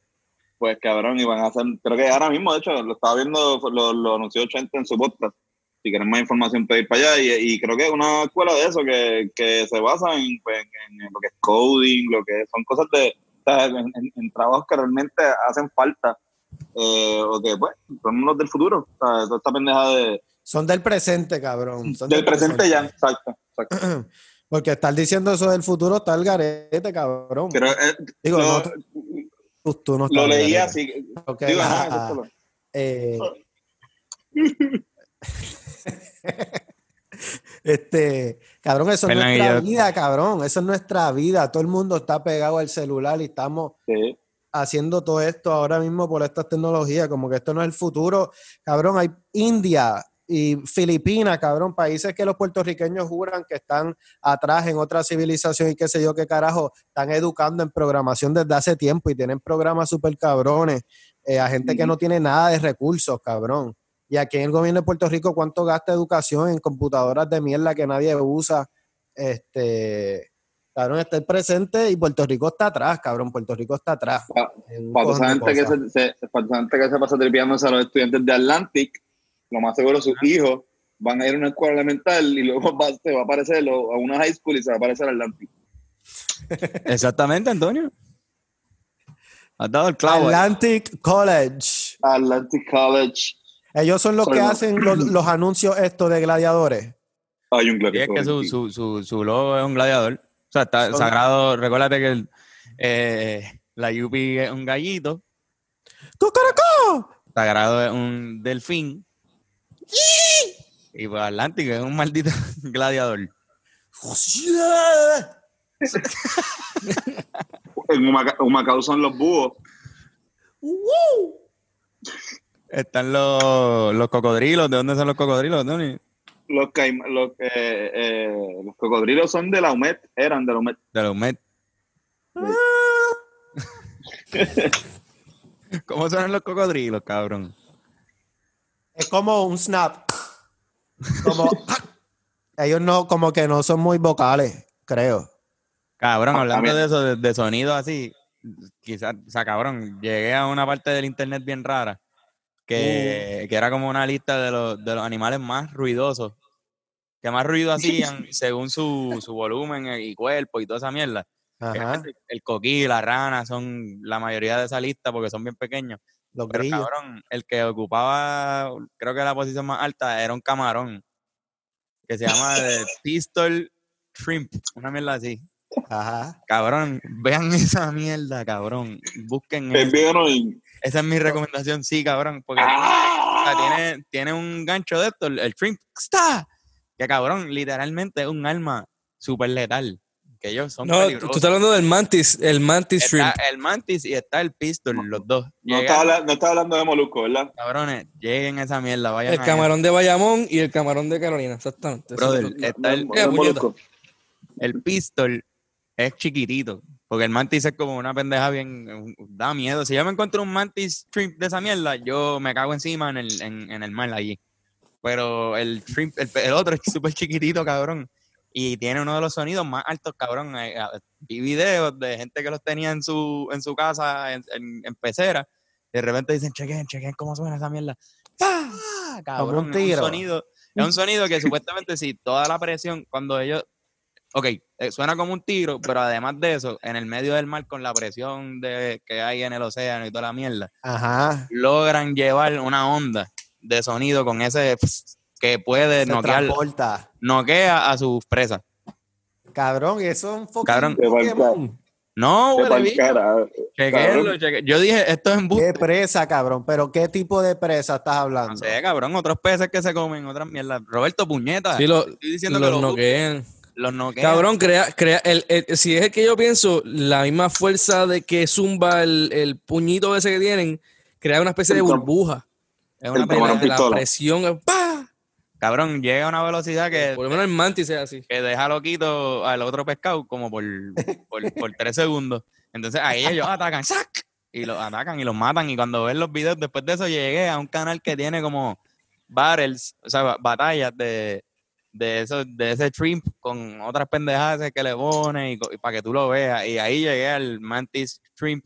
pues cabrón, y van a hacer, creo que ahora mismo, de hecho, lo estaba viendo, lo, lo anunció Chente en su podcast. Si quieren más información, pedir para allá. Y, y creo que es una escuela de eso que, que se basa en, pues, en, lo que es coding, lo que son cosas de, en trabajos que realmente hacen falta. Eh, o que, pues, son los del futuro. O sea, toda esta pendeja de, Son del presente, cabrón. Son del presente ya. Exacto, exacto. <clears throat> Porque estar diciendo eso del futuro está el garete, cabrón. Pero eh, Digo, lo, no, tú, tú no lo leí así. Ok, Digo, ajá. ajá, eso es lo- Eh, <laughs> este, cabrón, eso es nuestra yo- vida, cabrón. Eso es nuestra vida. Todo el mundo está pegado al celular y estamos sí. Haciendo todo esto ahora mismo por estas tecnologías. Como que esto no es el futuro. Cabrón, hay India y Filipinas, cabrón, países que los puertorriqueños juran que están atrás en otra civilización y qué sé yo qué carajo, están educando en programación desde hace tiempo y tienen programas súper cabrones eh, a gente que no tiene nada de recursos, cabrón. Y aquí en el gobierno de Puerto Rico, ¿cuánto gasta educación en computadoras de mierda que nadie usa? Este, cabrón, está el presente y Puerto Rico está atrás, cabrón. Puerto Rico está atrás. Cojón esa gente, que se, se- gente que se pasa tripeándose a los estudiantes de Atlantic, lo más seguro sus hijos van a ir a una escuela elemental y luego va, se va a aparecer lo- a una high school y se va a aparecer Atlantic. <laughs> Exactamente, Antonio. Has dado el clavo. ahí. Atlantic College. Atlantic College. Ellos son los que no. hacen los, <clears throat> los anuncios estos de gladiadores. Hay un Y es gladiador. que su, su, su, su logo es un gladiador. O sea, está Son- sagrado. Recuérdate que el, eh, la Yupi es un gallito. ¡Cucaracó! Sagrado es un delfín. Y pues Atlántico es un maldito <laughs> gladiador. en Humaca- Humacao son los búhos. Están los, los cocodrilos. ¿De dónde son los cocodrilos, Tony? Los, caim- los, eh, eh, los cocodrilos son de la UMED, eran de la UMED. De los Met. <laughs> ¿Cómo suenan los cocodrilos, cabrón? Es como un snap. Como. Ellos no, como que no son muy vocales, creo. Cabrón, Ah, hablando de eso, de, de sonido así, quizás, o sea, cabrón, llegué a una parte del internet bien rara, que, que era como una lista de los, de los animales más ruidosos, que más ruido <laughs> hacían según su, su volumen y cuerpo y toda esa mierda. Ajá. Obviamente, El coquí la rana son la mayoría de esa lista porque son bien pequeños. Los Pero grillos. cabrón, el que ocupaba, creo que la posición más alta era un camarón, que se llama <laughs> Pistol Shrimp, una mierda así. Ajá. Cabrón, vean <laughs> esa mierda, cabrón. Busquen. Esa es mi recomendación, sí, cabrón. Porque ¡Ah! tiene, tiene un gancho de esto, el, el shrimp, ¡está! Que cabrón, literalmente es un arma súper letal. Que ellos son No, tú estás hablando del mantis, el mantis Está shrimp. el mantis y está el pistol, los dos. No habla- no estaba hablando de Molusco, ¿verdad? cabrones, lleguen a esa mierda, vayan El a camarón de Bayamón y el camarón de Carolina, exactamente. Brother, está el, No, Eh, no, el pistol es chiquitito. Porque el mantis es como una pendeja bien. Da miedo. Si yo me encuentro un mantis shrimp de esa mierda, yo me cago encima en el, en, en el mar allí. Pero el shrimp, el, el otro <laughs> es súper chiquitito, cabrón. Y tiene uno de los sonidos más altos, cabrón. Eh, eh, Vi videos de gente que los tenía en su, en su casa, en, en, en pecera. Y de repente dicen, chequen, chequen cómo suena esa mierda. ¡Pah! Cabrón, un es un sonido. Es un sonido que supuestamente si toda la presión, cuando ellos ok, eh, suena como un tiro, pero además de eso, en el medio del mar con la presión de, que hay en el océano y toda la mierda, Ajá. logran llevar una onda de sonido con ese pss, que puede Se noquear, transporta. noquea a sus presas. Cabrón, eso es un fucking Cabrón. De Pokémon. No, De huele pa'l bicho, cara. chequéenlo, cabrón. cheque- Yo dije, esto es ¿Qué embuste. presa, cabrón? ¿Pero qué tipo de presa estás hablando? No sé, cabrón, otros peces que se comen, otras mierdas. Roberto Puñeta. Sí, lo- estoy diciendo que los los noquean. Los noquean. Cabrón, crea, crea el, el- si es el que yo pienso, la misma fuerza de que zumba el, el puñito ese que tienen, crea una especie de burbuja. Es una pendeja. la presión, ¡pah! Cabrón, llega a una velocidad que Por lo menos el mantis es así. que deja loquito al otro pescado como por, por, por tres segundos. Entonces ahí ellos atacan, ¡sac! Y los atacan y los matan. Y cuando ven los videos, después de eso llegué a un canal que tiene como battles, o sea, ba- batallas de, de, eso, de ese shrimp con otras pendejadas que le pone y, para que tú lo veas. Y ahí llegué al Mantis Shrimp.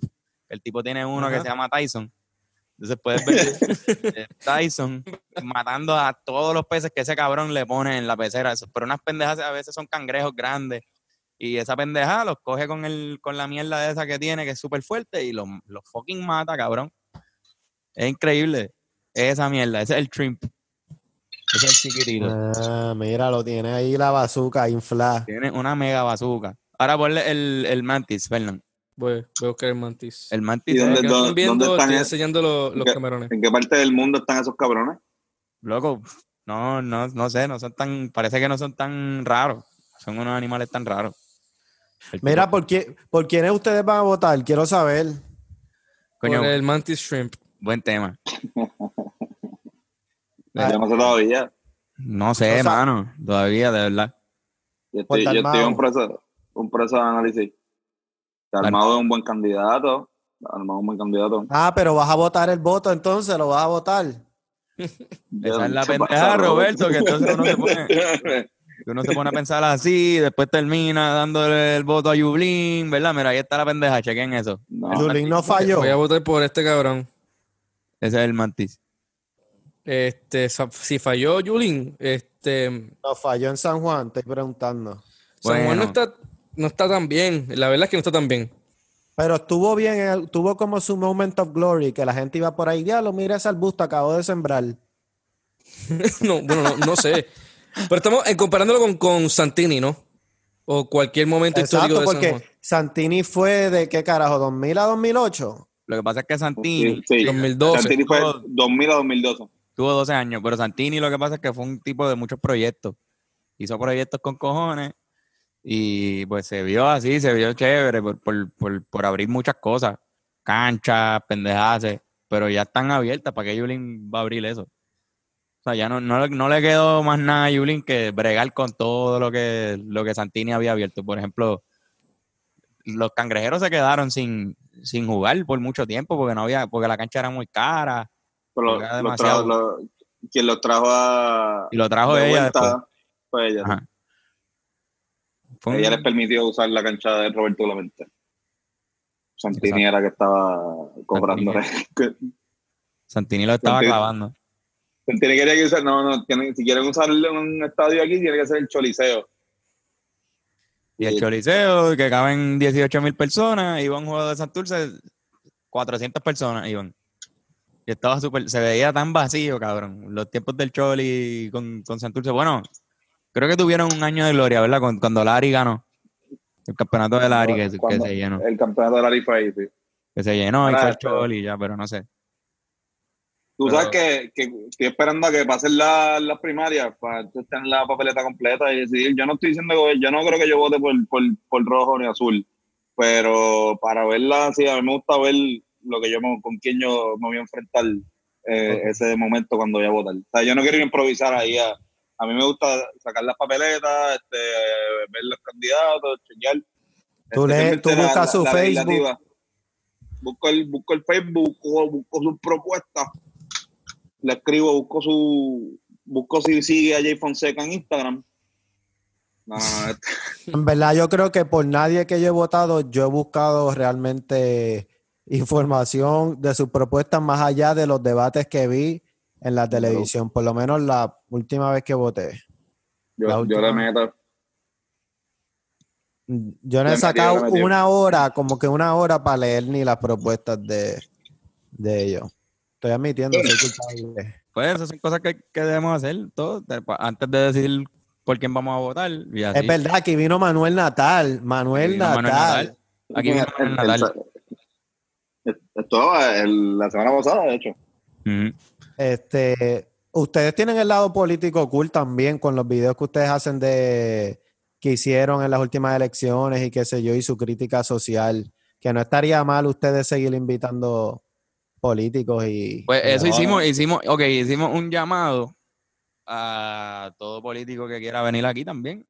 El tipo tiene uno que se llama Tyson. Entonces puedes ver <laughs> eh, Tyson matando a todos los peces que ese cabrón le pone en la pecera. Pero unas pendejas a veces son cangrejos grandes. Y esa pendeja los coge con el con la mierda de esa que tiene, que es súper fuerte, y los, los fucking mata, cabrón. Es increíble. Esa mierda, ese es el shrimp. Ese es el chiquitito. Ah, mira, lo tiene ahí la bazooka inflada. Tiene una mega bazooka. Ahora ponle el, el mantis, Fernand. Voy, voy a buscar el mantis. El mantis ¿Y dónde- dónde viendo, están estoy es- enseñando los, los ¿Qué? camarones. ¿En qué parte del mundo están esos cabrones? Loco, no, no, no sé, no son tan, parece que no son tan raros. Son unos animales tan raros. El Mira, tipo- ¿por, qué, ¿por quiénes ustedes van a votar? Quiero saber. coño, Por el mantis shrimp. buen tema. <laughs> Yo no sé todavía. No sé, O sea- mano, todavía, de verdad. Yo estoy, Puerto yo estoy en un proceso, un proceso de análisis. Armado es un buen candidato. Armado es un buen candidato. Ah, pero vas a votar el voto entonces, lo vas a votar. <laughs> Esa es la ¿Qué pendeja, Roberto, que entonces uno se <laughs> pone, uno se pone a pensar así, después termina dándole el voto a Yublin, ¿verdad? Mira, ahí está la pendeja, chequen eso. No. Yulín no falló. Voy a votar por este cabrón. Ese es el mantis. Este, si falló Yulín, este, No falló en San Juan, estoy preguntando. San Juan no está, no está tan bien. La verdad es que no está tan bien. Pero estuvo bien, tuvo como su moment of glory, que la gente iba por ahí, diablo, mira ese arbusto, acabo de sembrar. <laughs> no, bueno, no, no sé. Pero estamos eh, comparándolo con, con Santini, ¿no? O cualquier momento Exacto, histórico de San porque Juan. Santini fue de qué carajo, 2000 a 2008. Lo que pasa es que Santini Sí, sí. 2012. Santini fue 2000 a 2012. tuvo 12 años, pero Santini lo que pasa es que fue un tipo de muchos proyectos. Hizo proyectos con cojones Y pues se vio así, se vio chévere por, por, por, por abrir muchas cosas. Canchas, pendejadas, pero ya están abiertas. ¿Para qué Yulín va a abrir eso? O sea, ya no, no, le- no le quedó más nada a Yulín que bregar con todo lo que, lo que Santini había abierto. Por ejemplo, los cangrejeros se quedaron sin, sin jugar por mucho tiempo porque no había, porque la cancha era muy cara. Pero Era lo- lo trajo- demasiado. lo- quien los trajo a. Y lo trajo de ella vuelta después. fue ella. Ajá. Fue un- Ella les permitió usar la cancha de Roberto Clemente. Santini era que estaba cobrando. <laughs> Santini lo estaba Santini. clavando. Santini quería que usar, no, no, tienen- si quieren usar un estadio aquí, tiene que ser el Choliseo. Y el Sí. Choliseo, que caben 18 mil personas, iba a un juego de Santurce, 400 personas iban. Y estaba súper, se veía tan vacío, cabrón. Los tiempos del Choli con, con Santurce. Bueno, creo que tuvieron un año de gloria, ¿verdad? Cuando, cuando Lari ganó. El campeonato de Lari, que, se llenó. El campeonato de la fue ahí, sí. Que se llenó y fue pero- Choli ya, pero no sé. Tú Pero- sabes que, que estoy esperando a que pasen la- las primarias para tener la papeleta completa y decidir. Yo no estoy diciendo que yo no creo que yo vote por, por, por rojo ni azul, pero para verla, sí, a mí me gusta ver lo que yo con quién yo me voy a enfrentar eh, ese momento cuando voy a votar. O sea, yo no quiero improvisar ahí. A, a mí me gusta sacar las papeletas, este, ver los candidatos, chequear. Tú Especialmente tú buscas la- su la Facebook. Busco el, busco el Facebook, busco, busco sus propuestas le escribo, busco su, busco si sigue a Jay Fonseca en Instagram. No, este- <laughs> En verdad, yo creo que por nadie que yo he votado, yo he buscado realmente información de sus propuestas más allá de los debates que vi en la televisión, por lo menos la última vez que voté. La yo, yo última. le meto. Yo no he sacado metí. una hora, como que una hora para leer ni las propuestas de, de ellos. Estoy admitiendo, soy culpable. Pues esas son cosas que, que debemos hacer todos antes de decidir por quién vamos a votar. Y así. Es verdad, aquí vino Manuel Natal. Manuel Vino Natal. Manuel Natal. Aquí vino El- Manuel el- Natal. Esto la semana pasada, de hecho. Ujú. Este, ustedes tienen el lado político cool también con los videos que ustedes hacen de que hicieron en las últimas elecciones y qué sé yo, y su crítica social. Que no estaría mal ustedes seguir invitando políticos y. Pues eso hicimos, hicimos, ok, hicimos un llamado a todo político que quiera venir aquí también.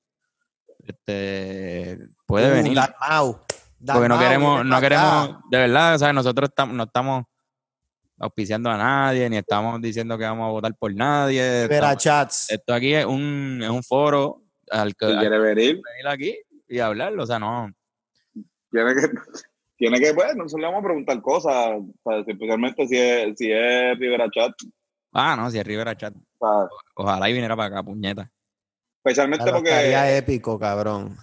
Este puede Uh, venir. Dalmau. Porque no queremos, no queremos, de verdad, o sea, nosotros estamos, no estamos auspiciando a nadie, ni estamos diciendo que vamos a votar por nadie. Vera Estamos- chats. esto aquí es un, es un foro al que al quiere venir, aquí y hablarlo, o sea, no. tiene que, tiene que, pues, nosotros le vamos a preguntar cosas, especialmente si es, si es Rivera Chat. Ah, no, si es Rivera Chat, ojalá y viniera para acá, puñeta. Especialmente Claro, porque. épico, cabrón.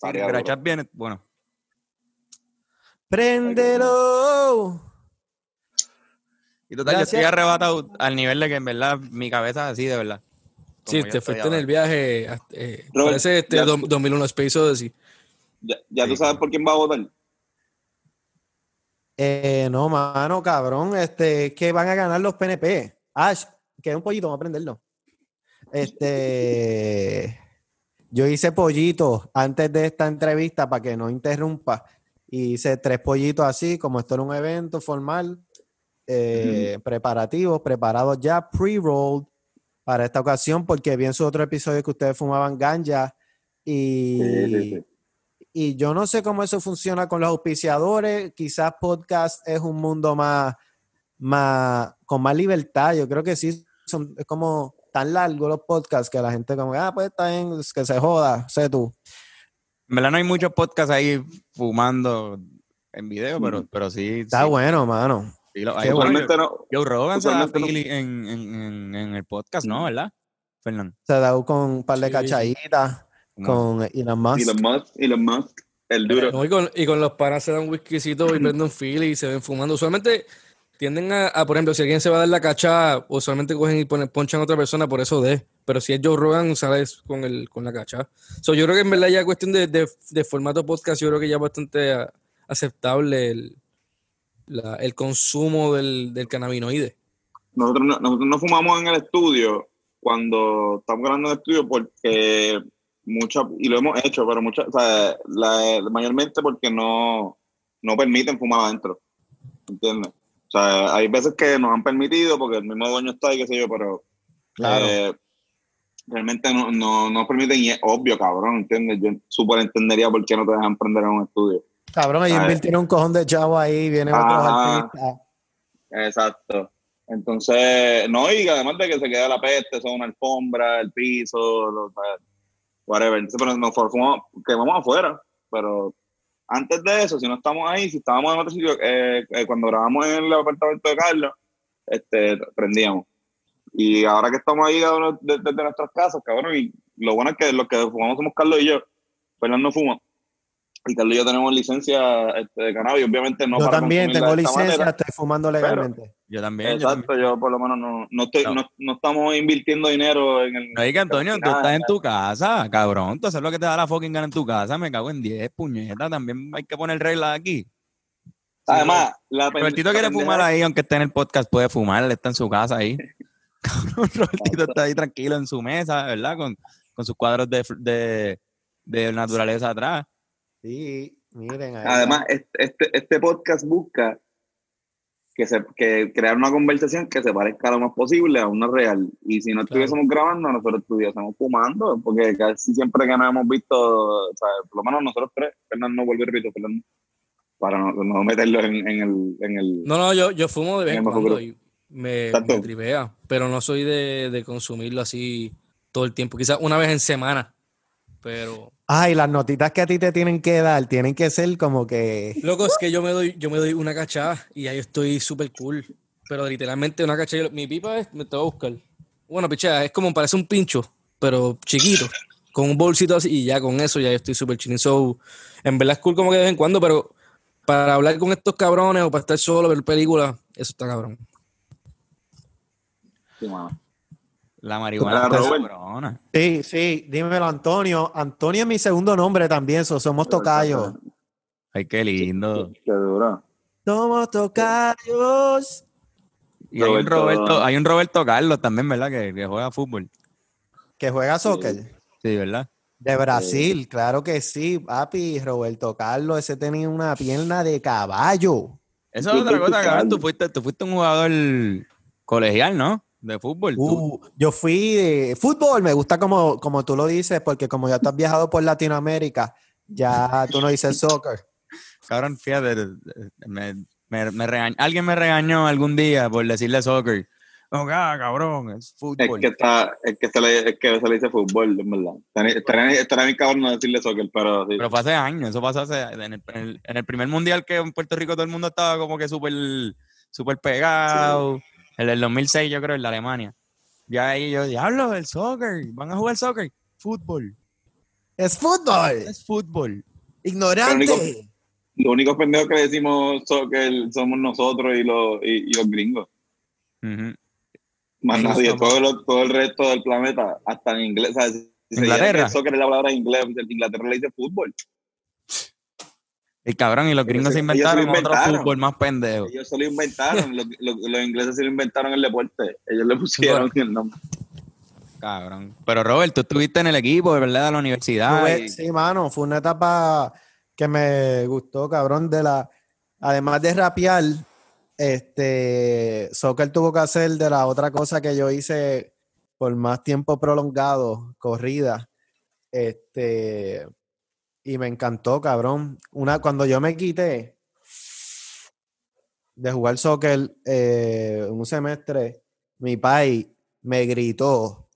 Si Rivera duro. Chat viene, bueno. Préndelo. Y total, yo estoy arrebatado al nivel de que en verdad mi cabeza es así, de verdad. Sí, Como yo te fuiste en el viaje. eh, Robert, parece este ya- dom- 2001 Space Odyssey. Ya, ya Sí. tú sabes por quién va a votar. Eh, no, mano, cabrón. Este, que van a ganar los PNP. Ash, que es un pollito, vamos a aprenderlo. Este, yo hice pollitos antes de esta entrevista para que no interrumpa. Y hice tres pollitos así, como esto era un evento formal, eh, preparativos, preparados ya, pre-rolled para esta ocasión, porque vi en su otro episodio que ustedes fumaban ganja y, Sí, sí, sí. y yo no sé cómo eso funciona con los auspiciadores. Quizás podcast es un mundo más, más con más libertad. Yo creo que sí, son, es como tan largo los podcasts que la gente como, ah, pues está bien, que se joda, sé tú. En verdad no hay muchos podcasts ahí fumando en video, pero, pero sí. Está sí, bueno, mano. sí lo- hay. Bueno, Usualmente no. Joe Rogan se da no- en, en, en, en el podcast, ¿no? ¿Verdad, Fernando? Se da con un par de Sí. cachaditas con Elon Musk. Elon Musk, Elon Musk, el duro. No, y, con, y con los panas se dan un whiskycito y prenden un fili y se ven fumando. Usualmente tienden a, por ejemplo, si alguien se va a dar la cacha, usualmente cogen y ponen, ponchan a otra persona por eso de. Pero si es Joe Rogan, sales con el, con la cacha. So, yo creo que en verdad ya cuestión de, de, formato podcast, yo creo que ya es bastante a- aceptable el, el consumo del, del cannabinoide. Nosotros no, nosotros no fumamos en el estudio cuando estamos grabando en el estudio porque muchas, y lo hemos hecho, pero muchas, o sea, la- mayormente porque no, no permiten fumar adentro. ¿Entiendes? O sea, hay veces que nos han permitido porque el mismo dueño está y qué sé yo, pero Claro. eh, realmente no, no, no permiten y es obvio, cabrón, ¿entiendes? Yo súper entendería por qué no te dejan prender en un estudio. Cabrón, ellos invirtieron un cojón de chavo ahí, vienen otros Ajá. artistas. Exacto. Entonces, no, y además de que se queda la peste, son una alfombra, el piso, lo- o sea, whatever. Entonces, pero nos formamos, quemamos afuera, pero antes de eso, si no estamos ahí, si estábamos en otro sitio, eh, eh, cuando grabamos en el apartamento de Carlos, este, prendíamos. Y ahora que estamos ahí uno de- desde nuestras casas, cabrón, y lo bueno es que los que fumamos somos Carlos y yo, Fernando fuma, y Carlos y yo tenemos licencia este, de cannabis, obviamente no yo para también tengo licencia, manera. estoy fumando legalmente. Yo también. yo Exacto, también. yo por lo menos no, no, estoy, No. no. no estamos invirtiendo dinero en el... No diga, Antonio, tú estás en tu casa, cabrón. Tú haces lo que te da la fucking gana en tu casa. Me cago en 10, puñeta. También hay que poner reglas aquí. Además, la pen- Robertito la quiere fumar ahí, aunque esté en el podcast, puede fumar. Él está en su casa ahí. <laughs> Cabrón, Robertito está ahí tranquilo en su mesa, ¿verdad? Con, con sus cuadros de, de naturaleza atrás. Sí, miren ahí. Además, este, este, este podcast busca que, se, que crear una conversación que se parezca lo más posible a una real. Y si no estuviésemos grabando, nosotros estuviésemos fumando, porque casi siempre que nos hemos visto, o sea, por lo menos nosotros tres, Fernando no vuelve y repito, Fernando, para no, no meterlo en, en el... En el No, no, yo, yo fumo de vez en cuando y me, me tripea, pero no soy de, de consumirlo así todo el tiempo. Quizás una vez en semana, pero... Ay, las notitas que a ti te tienen que dar tienen que ser como que. Loco, es que yo me doy, yo me doy una cachada y ahí estoy súper cool. Pero literalmente una cachada. Mi pipa es, me te voy a buscar. Bueno, picha, es como parece un pincho, pero chiquito. Con un bolsito así y ya con eso ya yo estoy súper chilling. So, en verdad es cool como que de vez en cuando, pero para hablar con estos cabrones o para estar solo, ver películas, eso está cabrón. Sí. La marihuana Claro, está. Sí, sí, dímelo, Antonio. Antonio es mi segundo nombre también, so- somos tocayos. Ay, qué lindo. Qué duro. Somos tocayos. Y hay un Roberto- Roberto, hay un Roberto Carlos también, ¿verdad? Que, que juega fútbol. Que juega soccer. Sí, ¿verdad? De Brasil, claro que sí, papi. Roberto Carlos, ese tenía una pierna de caballo. Eso es otra Roberto cosa, cabrón. Tú fuiste, tú fuiste un jugador colegial, ¿no? De fútbol. tú. Uh, yo fui de fútbol, me gusta como, como tú lo dices, porque como ya tú has viajado por Latinoamérica, ya tú no dices soccer. Cabrón, fíjate, me, me, me regañ- alguien me regañó algún día por decirle soccer. Ah, cabrón, es Es fútbol. que, está, es, que se le, es que se le dice fútbol, en verdad. Estaría- Estaría estaría bien cabrón no decirle soccer, pero sí. Pero fue hace años, eso pasó hace, en el, en el- en el primer mundial que en Puerto Rico todo el mundo estaba como que súper súper pegado. El del 2006, yo creo, el de Alemania. Ya ahí yo, diablo, el soccer, van a jugar soccer. Fútbol, Es fútbol. es fútbol. Ignorante. Los únicos pendejos que le decimos soccer somos nosotros y los, y, y los gringos. Más nadie, somos- todo, lo- todo el resto del planeta, hasta en inglés. ¿sabes? Si se dice Inglaterra. que soccer es la palabra inglés, en Inglaterra le dice fútbol. Y cabrón, y los gringos se ellos se inventaron otro inventaron. fútbol más pendejo. Ellos se lo inventaron, los, los- los ingleses se lo inventaron el deporte. Ellos le pusieron el nombre. Cabrón. Pero Robert, tú estuviste en el equipo, de verdad, de la universidad. Y- sí, mano, fue una etapa que me gustó, cabrón, de la... Además de rapear, este, Soccer tuvo que hacer de la otra cosa que yo hice por más tiempo prolongado, corrida. Este, y me encantó, cabrón. Una, cuando yo me quité de jugar soccer eh, un semestre, mi pai me gritó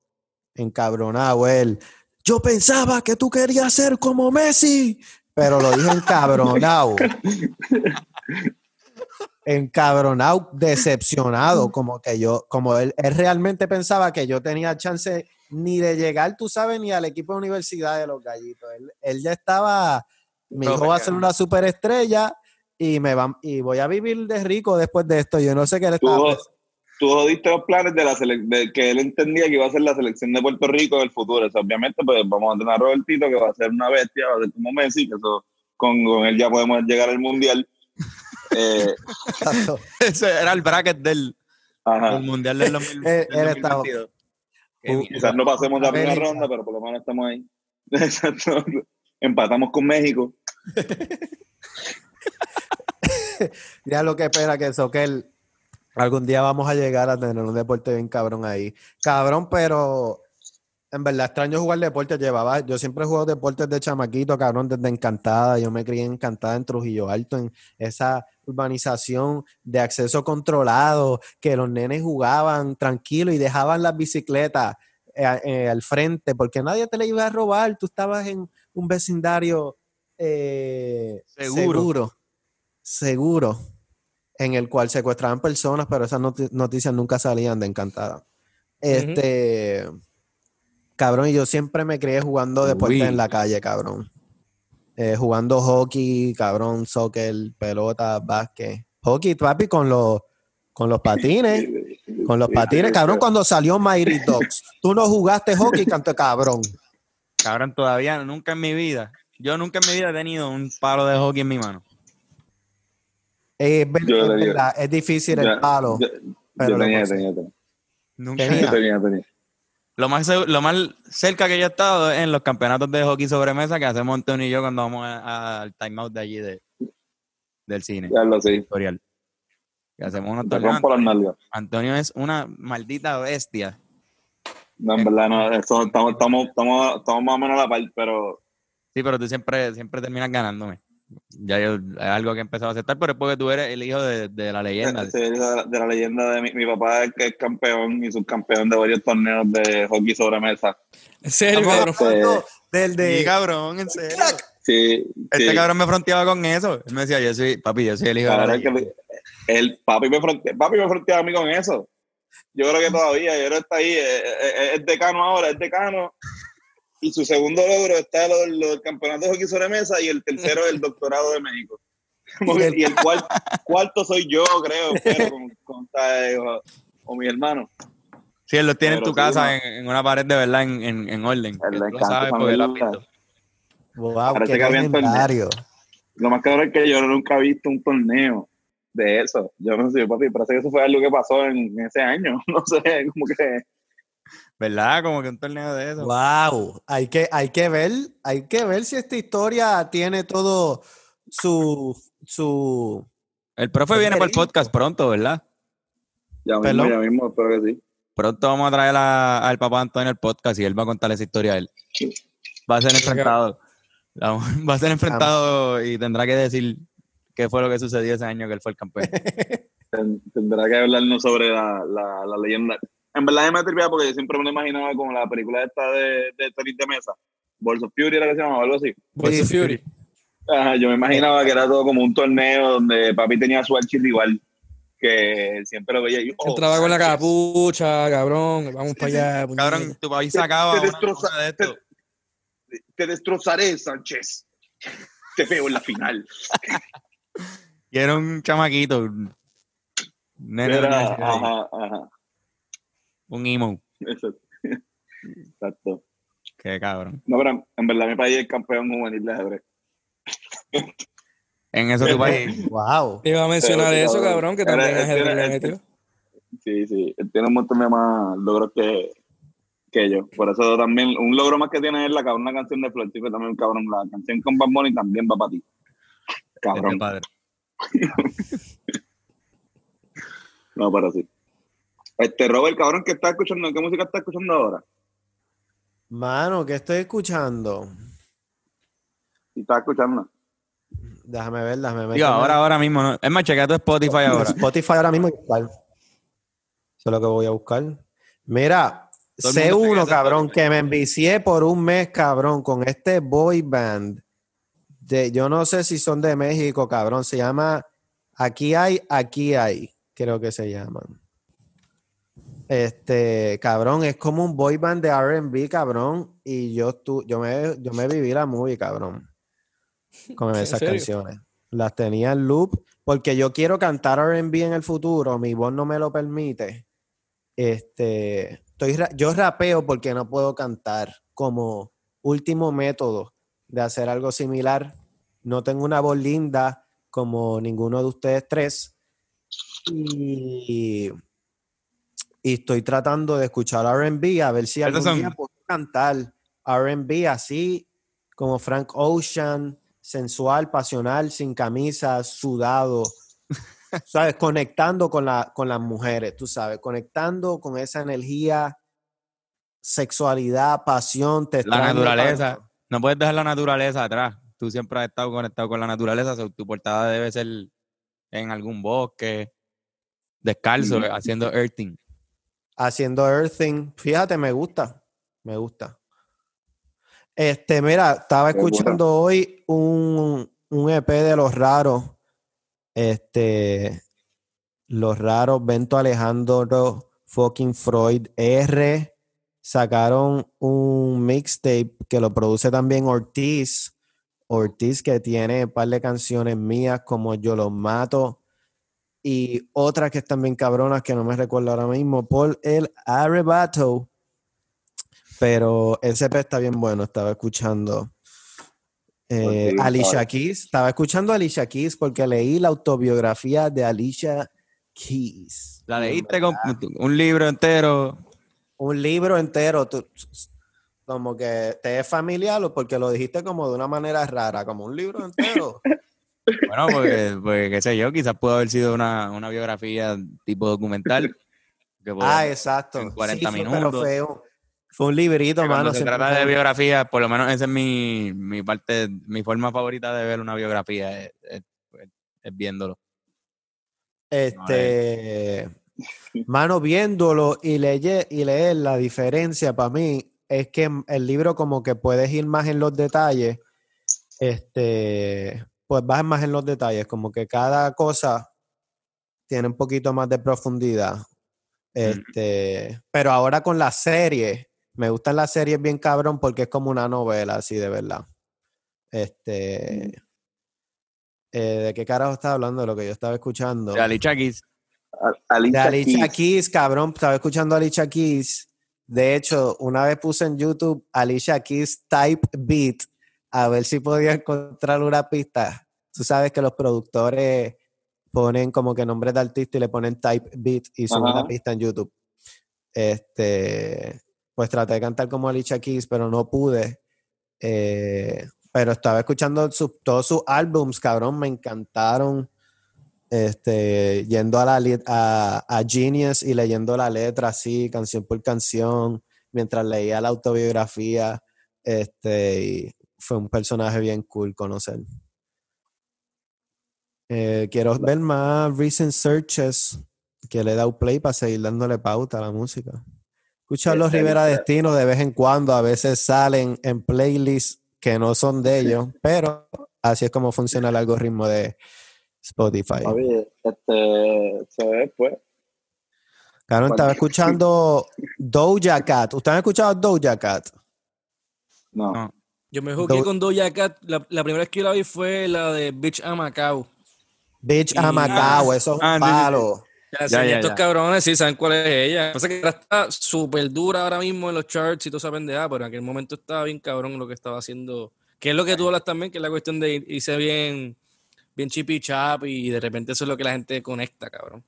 encabronado él. Yo pensaba que tú querías ser como Messi, pero lo dije encabronado. <laughs> encabronado, decepcionado, como que yo, como él, él realmente pensaba que yo tenía chance ni de llegar, tú sabes, ni al equipo de universidad de los gallitos. Él, él ya estaba, mi hijo va a ser una superestrella y me va, y voy a vivir de rico después de esto. Yo no sé qué le estaba tú jodiste los planes de la de que él entendía que iba a ser la selección de Puerto Rico en el futuro. O sea, obviamente, pues vamos a tener a Robertito, que va a ser una bestia, va a ser como Messi, que eso con, con él ya podemos llegar al mundial. <laughs> Eh. Ese era el bracket del, Mundial del 2000 Él- del él estaba- 2022. Qué Uh. Quizás no pasemos la primera ronda, pero por lo menos estamos ahí. <laughs> Exacto. Empatamos con México. <laughs> Ya lo que espera que eso, que el- algún día vamos a llegar a tener un deporte bien cabrón ahí. Cabrón, pero en verdad extraño jugar deporte. Llevaba, yo siempre he jugado deportes de chamaquito, cabrón, desde Encantada. Yo me crié en Encantada en Trujillo Alto, en esa urbanización de acceso controlado, que los nenes jugaban tranquilo y dejaban las bicicletas eh, eh, al frente, porque nadie te la iba a robar. Tú estabas en un vecindario eh, Seguro. seguro, seguro, en el cual secuestraban personas, pero esas noti- noticias nunca salían de Encantada. Este, cabrón, y yo siempre me crié jugando deportes Uy. en la calle, cabrón. Eh, jugando hockey, cabrón, soccer, pelota, básquet. Hockey, papi, con los, con los patines. Con los patines, cabrón, cuando salió Mighty Dogs. Tú no jugaste hockey, canto cabrón. Cabrón, todavía nunca en mi vida. Yo nunca en mi vida he tenido un palo de hockey en mi mano. Eh, es, verdad, es difícil el Ya- palo. Yo, pero yo lo tenía, conseguí. tenía, tenía, Nunca. Tenía. tenía, tenía. Lo más, lo más cerca que yo he estado es en los campeonatos de hockey sobre mesa que hacemos Antonio y yo cuando vamos al timeout de allí de, del cine. Ya lo sé. Tutorial. Que hacemos unos nalgas. Antonio es una maldita bestia. No, en verdad, no. Eso, estamos, estamos, estamos, estamos más o menos a la par, pero Sí, pero tú siempre, siempre terminas ganándome. Ya yo, es algo que he empezado a aceptar, pero es porque tú eres el hijo de, de la leyenda. Sí, de, la, de la leyenda de mi, mi papá, que es campeón y subcampeón de varios torneos de hockey sobre mesa. En serio, cabrón. del Sí, de... cabrón, en serio. Sí, Este sí. cabrón me fronteaba con eso. Él me decía, yo soy, papi, yo soy el hijo de la leyenda. que el papi me, fronte, papi me fronteaba a mí con eso. Yo creo que todavía, yo creo que está ahí, eh, eh, es decano ahora, es decano. Y su segundo logro está lo, lo del campeonato de hockey sobre mesa y el tercero el doctorado de México. <laughs> Y el cual- cuarto soy yo, creo, pero con, con- o, o mi hermano. Sí, él los tiene en Pero tu sí, casa, en, en una pared de verdad, en, en, en orden. Le tú lo encanta sabes porque lo has mierda. visto. Wow, Parece qué que había legendario. Lo más cabrón es que yo nunca he visto un torneo de eso. Yo no sé, papi, parece que eso fue algo que pasó en, en ese año. <laughs> No sé, como que ¿Verdad? Como que un torneo de eso. Wow, hay que, hay que ver, hay que ver si esta historia tiene todo su, su, El profe viene para el podcast pronto, ¿verdad? ya mismo, ya mismo, espero que sí. Pronto vamos a traer a- al papá Antonio al podcast y él va a contar esa historia a él. Va a ser enfrentado. Va <laughs> va a ser enfrentado y tendrá que decir qué fue lo que sucedió ese año que él fue el campeón. Ten- <laughs> tendrá que hablarnos sobre la, la, la leyenda. En verdad me tripea porque yo siempre me lo imaginaba como la película esta de, de tenis de mesa. Balls of Fury era que se llamaba, algo así. Boys of Fury. Ajá, yo me imaginaba que era todo como un torneo donde papi tenía su archirrival que siempre lo veía y oh, Entraba con la capucha, cabrón. Vamos para allá. Cabrón, tu país sacaba Te una destroza- cosa de esto. Te destrozaré, Sánchez. Te veo en la final. <laughs> Y era un chamaquito. Nene Era, ahí, ajá, ajá. Un emo. Exacto. Qué cabrón. No, pero en verdad mi país es campeón juvenil de ajedrez. En eso tu país. <laughs> wow. Iba a mencionar Pero, eso, cabrón. cabrón, que también es metió. Sí, sí. Él tiene un montón de más logros que, que yo. Por eso también, un logro más que tiene es la cabrón, una canción de Flortico también, cabrón. La canción con Bad Bunny también va para ti. Este Cabrón. padre. <laughs> No, pero sí. Este Robert, cabrón, ¿qué está escuchando? ¿Qué música está escuchando ahora? Mano, ¿qué estoy escuchando? Si está escuchando. Déjame ver, déjame ver. Digo, ahora, ahora mismo. ¿no? Es más, chequea tu Spotify ahora. Spotify ahora mismo. igual. Eso es lo que voy a buscar. Mira, sé chequea uno, cabrón, que me envicié por un mes, cabrón, con este boy band. De, yo no sé si son de México, cabrón. Se llama Aquí hay, aquí hay, creo que se llaman. Este, cabrón, es como un boy band de R&B, cabrón. Y yo, tu, yo, me, yo me viví la movie, cabrón. Con <laughs> ¿En esas canciones. Las tenía en loop porque yo quiero cantar R&B en el futuro. Mi voz no me lo permite. Este, estoy, yo rapeo porque no puedo cantar como último método de hacer algo similar. No tengo una voz linda como ninguno de ustedes tres. Y, y estoy tratando de escuchar RB a ver si algún son- día puedo cantar RB así, como Frank Ocean, sensual, pasional, sin camisa, sudado, <laughs> ¿sabes? Conectando con, la, con las mujeres, tú sabes, conectando con esa energía, sexualidad, pasión, te La naturaleza. No puedes dejar la naturaleza atrás. Tú siempre has estado conectado con la naturaleza. tu portada debe ser en algún bosque, descalzo, Ujú. haciendo earthing. Haciendo earthing. Fíjate, me gusta, me gusta. Este, mira, estaba escuchando hoy un, un EP de Los Raros. Este, Los Raros, Bento Alejandro, fucking Freud, R. Sacaron un mixtape que lo produce también Ortiz. Ortiz que tiene un par de canciones mías como Yo los mato y otras que están bien cabronas que no me recuerdo ahora mismo por el Arrebato. Pero ese EP está bien bueno, estaba escuchando. Eh, Alicia. Keys, estaba escuchando a Alicia Keys porque leí la autobiografía de Alicia Keys. La leíste con un libro entero. un libro entero, tú- como que te es familiar o porque lo dijiste como de una manera rara, como un libro entero. <laughs> Bueno, porque, porque, qué sé yo, quizás pudo haber sido una, una biografía tipo documental. que ah, exacto. en 40 fue- pero minutos. fue un, fue un librito, que cuando mano. se trata de biografía, por lo menos esa es mi, mi parte, mi forma favorita de ver una biografía, es, es- es viéndolo. Este, mano, viéndolo y, leye- y leer la diferencia para mí es que el libro como que puedes ir más en los detalles, este, pues vas más en los detalles, como que cada cosa tiene un poquito más de profundidad. Este, pero ahora con la serie, me gustan las series bien cabrón porque es como una novela así de verdad. Este, eh, ¿de qué carajo estaba hablando? De lo que yo estaba escuchando. De Ali Chakis, A- De Alicia Alicia Keys. Keys, cabrón, estaba escuchando a Alicia Keys. De hecho, una vez puse en YouTube Alicia Keys Type Beat a ver si podía encontrar una pista. Tú sabes que los productores ponen como que nombres de artista y le ponen Type Beat y suben Ajá. la pista en YouTube. Este, pues traté de cantar como Alicia Keys, pero no pude. Eh, pero estaba escuchando sus- todos sus álbums, cabrón, me encantaron este, yendo a, la, a, a Genius y leyendo la letra así, canción por canción, mientras leía la autobiografía, este, y fue un personaje bien cool conocer. Eh, quiero ver más recent searches que le he dado play para seguir dándole pauta a la música. Escuchar los Este, Rivera. Destino de vez en cuando, a veces salen en playlists que no son de ellos, pero así es como funciona el algoritmo de Spotify. Papi, este, se ve pues. Claro, estaba escuchando Doja Cat. ¿Ustedes han escuchado Doja Cat? No. No. Yo me jugué Do- con Doja Cat. La, la primera vez que yo la vi fue la de Bitch a Macau. Bitch Y- a Macao, eso es un Ah, palo. Ya, Ya, sí, ya, estos ya. cabrones sí saben cuál es ella. Pasa que ahora está súper dura ahora mismo en los charts y toda esa pendeja, pero en aquel momento estaba bien cabrón lo que estaba haciendo. Que es lo que tú hablas también, que es la cuestión de ir- irse bien, bien chippy chap y de repente eso es lo que la gente conecta, cabrón.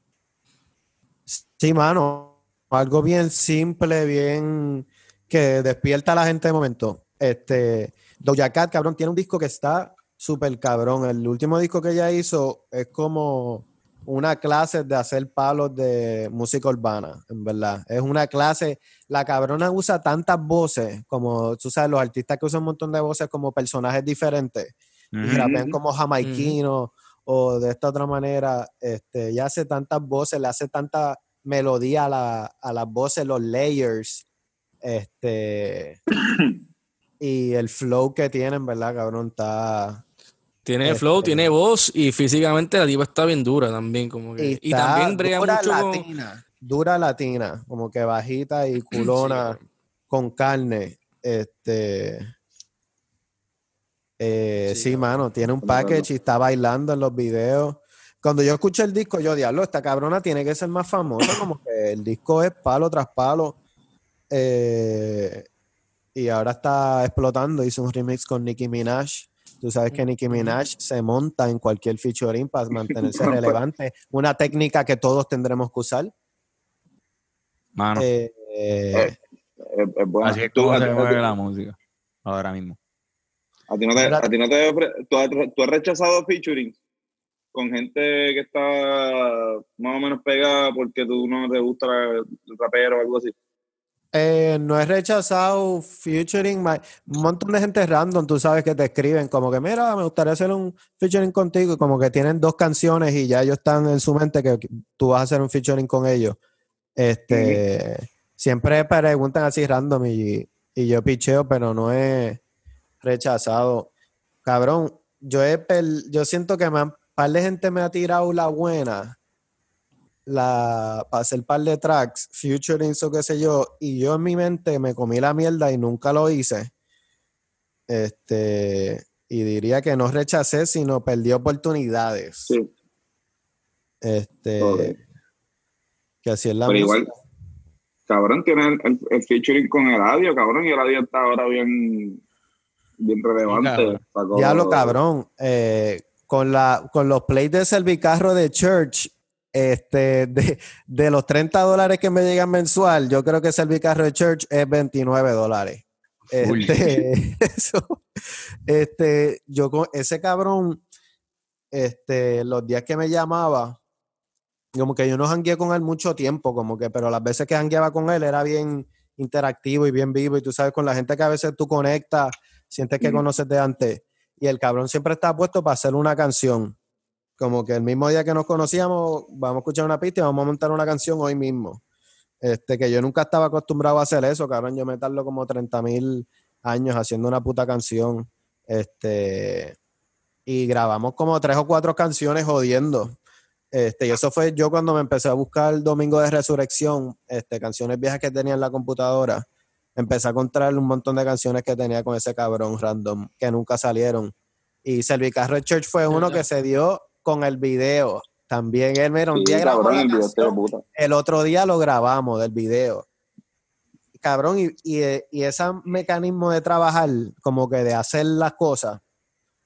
Sí, mano. Algo bien simple, bien que despierta a la gente de momento. Este, Doja Cat, cabrón, tiene un disco que está súper cabrón. El último disco que ella hizo es como una clase de hacer palos de música urbana, en verdad. Es una clase. La cabrona usa tantas voces, como tú sabes, los artistas que usan un montón de voces como personajes diferentes y Ujú. rapean como jamaiquino o de esta otra manera. Este, ella hace tantas voces, le hace tanta melodía a, la- a las voces, los layers. Este. <laughs> y el flow que tienen, ¿verdad, cabrón? Está. Tiene Este- flow, tiene voz y físicamente la diva está bien dura también. Como que, y, también brega dura mucho con- latina. Dura latina, como que bajita y <clears throat> culona con carne. Este. eh, Sí, mano, tiene un package y está bailando en los videos. Cuando yo escuché el disco, yo, diablo, esta cabrona tiene que ser más famosa, como que el disco es palo tras palo. Eh, y ahora está explotando, hizo un remix con Nicki Minaj. Tú sabes que Nicki Minaj se monta en cualquier featuring para mantenerse <laughs> relevante. Una técnica que todos tendremos que usar. Mano, Eh, eh, es bueno. así es Tú- como se mueve la música. ahora mismo. A ti no te, Mira- a ti no te ofre- ¿tú, has, tú has rechazado featuring con gente que está más o menos pegada porque tú no te gusta el rapero o algo así. Eh, no he rechazado featuring, my- un montón de gente random, tú sabes que te escriben como que, mira, me gustaría hacer un featuring contigo, y como que tienen dos canciones y ya ellos están en su mente que tú vas a hacer un featuring con ellos. Este, siempre preguntan así random y, y yo picheo, pero no he rechazado. Cabrón, yo he yo siento que me han, par de gente me ha tirado la buena la, para hacer par de tracks, featurings o qué sé yo, y yo en mi mente me comí la mierda y nunca lo hice. Este, y diría que no rechacé, sino perdí oportunidades. Sí. Este, que así es la Pero música. igual, cabrón, tiene el, el- el featuring con Eladio, cabrón, y Eladio está ahora bien, bien relevante. cabrón. Diablo, cabrón. eh, con, la, con los plays de Servicarro de Church, este, de, de los 30 dólares que me llegan mensual, yo creo que Servicarro de Church es 29 dólares. Este, <laughs> eso, este, yo con ese cabrón, este, los días que me llamaba, como que yo no jangueé con él mucho tiempo, como que, pero las veces que jangueaba con él era bien interactivo y bien vivo, y tú sabes, con la gente que a veces tú conectas, sientes que conoces de antes, y el cabrón siempre está puesto para hacer una canción. Como que el mismo día que nos conocíamos, vamos a escuchar una pista y vamos a montar una canción hoy mismo. Este, que yo nunca estaba acostumbrado a hacer eso, cabrón. Yo me tardo como 30 mil años haciendo una puta canción. Este, y grabamos como tres o cuatro canciones jodiendo. Este, y eso fue yo cuando me empecé a buscar Domingo de Resurrección, este, canciones viejas que tenía en la computadora. Empecé a encontrar un montón de canciones que tenía con ese cabrón random que nunca salieron. Y Servicarro Church fue uno que se dio con el video. También él, mira, un Sí, día grabó cabrón, la el video otro día lo grabamos del video. Cabrón, y, y, y ese mecanismo de trabajar, como que de hacer las cosas,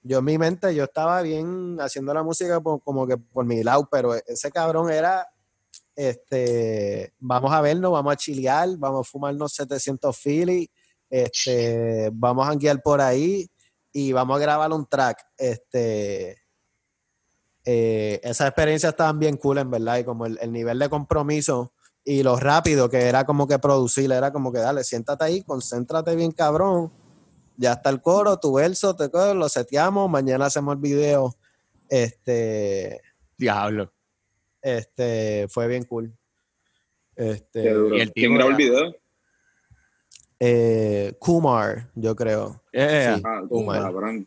yo en mi mente, yo estaba bien haciendo la música por- como que por mi lado, pero ese cabrón era, este, vamos a vernos, vamos a chilear, vamos a fumarnos 700 Philly, este, vamos a guiar por ahí y vamos a grabar un track. Este, eh, esas experiencias estaban bien cool, en verdad, y como el, el nivel de compromiso y lo rápido que era como que producir, era como que dale, siéntate ahí, concéntrate bien, cabrón. Ya está el coro, tu verso, te coges, lo seteamos, mañana hacemos el video. Este, Diablo. este, fue bien cool. Este, y el ¿Quién grabó el video? eh, Kumar, yo creo. Yeah. Sí. Ah, Kumar. cabrón.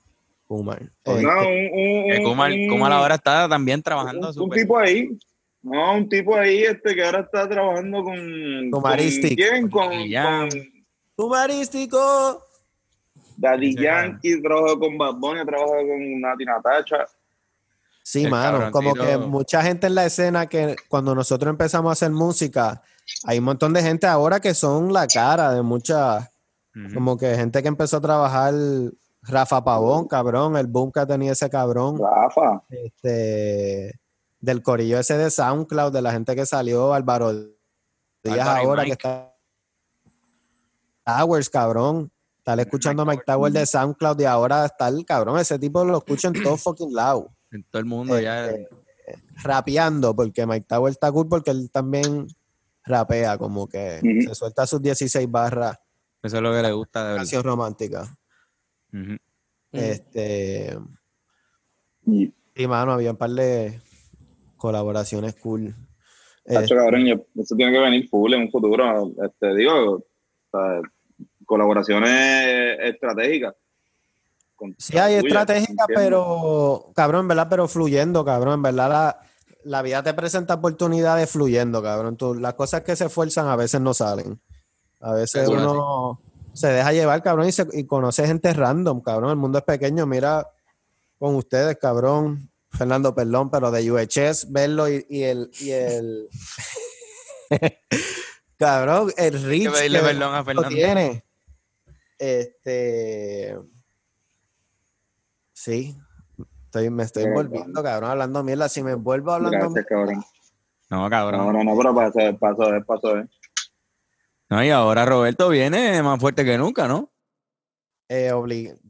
Kumar. No, Este, un, un, Que un- Kumar, un- Kumar ahora está también trabajando un, tipo ahí. No, un tipo ahí este que ahora está trabajando con. Kumaristic. ¿Con quién? Con, Daddy Yankee. con Kumarístico. Daddy Ese Yankee, trabajó con Bad Bunny, trabajó con Nati Natacha. Sí, El mano, como que mucha gente en la escena que cuando nosotros empezamos a hacer música, hay un montón de gente ahora que son la cara de muchas, Ujú. como que gente que empezó a trabajar, Rafa Pavón, cabrón, el boom que tenía ese cabrón, Rafa. este, del corillo ese de SoundCloud, de la gente que salió, Álvaro Díaz ahora que Mike. está Towers, cabrón. Estar escuchando a Mike Towers de SoundCloud y ahora está el cabrón, ese tipo lo escucho en todo <clears throat> fucking lado. En todo el mundo ya. Este, rapeando, porque Mike Tower está cool porque él también rapea, como que se suelta sus 16 barras, Eso es lo que le gusta de verdad. canción romántica. Este, Y, y mano, había un par de colaboraciones cool. Eh, cabrón, yo- eso tiene que venir full en un futuro. Este, digo, o sea, colaboraciones estratégicas. sí hay tuya, estratégica, ¿entiendes? pero, cabrón, en verdad, pero fluyendo, cabrón, en verdad la, la vida te presenta oportunidades fluyendo, cabrón. Tú- las cosas que se esfuerzan a veces no salen. A veces uno se deja llevar, cabrón, y, se- y conoce gente random, cabrón. El mundo es pequeño, mira con ustedes, cabrón. Fernando, perdón, pero de UHS, verlo y, y el, y el <laughs> cabrón, el reach que perdón a lo Fernando. tiene. Este sí, estoy, me estoy envolviendo, cabrón, hablando mierda. Si me envuelvo hablando Gracias, cabrón. No, cabrón. No, no, no, pero pasó, pasó, pasó, eh. No, y ahora Roberto viene más fuerte que nunca, ¿no? Eh,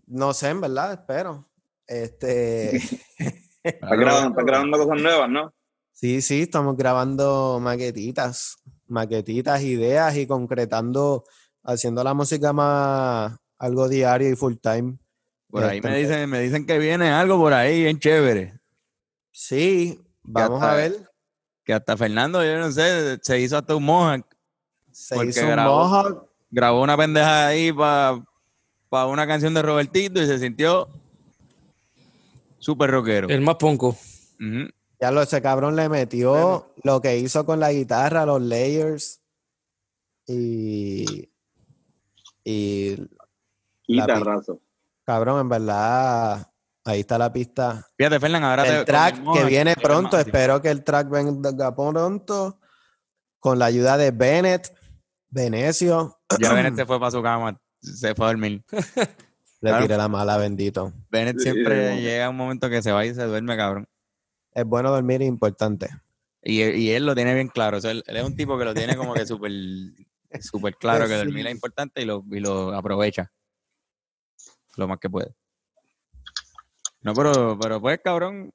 no sé, en verdad, espero. Este, <laughs> Estás grabando, estás grabando cosas nuevas, ¿no? sí, sí, estamos grabando maquetitas, maquetitas, ideas y concretando, haciendo la música más algo diario y full time. Por ahí Este, me dicen, me dicen que viene algo por ahí bien chévere. Sí, vamos a ver. Que hasta Fernando, yo no sé, se hizo hasta un mohawk. Se porque hizo un grabó- mohawk. Grabó una pendeja ahí para una canción de Robertito y se sintió súper rockero. El más ponco. Ujú. Ya lo, ese cabrón le metió lo que hizo con la guitarra, los layers y, y Guitarrazo. cabrón, en verdad, ahí está la pista. Fíjate, Fernán, ahora te- El con track que mohawk viene te pronto, espero que el track venga pronto con la ayuda de Bennett, Venecio. Ya <clears throat> Bennett se fue para su cama, se fue a dormir. <laughs> Le Claro. tiré la mala, bendito. Bennett siempre sí. llega un momento que se va y se duerme, cabrón. Es bueno dormir, es importante. Y, y él lo tiene bien claro. O sea, él, él es un tipo que lo tiene como que súper <laughs> súper claro que dormir es importante y lo, y lo aprovecha lo más que puede. No, pero, pero pues, cabrón,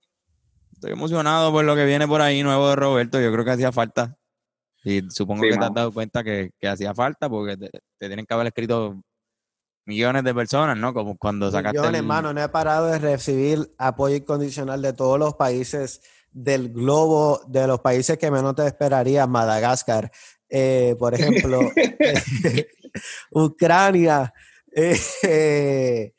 estoy emocionado por lo que viene por ahí nuevo de Roberto. Yo creo que hacía falta. Y supongo Sí, que te has dado cuenta que, que hacía falta porque te, te tienen que haber escrito millones de personas, ¿no? Como cuando sacaste Millones, el- hermano, no he parado de recibir apoyo incondicional de todos los países del globo, de los países que menos te esperaría, Madagascar, eh, por ejemplo, <laughs> <laughs> Ucrania, eh, eh,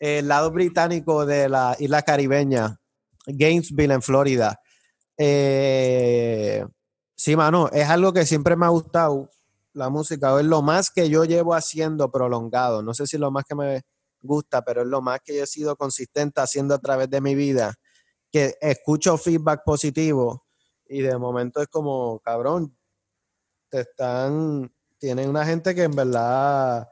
el lado británico de la isla caribeña, Gainesville en Florida. Eh, sí, mano, es algo que siempre me ha gustado, la música, es lo más que yo llevo haciendo prolongado, no sé si lo más que me gusta, pero es lo más que yo he sido consistente haciendo a través de mi vida, que escucho feedback positivo y de momento es como, cabrón, te están, tienen una gente que en verdad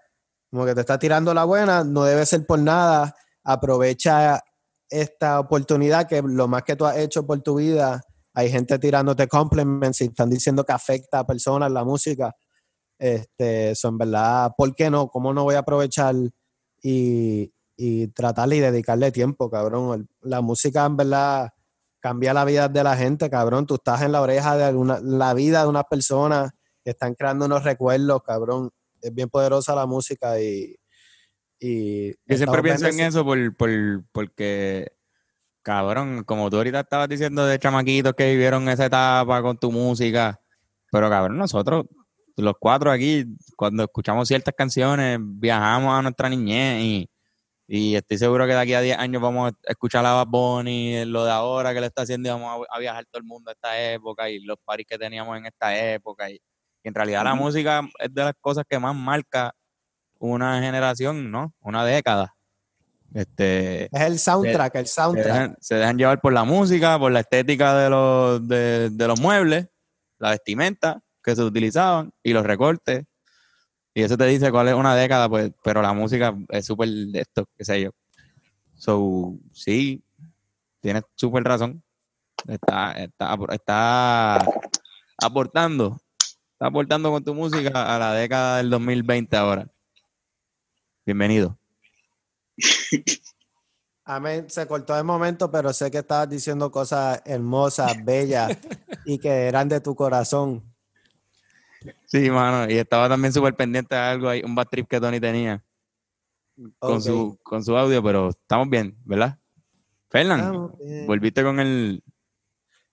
como que te está tirando la buena, no debe ser por nada, aprovecha esta oportunidad que lo más que tú has hecho por tu vida, hay gente tirándote compliments y están diciendo que afecta a personas la música. Este, eso en verdad, ¿por qué no? ¿Cómo no voy a aprovechar y, y tratarle y dedicarle tiempo, cabrón? La música en verdad cambia la vida de la gente, cabrón. Tú estás en la oreja de alguna, la vida de unas personas que están creando unos recuerdos, cabrón. Es bien poderosa la música y... y Yo siempre pienso en eso por, por, porque, cabrón, como tú ahorita estabas diciendo de chamaquitos que vivieron esa etapa con tu música, pero cabrón, nosotros, los cuatro aquí, cuando escuchamos ciertas canciones, viajamos a nuestra niñez y, y estoy seguro que de aquí a 10 años vamos a escuchar a Bad Bunny, lo de ahora que le está haciendo y vamos a, viajar todo el mundo a esta época y los paris que teníamos en esta época y, y en realidad la música es de las cosas que más marca una generación, ¿no? Una década. Este, Es el soundtrack, el se soundtrack. dejan, se dejan llevar por la música, por la estética de los, de, de los muebles, la vestimenta que se utilizaban y los recortes. Y eso te dice cuál es una década, pues, pero la música es súper de esto, qué sé yo. So, sí, tienes súper razón. Está, está, está aportando, está aportando con tu música a la década del 2020 ahora. Bienvenido. Amén. Se cortó de momento, pero sé que estabas diciendo cosas hermosas, bellas <laughs> y que eran de tu corazón. Sí, mano, y estaba también súper pendiente de algo ahí, un bad trip que Tony tenía con, su, con su audio, pero estamos bien, ¿verdad? Fernán, volviste con el...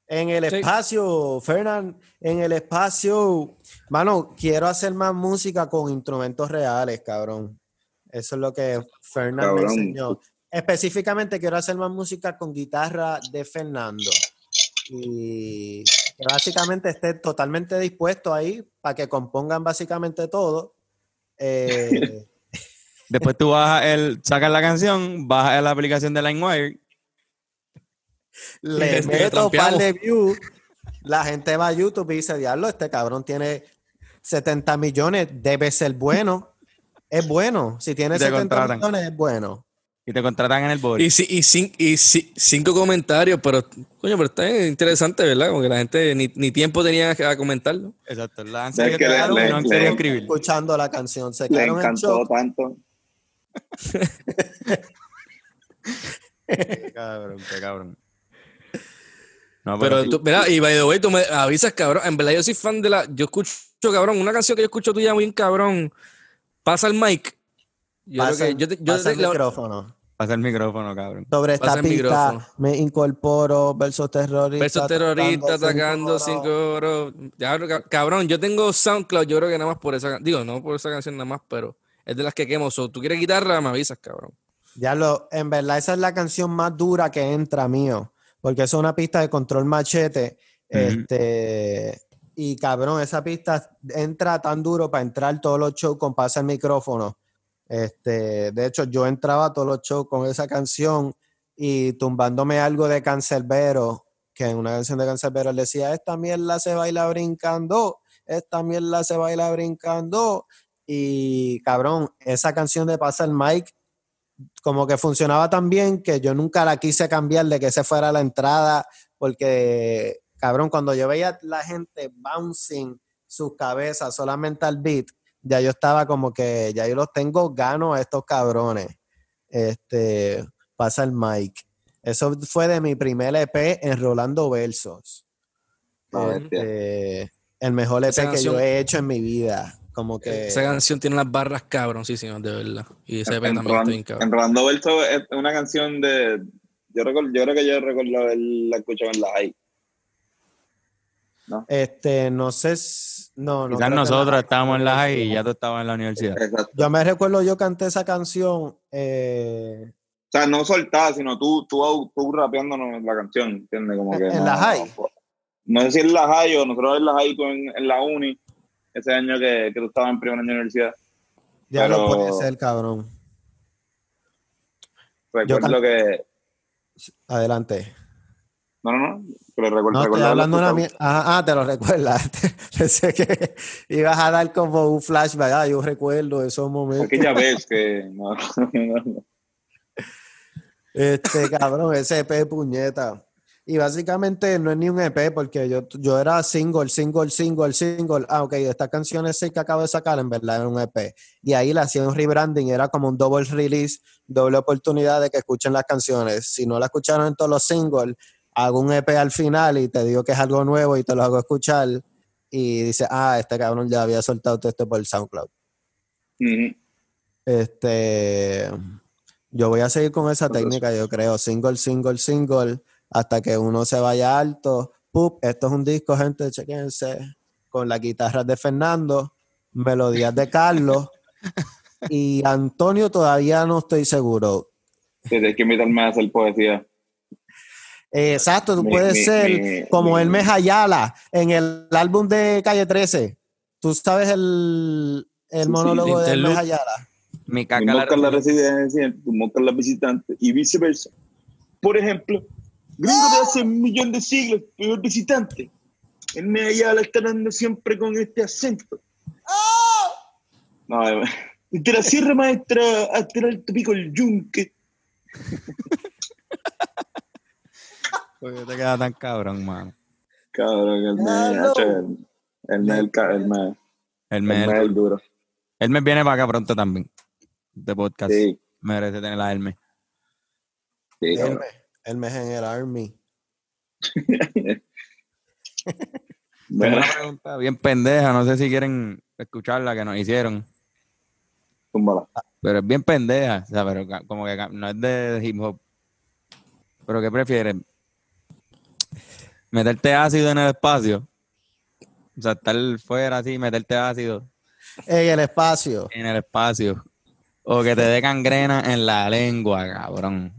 En el Sí. espacio, Fernán, en el espacio. Mano, quiero hacer más música con instrumentos reales, cabrón. Eso es lo que Fernán me enseñó. Específicamente quiero hacer más música con guitarra de Fernando. Y que básicamente esté totalmente dispuesto ahí para que compongan básicamente todo. Eh, Después tú bajas el, sacas la canción, bajas la aplicación de LimeWire, le <laughs> Le meto un par de views, la gente va a YouTube y dice, diablo, este cabrón tiene 70 millones, debe ser bueno. Es bueno. Si tiene Te 70 contratan. millones, es bueno. y te contratan en el Y, body. y, cin- y ci- cinco comentarios, pero, coño, pero está interesante, ¿verdad? Como que la gente ni, ni tiempo tenía a comentarlo. Exacto, la han Es seguido que le- y no le- han le- querido escribir. Escuchando la canción. Se Le en encantó tanto. Qué cabrón, qué cabrón. No, Pero tú, mira, y by the way, tú me avisas, cabrón. En verdad, yo soy fan de la. Yo escucho, cabrón, una canción que yo escucho tuya muy cabrón. Pasa el mic. Yo Pasa, creo que. Yo, te- yo pasa te- el la- micrófono. Pasa el micrófono, cabrón. Sobre esta Pasa el pista micrófono. me incorporo versos terroristas. versos terroristas atacando cinco oro. Cabrón, yo tengo SoundCloud, yo creo que nada más por esa Digo, no por esa canción nada más, pero es de las que quemo. So, tú quieres guitarra, me avisas, cabrón. Ya lo, en verdad, esa es la canción más dura que entra mío, porque es una pista de control machete. Este, y cabrón, esa pista entra tan duro para entrar todos los shows con pasa el micrófono. Este, de hecho, yo entraba a todos los shows con esa canción y tumbándome algo de Cancerbero, que en una canción de Cancerbero él decía, esta mierda se baila brincando, esta mierda se baila brincando. Y cabrón, esa canción de Pasa el Mic como que funcionaba tan bien que yo nunca la quise cambiar de que ese fuera la entrada, porque, cabrón, cuando yo veía la gente bouncing sus cabezas solamente al beat, ya yo estaba como que, ya yo los tengo gano a estos cabrones. Este, pasa el mic. Eso fue de mi primer EP en Rolando Versos. Este, el mejor EP que yo he hecho en mi vida. Como que... Esa canción tiene unas barras cabroncísimas, de verdad. Y ese EP también está bien. Enrolando Verso es una canción de. Yo, recuerdo, yo creo que yo recuerdo haberla escuchado en la high. Este, no sé, no, no. Quizás nosotros la- estábamos en la high y ya tú estabas en la universidad. Exacto. Yo me recuerdo, yo canté esa canción. eh, O sea, no soltada, sino tú, tú, tú rapeándonos la canción, ¿entiendes? Como que ¿En no- la high? No sé si en la high o nosotros en la high, tú en, en la uni, ese año que, que tú estabas en primer año de universidad. ya lo Pero- puede ser, cabrón. Yo Recuerdo que. Adelante. No, no, no. Pero recuerdo, No, estoy hablando una mierda. Ah, ah, te lo recuerdas. <laughs> Pensé que ibas a dar como un flashback. Ah, yo recuerdo esos momentos. Aquella vez <laughs> que. No, <laughs> no, no. Este, cabrón, ese EP puñeta. Y básicamente no es ni un EP porque yo, yo era single, single, single, single. Ah, ok, estas canciones sí que acabo de sacar, en verdad era un EP. Y ahí le hacía un rebranding, era como un double release, doble oportunidad de que escuchen las canciones. Si no la escucharon en todos los singles, hago un EP al final y te digo que es algo nuevo y te lo hago escuchar. Y dice, ah, este cabrón ya había soltado todo esto por SoundCloud. Ujú. Este, yo voy a seguir con esa técnica, yo creo, single, single, single, hasta que uno se vaya alto. Pup, esto es un disco, gente, chequense, con las guitarras de Fernando, melodías de Carlos <laughs> y Antonio todavía no estoy seguro. Tienes que invitarme a hacer poesía. Eh, exacto, tú puedes ser como mi- Hermes Ayala en el álbum de Calle 13. ¿Tú sabes el, el Sí, monólogo de Hermes interlude. Ayala? Mi caca la residencia, tú moscas la visitante y viceversa. Por ejemplo, gringo de hace un millón de siglos, pero el visitante. En Medellín está dando siempre con este acento. No, eh, desde la Sierra Maestra hasta el Alto Pico el Yunque. <laughs> ¿Por qué te queda tan cabrón, mano? Cabrón, el me, Claro. hacho, el, el me, el, el me, El el mes, me, el duro. el mes viene para acá pronto también. De podcast. Sí, Merece tener la Hermes. sí, cabrón. Hermes, Hermes en el Army. <laughs> Tengo Bueno, una pregunta bien pendeja, no sé si quieren escucharla que nos hicieron, túmbala. pero es bien pendeja, o sea, pero como que no es de hip hop. Pero ¿qué prefieres? ¿Meterte ácido en el espacio? O sea, estar fuera así, meterte ácido En el espacio. en el espacio. O que te dé gangrena en la lengua, cabrón.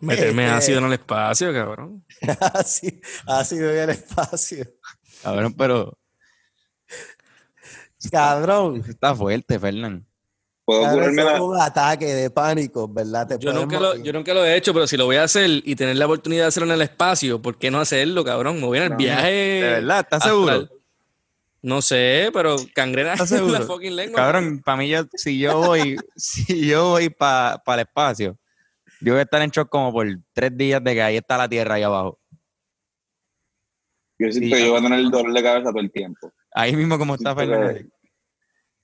Meterme Este- ácido en el espacio, cabrón. <laughs> así, ácido en el espacio. Cabrón, pero Cabrón. está fuerte, Fernán. ¿Puedo curarme la, es un ataque de pánico, ¿verdad? Te Yo nunca, lo, morir. yo nunca lo he hecho, pero si lo voy a hacer y tener la oportunidad de hacerlo en el espacio, ¿por qué no hacerlo, cabrón? Me voy en el No, viaje. ¿De verdad? ¿Estás seguro? No sé, pero cangrena ¿Estás <laughs> en la seguro? fucking lengua. Cabrón, para mí, yo, si yo voy, <laughs> si yo voy para el espacio, yo voy a estar en shock como por tres días de que ahí está la tierra ahí abajo. Yo siento Sí, que yo voy a tener el dolor de cabeza todo el tiempo. Ahí mismo como está Fernando.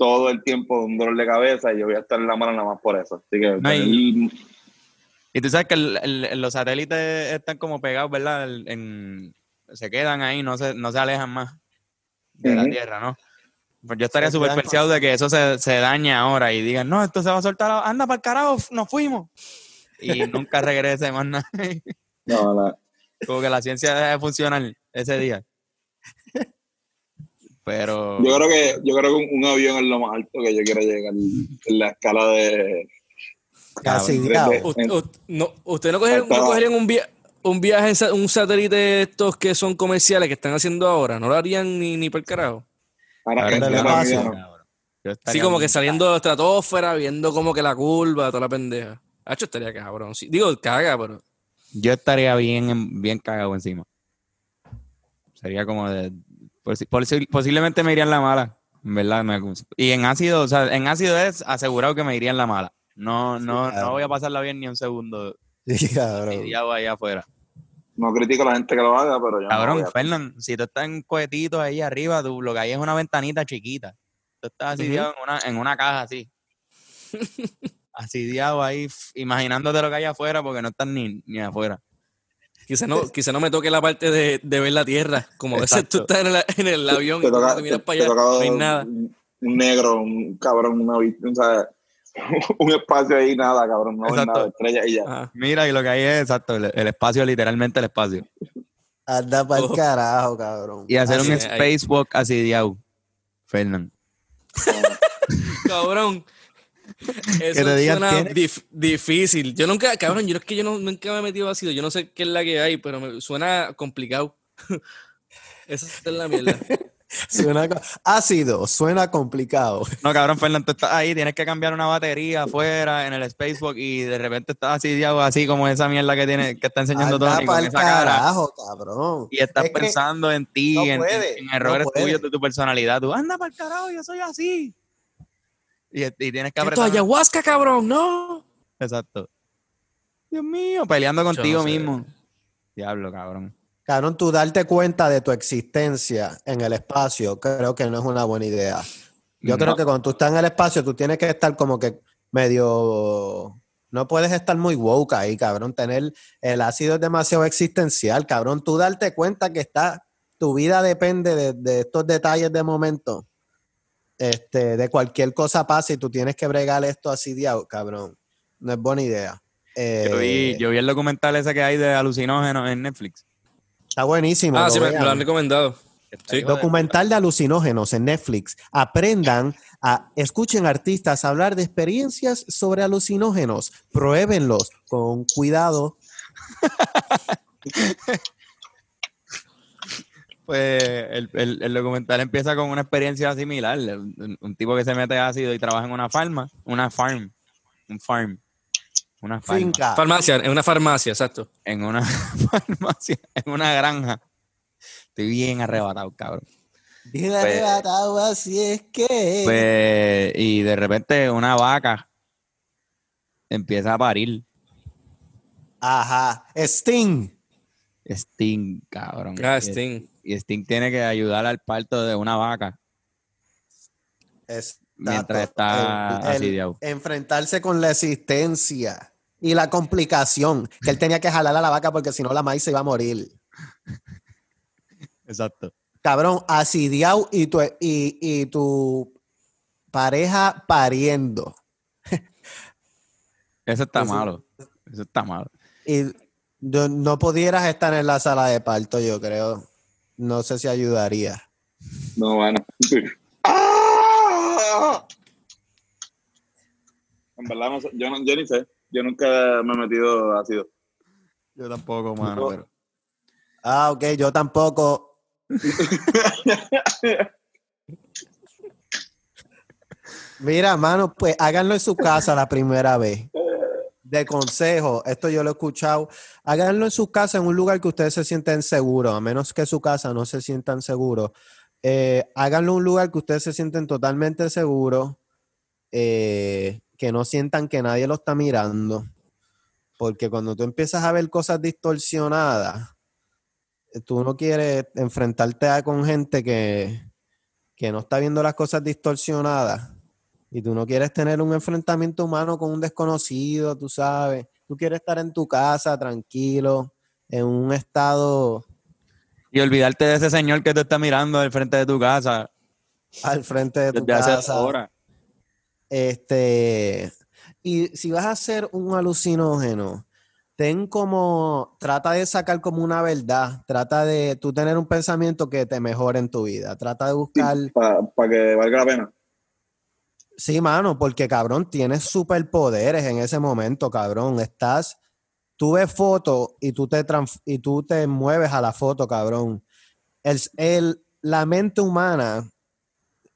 Todo el tiempo un dolor de cabeza y yo voy a estar en la mano nada más por eso. Así que No, y- tener- Y tú sabes que el- el- los satélites están como pegados, ¿verdad? El- en- se quedan ahí, no se, no se alejan más de la Ujú. Tierra, ¿no? Pues yo estaría súper perseado de que eso se, se dañe ahora y digan, no, esto se va a soltar, anda para el carajo, nos fuimos. Y <laughs> nunca regrese más nada. no, la- Como que la ciencia deja de funcionar ese día. <laughs> Pero yo creo que yo creo que un, un avión es lo más alto que yo quiero llegar en la escala de Casi de- diablo. de- U- u- no, ¿Usted no, no cogerían un, via- un viaje en un satélite de estos que son comerciales que están haciendo ahora? ¿No lo harían ni, ni por el carajo? no. cabrón, yo Sí, como que saliendo de la estratosfera, viendo como que la curva, toda la pendeja. Hacho, estaría cabrón. Sí, digo, caga, pero... Yo estaría bien, bien cagado encima. Sería como de. Posi- posi- posiblemente me iría en la mala. En verdad. me- y en ácido, o sea, en ácido es asegurado que me iría en la mala. No, no, no voy a pasarla bien ni un segundo. Sí, <laughs> cabrón. allá afuera. No critico a la gente que lo haga, pero yo no Cabrón, Fernán, si tú estás en cohetitos ahí arriba, tú, lo que hay es una ventanita chiquita. Tú estás asidiado en, una, en una caja así. <laughs> asidiado ahí, f- imaginándote lo que hay afuera porque no estás ni, ni afuera. Quizá no, quizá no me toque la parte de, de ver la Tierra. Como a veces tú estás en el, en el avión y te toca, te miras te- para te allá, no hay nada. Un, negro, un cabrón, una vista, o sea, <laughs> un espacio ahí, nada, cabrón, no Exacto. nada, estrella y ya. Ajá. Mira, y lo que hay es exacto, el, el espacio, literalmente el espacio. Anda para el Oh. carajo, cabrón. Y hacer Así un spacewalk asidiado. Fernán. <laughs> Cabrón. Eso te digan, suena difícil. Yo nunca, cabrón, yo es que yo no, nunca me he metido ácido. Yo no sé qué es la que hay, pero me suena complicado. <laughs> Esa es la mierda. <laughs> Suena ácido, suena complicado. No, cabrón, Fernán, tú estás ahí, tienes que cambiar una batería afuera en el spacewalk y de repente estás asidiado así como esa mierda que tiene, que está enseñando Tony con esa cara. carajo, cabrón. Y estás Es que pensando en ti, no en, puede, en no errores puede. tuyos de tu personalidad. Tú, anda para el carajo, yo soy así. Y, y tienes que Esto apretar. es ayahuasca, cabrón, no. Exacto. Dios mío, peleando contigo no sé. mismo. Diablo, cabrón. Cabrón, tú darte cuenta de tu existencia en el espacio, creo que no es una buena idea. Yo No. creo que cuando tú estás en el espacio, tú tienes que estar como que medio. No puedes estar muy woke ahí, cabrón. Tener el ácido es demasiado existencial, cabrón. Tú darte cuenta que está, tu vida depende de, de estos detalles de momento. Este, de cualquier cosa pasa y tú tienes que bregar esto así, diablo, cabrón. No es buena idea. Yo vi, Eh, yo vi el documental ese que hay de alucinógenos en Netflix. Está buenísimo. Ah, lo sí, me, lo han recomendado. Sí. Documental de alucinógenos en Netflix. Aprendan a, escuchen artistas hablar de experiencias sobre alucinógenos. Pruébenlos con cuidado. <laughs> Pues el, el- el documental empieza con una experiencia similar. Un, un tipo que se mete ácido y trabaja en una farma, una farm, un farm, una farma, Finca. Farmacia, en una farmacia, exacto. en una <laughs> farmacia, en una granja. Estoy bien arrebatado, cabrón. Bien Pues- arrebatado, así es que. Pues, y de repente una vaca empieza a parir. Ajá. Sting. Sting, cabrón. Ah, Y- Sting. Y Sting tiene que ayudar al parto de una vaca Es- mientras está el- enfrentarse con la existencia y la complicación. Que él tenía que jalar a la vaca porque si no la maíz se iba a morir. <laughs> Exacto. Cabrón, asidiado y tu, y, y tu pareja pariendo. Eso está Eso- malo. Eso está malo. Y no, no pudieras estar en la sala de parto, yo creo. No sé si ayudaría. No, bueno. ¡Ah! <laughs> En verdad, no sé, yo, no- yo ni sé. Yo nunca me he metido ácido. Yo tampoco, mano, No. pero. Ah, ok, yo tampoco. <laughs> Mira, mano, pues háganlo en su casa la primera vez. De consejo, esto yo lo he escuchado. Háganlo en su casa, en un lugar que ustedes se sienten seguros, a menos que su casa no se sientan seguros. Eh, háganlo en un lugar que ustedes se sienten totalmente seguros, eh, que no sientan que nadie lo está mirando. Porque cuando tú empiezas a ver cosas distorsionadas, tú no quieres enfrentarte a- con gente que, que no está viendo las cosas distorsionadas y tú no quieres tener un enfrentamiento humano con un desconocido, tú sabes. Tú quieres estar en tu casa tranquilo, en un estado Y olvidarte de ese señor que te está mirando al frente de tu casa al frente de tu desde hace casa. horas. Este, y si vas a hacer un alucinógeno, ten como, trata de sacar como una verdad, trata de tú tener un pensamiento que te mejore en tu vida, trata de buscar, Para que valga la pena. Sí, mano, porque cabrón, tienes superpoderes en ese momento, cabrón, estás, tú ves fotos y tú te, y tú te mueves a la foto, cabrón. El, el- la mente humana,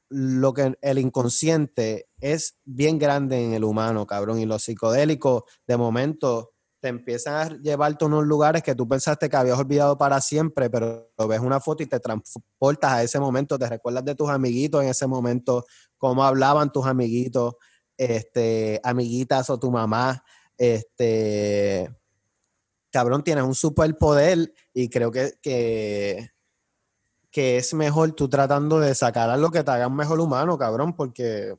lo que el inconsciente es bien grande en el humano, cabrón, y los psicodélicos de momento te empiezan a llevarte a unos lugares que tú pensaste que habías olvidado para siempre, pero ves una foto y te transportas a ese momento, te recuerdas de tus amiguitos en ese momento, cómo hablaban tus amiguitos, este, amiguitas o tu mamá, este, cabrón, tienes un superpoder y creo que, que, que es mejor tú tratando de sacar algo que te haga un mejor humano, cabrón, porque,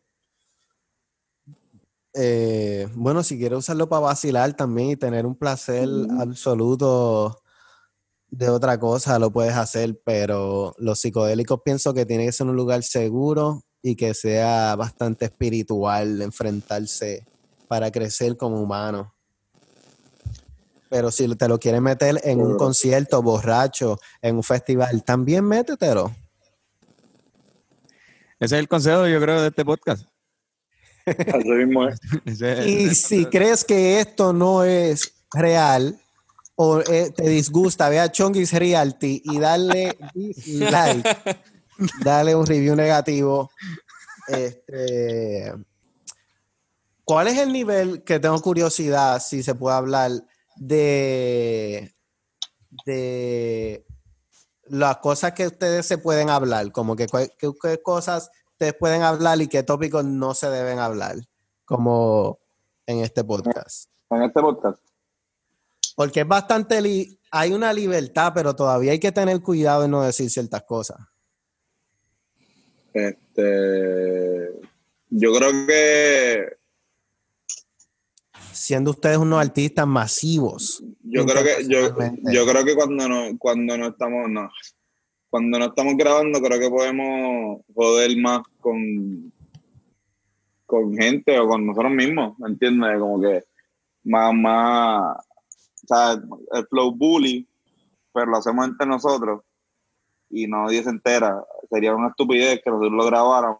eh, bueno, si quieres usarlo para vacilar también y tener un placer absoluto de otra cosa, lo puedes hacer, pero los psicodélicos pienso que tiene que ser un lugar seguro y que sea bastante espiritual enfrentarse para crecer como humano. Pero si te lo quieres meter en un concierto borracho, en un festival, también métetelo. Ese es el consejo, yo creo, de este podcast. Así mismo es. <laughs> Ese es Y si crees que esto no es real o eh, te disgusta, ve a Chongis Realty y dale dislike, <laughs> dale un review negativo. Este, ¿Cuál es el nivel que tengo curiosidad, si se puede hablar, de, de las cosas que ustedes se pueden hablar? Como que qué cosas ustedes pueden hablar y qué tópicos no se deben hablar, como en este podcast. En este podcast. Porque es bastante, hay una libertad, pero todavía hay que tener cuidado en no decir ciertas cosas. Este, yo creo que Siendo ustedes unos artistas masivos. yo creo que yo, yo creo que cuando no cuando no estamos no cuando no estamos grabando creo que podemos joder más con con gente o con nosotros mismos ¿me entiendes? como que más más o sea el flow bully pero lo hacemos entre nosotros y nadie se entera sería una estupidez que nosotros lo grabáramos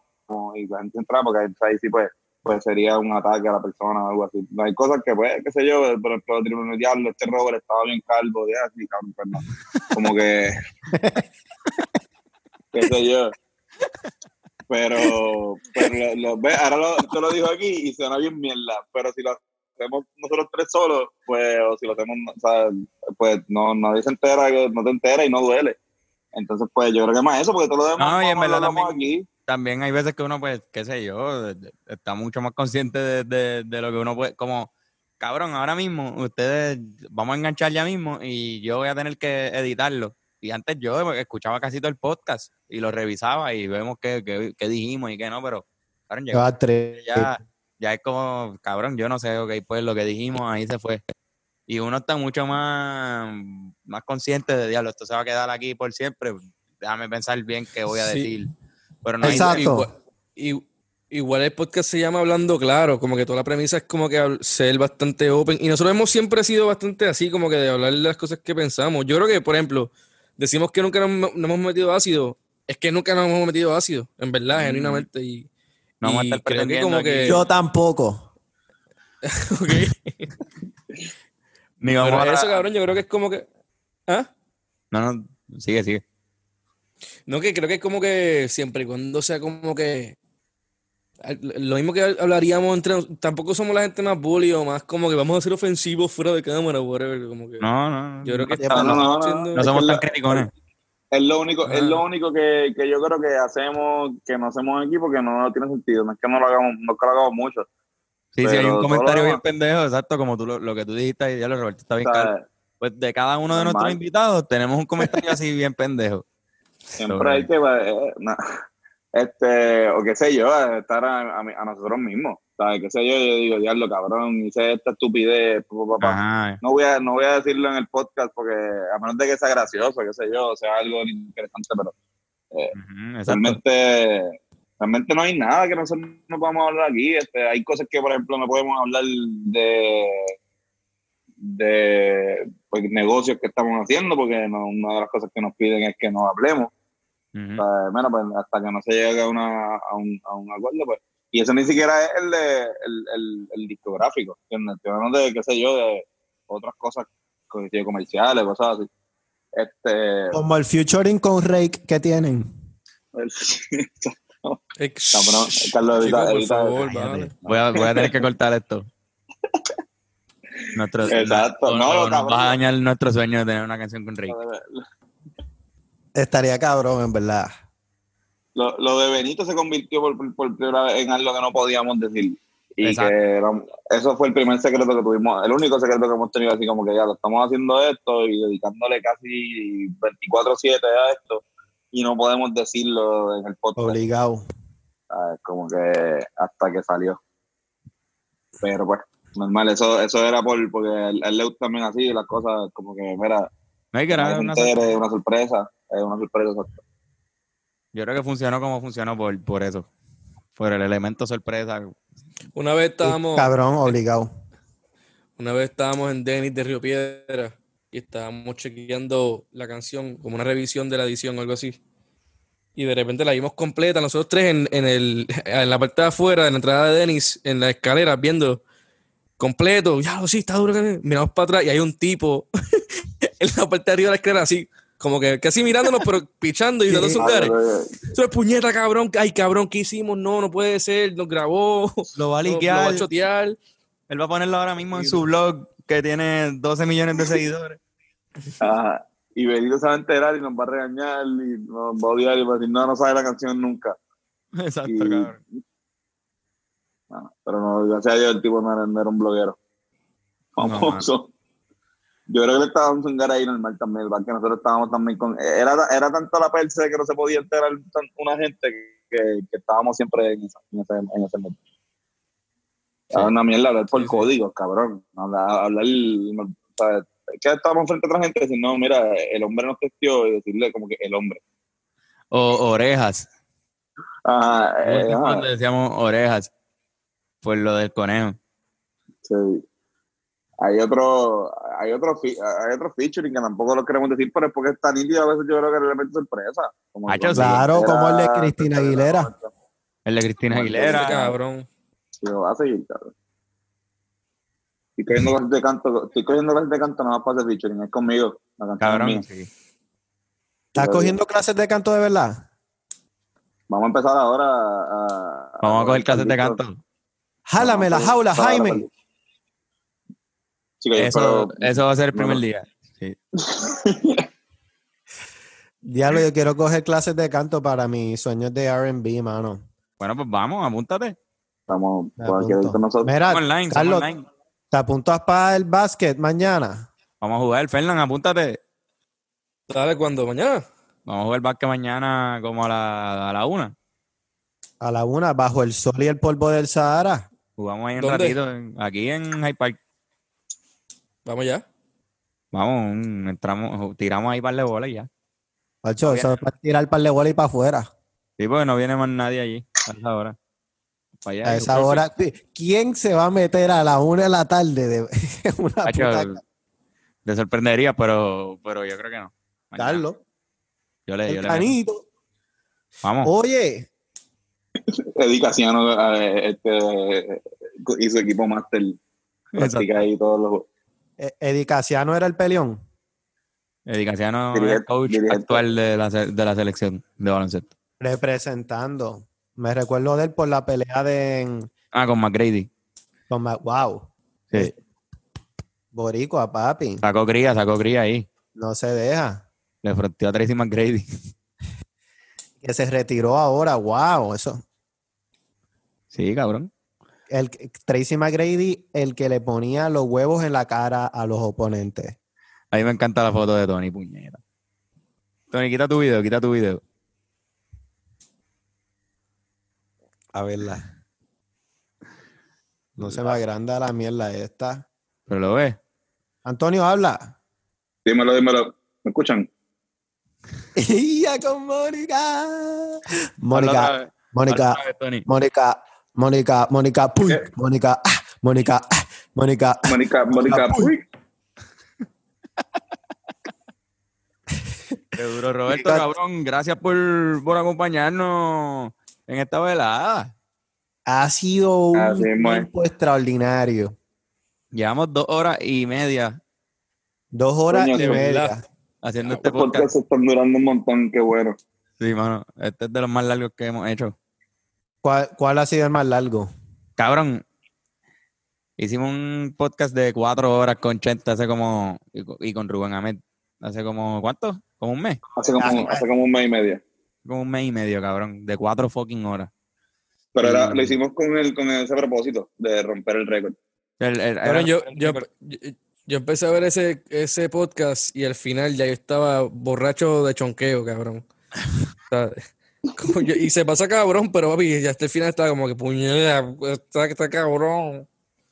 y la gente entrara porque ahí sí pues pues sería un ataque a la persona o algo así. No hay cosas que, pues, qué sé yo, por ejemplo, el diablo, este Robert estaba bien calvo, ya, así, cabrón, pues no. Como que, <laughs> qué sé yo. Pero, pero lo, lo- ve, ahora lo, te lo dijo aquí y suena bien mierda, pero si lo hacemos nosotros tres solos, pues, o si lo hacemos, o sea, pues no, nadie se entera, no te entera y no duele. Entonces, pues, yo creo que más eso, porque todo lo demás No, y en verdad también- aquí. también hay veces que uno, pues, qué sé yo, está mucho más consciente de, de- de lo que uno puede, como, cabrón, ahora mismo, ustedes, vamos a enganchar ya mismo y yo voy a tener que editarlo. Y antes yo escuchaba casi todo el podcast y lo revisaba y vemos qué, qué- qué dijimos y qué no, pero, cabrón, ya, ya es como, cabrón, yo no sé, ok, pues lo que dijimos ahí se fue. Y uno está mucho más, más consciente de, diablo, esto se va a quedar aquí por siempre, déjame pensar bien qué voy a Sí. decir. Pero no hay- Exacto. Igual, i- igual el podcast se llama Hablando Claro, como que toda la premisa es como que ser bastante open. Y nosotros hemos siempre sido bastante así, como que de hablar de las cosas que pensamos. Yo creo que, por ejemplo, decimos que nunca nos, nos hemos metido ácido. Es que nunca nos hemos metido ácido, en verdad, Mm. genuinamente. Y, No vamos a estar creo que pretendiendo como que... aquí. Yo tampoco. <laughs> ok. <laughs> Ni vamos Pero a- eso, cabrón, yo creo que es como que... ¿Ah? No, no, sigue, sigue. No, que creo que es como que siempre y cuando sea como que lo mismo que hablaríamos entre tampoco somos la gente más bully o más como que vamos a ser ofensivos fuera de cámara, whatever, como que No, no. yo creo que no, estamos no, no, no. no somos tan criticones. Es lo único, es Ajá. lo único que, que yo creo que hacemos, que no hacemos aquí porque no tiene sentido. No es que no lo hagamos, no es que lo hagamos mucho. Sí, sí, hay pero un comentario bien pendejo, exacto, como tú lo, lo que tú dijiste ahí, ya lo Roberto está bien O sea, claro. Pues de cada uno de normal. nuestros invitados tenemos un comentario así bien pendejo. siempre hay que, eh, no. este, o qué sé yo, estar a, a, a nosotros mismos. ¿Sabes? Qué sé yo, yo digo, diablo, cabrón, hice esta estupidez, pa, pa, pa. Ajá. No voy, a, no voy a decirlo en el podcast porque a menos de que sea gracioso, qué sé yo, sea algo interesante, pero exacto. realmente, realmente no hay nada que nosotros no podamos hablar aquí. Este, hay cosas que, por ejemplo, no podemos hablar de, de pues, negocios que estamos haciendo porque no- una de las cosas que nos piden es que no hablemos. Ujú. O sea, bueno, pues, hasta que no se llegue a, una, a, un, a un acuerdo, pues. Y eso ni siquiera es el, de, el, el, el discográfico, ¿entiendes? Hablando de, qué sé yo, de otras cosas, comerciales, cosas así. Este, Como el featuring con Rake que tienen. <laughs> Cabrón, Carlos, chico, favor, vale. Voy a, voy a tener que cortar esto. Nuestro, <laughs> Exacto. No, no, nos cabrón. vas a dañar nuestro sueño de tener una canción con Rick. Estaría cabrón, en verdad. lo, lo de Benito se convirtió por, por- por primera vez en algo que no podíamos decir. Y Exacto. que era- eso fue el primer secreto que tuvimos, el único secreto que hemos tenido, así como que ya lo estamos haciendo esto y dedicándole casi 24-7 a esto y no podemos decirlo en el podcast. Obligado. ¿Sabes? Como que hasta que salió. Pero pues, normal, eso, eso era por, porque a él a él le gusta también así, las cosas como que, mira, No hay que que era una es una sorpresa, es una sorpresa. Yo creo que funcionó como funcionó por, por eso. Por el elemento sorpresa. Una vez estábamos, Cabrón, obligado. una vez estábamos en Denis de Río Piedra y estábamos chequeando la canción, como una revisión de la edición o algo así. Y de repente la vimos completa, nosotros tres en, en, el, <laughs> en la parte de afuera, en la entrada de Denis, en la escalera, viendo completo. Ya, sí, está duro. que- Miramos para atrás y hay un tipo <laughs> en la parte de arriba de la escalera, así, como que casi mirándonos, pero <laughs> pichando y dando sus eh, Eso es puñeta, cabrón. Ay, cabrón, ¿qué hicimos? No, no puede ser. Nos grabó. Lo va a Lo, lo va liquear. a chotear. Él va a ponerlo ahora mismo en su blog que tiene 12 millones de seguidores. Ajá. Y Benito se va a enterar y nos va a regañar y nos va a odiar y va a decir, no, no sabe la canción nunca. Exacto, Y- cabrón. Ah, pero no, gracias a Dios el tipo no era, no era un bloguero. No, Famoso. Yo creo que le estaba dando un gar ahí normal también, igual que nosotros estábamos también con... Era, era tanto la perse que no se podía enterar una gente que, que estábamos siempre en, esa- en ese, en ese mundo. Era una mierda hablar por Sí, sí. códigos, cabrón. Hablar, hablar que estábamos frente a otra gente y decir, no, mira, el hombre nos testió y decirle como que el hombre. O orejas. Ajá, un eh, ajá, decíamos orejas. Por lo del conejo. sí. Hay otro, hay otro, fi- hay otro featuring que tampoco lo queremos decir, pero es porque está nítido a veces yo creo que es elemento sorpresa. Como Hacho. Claro, era- como el de Cristina Aguilera. El de Cristina el Aguilera. Cabrón. Sí, lo va a seguir, cabrón. Estoy cogiendo clases de canto, estoy cogiendo clases de canto nada más para hacer featuring, es conmigo. La es Cabrón. sí. ¿Estás cogiendo clases de canto de verdad? Vamos a empezar ahora a... Vamos a coger clases de canto. Jálame la jaula, Jaime. Yo Eso, espero- eso va a ser el primer no. día. Sí. <laughs> Diablo, yo quiero coger clases de canto para mis sueños de R&B, mano. Bueno, pues vamos, apúntate. Vamos, con nosotros. Mira, online, Carlos, online. ¿Te apuntas para el básquet mañana? Vamos a jugar, Fernán, apúntate. Dale, ¿cuándo? ¿Mañana? Vamos a jugar básquet mañana como a la, a la una. A la una, bajo el sol y el polvo del Sahara. Jugamos ahí un ¿Dónde? ratito, en- aquí en Hyde Park. Vamos ya. Vamos, un- entramos, tiramos ahí par de bolas y ya. Pacho, eso es para tirar el par de bolas y para afuera. Sí, porque no viene más nadie allí a esa hora. Para allá. A esa hora, ¿quién se va a meter a la una de la tarde de <laughs> una Hacho, puta te sorprendería, pero, pero yo creo que no. Mañana. Carlos? Yo le, yo El le canito. Vamos. Oye, Eddie Casiano eh, este, y su equipo máster practica ahí todos los Eddie Casiano era el peleón. Eddie Casiano es el coach actual de la, de la selección de baloncesto. Representando. Me recuerdo de él por la pelea de en- Ah, con McGrady. con Ma- wow. Sí. Boricua, papi. Sacó cría, sacó cría ahí. No se deja. Le fronteó a Tracy McGrady. <laughs> Que se retiró ahora. Wow. Eso. Sí, cabrón. El, Tracy McGrady, el que le ponía los huevos en la cara a los oponentes. A mí me encanta la foto de Tony, puñeta. Tony, quita tu video, quita tu video. A verla. No se me agranda la mierda esta. Pero lo ves. Antonio, habla. Dímelo, dímelo. ¿Me escuchan? <laughs> ¡Ya con Mónica! Mónica. Mónica. Mónica, Mónica, Mónica, puy. Mónica, ah, Mónica, ah, Mónica. Mónica, Mónica. Qué duro, Roberto, Mónica. cabrón. Gracias por, por acompañarnos en esta velada. Ha sido un Así es, man. tiempo extraordinario. Llevamos dos horas y media Dos horas Coño, y media. verdad. haciendo este Estos podcasts podcast. están durando un montón, qué bueno. Sí, mano. Este es de los más largos que hemos hecho. ¿Cuál, cuál ha sido el más largo? Cabrón, hicimos un podcast de cuatro horas con Chente hace como. y con- y con Rubén Ahmed. Hace como. ¿Cuánto? Como un mes. Hace como, hace como un mes y medio. Como un mes y medio, cabrón. De cuatro fucking horas. Pero era, lo hicimos con, el, con ese propósito de romper el récord. El- yo, yo, yo, empecé a ver ese, ese podcast y al final ya yo estaba borracho de chonqueo, cabrón. <laughs> O sea, como yo- y se pasa cabrón, pero papi, ya hasta el final estaba como que puñeta, está, está cabrón.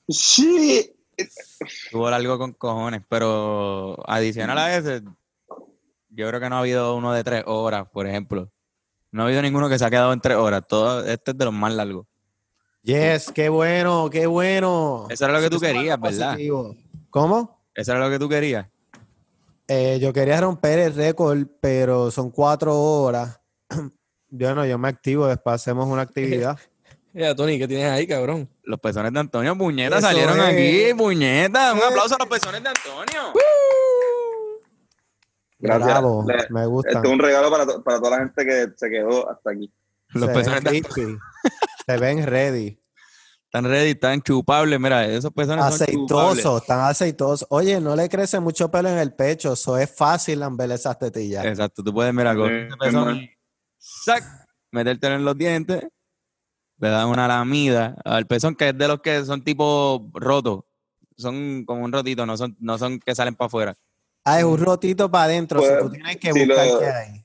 Sí. Tuvo largo con cojones, pero adicional a ese, yo creo que no ha habido uno de tres horas, por ejemplo. No ha habido ninguno que se ha quedado en tres horas. Todo, este es de los más largos. Yes, qué bueno, qué bueno. Eso era lo que tú querías, ¿verdad? positivo. ¿Cómo? Eso era lo que tú querías. Eh, yo quería romper el récord, pero son cuatro horas. <clears throat> Yo no, yo me activo, después hacemos una actividad. <laughs> Ya, Tony, ¿qué tienes ahí, cabrón? Los pezones de Antonio, puñeta, Eso salieron es. aquí, puñeta. Un Eh. aplauso a los pezones de Antonio. Gracias. Bravo, Le- me gusta. Este es un regalo para, to- para toda la gente que se quedó hasta aquí. Los Se pezones crispy. Se ven ready. Están ready, están chupables. Mira, esos pezones son. Aceitosos, están aceitosos. Oye, no le crece mucho pelo en el pecho, eso es fácil lamber esas tetillas. Exacto, tú puedes, mira, con Sí, pezón sac, metértelo en los dientes, le das una lamida al pezón, que es de los que son tipo rotos. Son como un rotito, no son, no son que salen para afuera. Ah, es un rotito para adentro, Pues, tú tienes que si buscar lo- qué hay.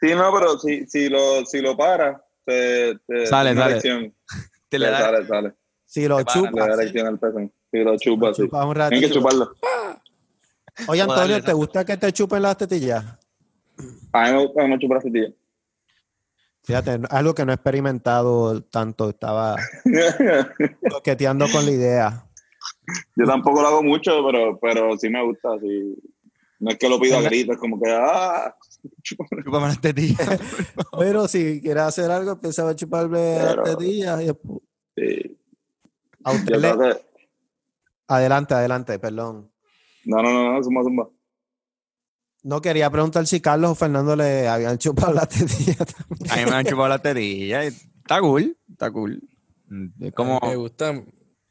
Sí, no, pero si, si lo, si lo para, te, te Sale, sale. <laughs> Te le Sí, da- sale, sale. Si lo Le chupas, da sí, erección al pezón. Si lo chupa, lo sí. chupas un Tienes que chuparlo. Oye, Antonio, ¿te gusta que te chupen las tetillas? A mí me gusta no chupar tetilla. Fíjate, no- algo que no he experimentado tanto, estaba <laughs> toqueteando con la idea. <laughs> Yo tampoco lo hago mucho, pero, pero sí me gusta. Sí. No es que lo pido a gritos, como que, ah, <laughs> Chúpame las tetillas. <laughs> Pero si quieres hacer algo, empieza a chuparle las tetillas. y después- sí. A usted le- Adelante, adelante, perdón. No, no, no, no, zumba, zumba. No quería preguntar si Carlos o Fernando le habían chupado las tetillas. también. A mí me han chupado las tetillas. y Está cool, está cool. Es como, Me gusta.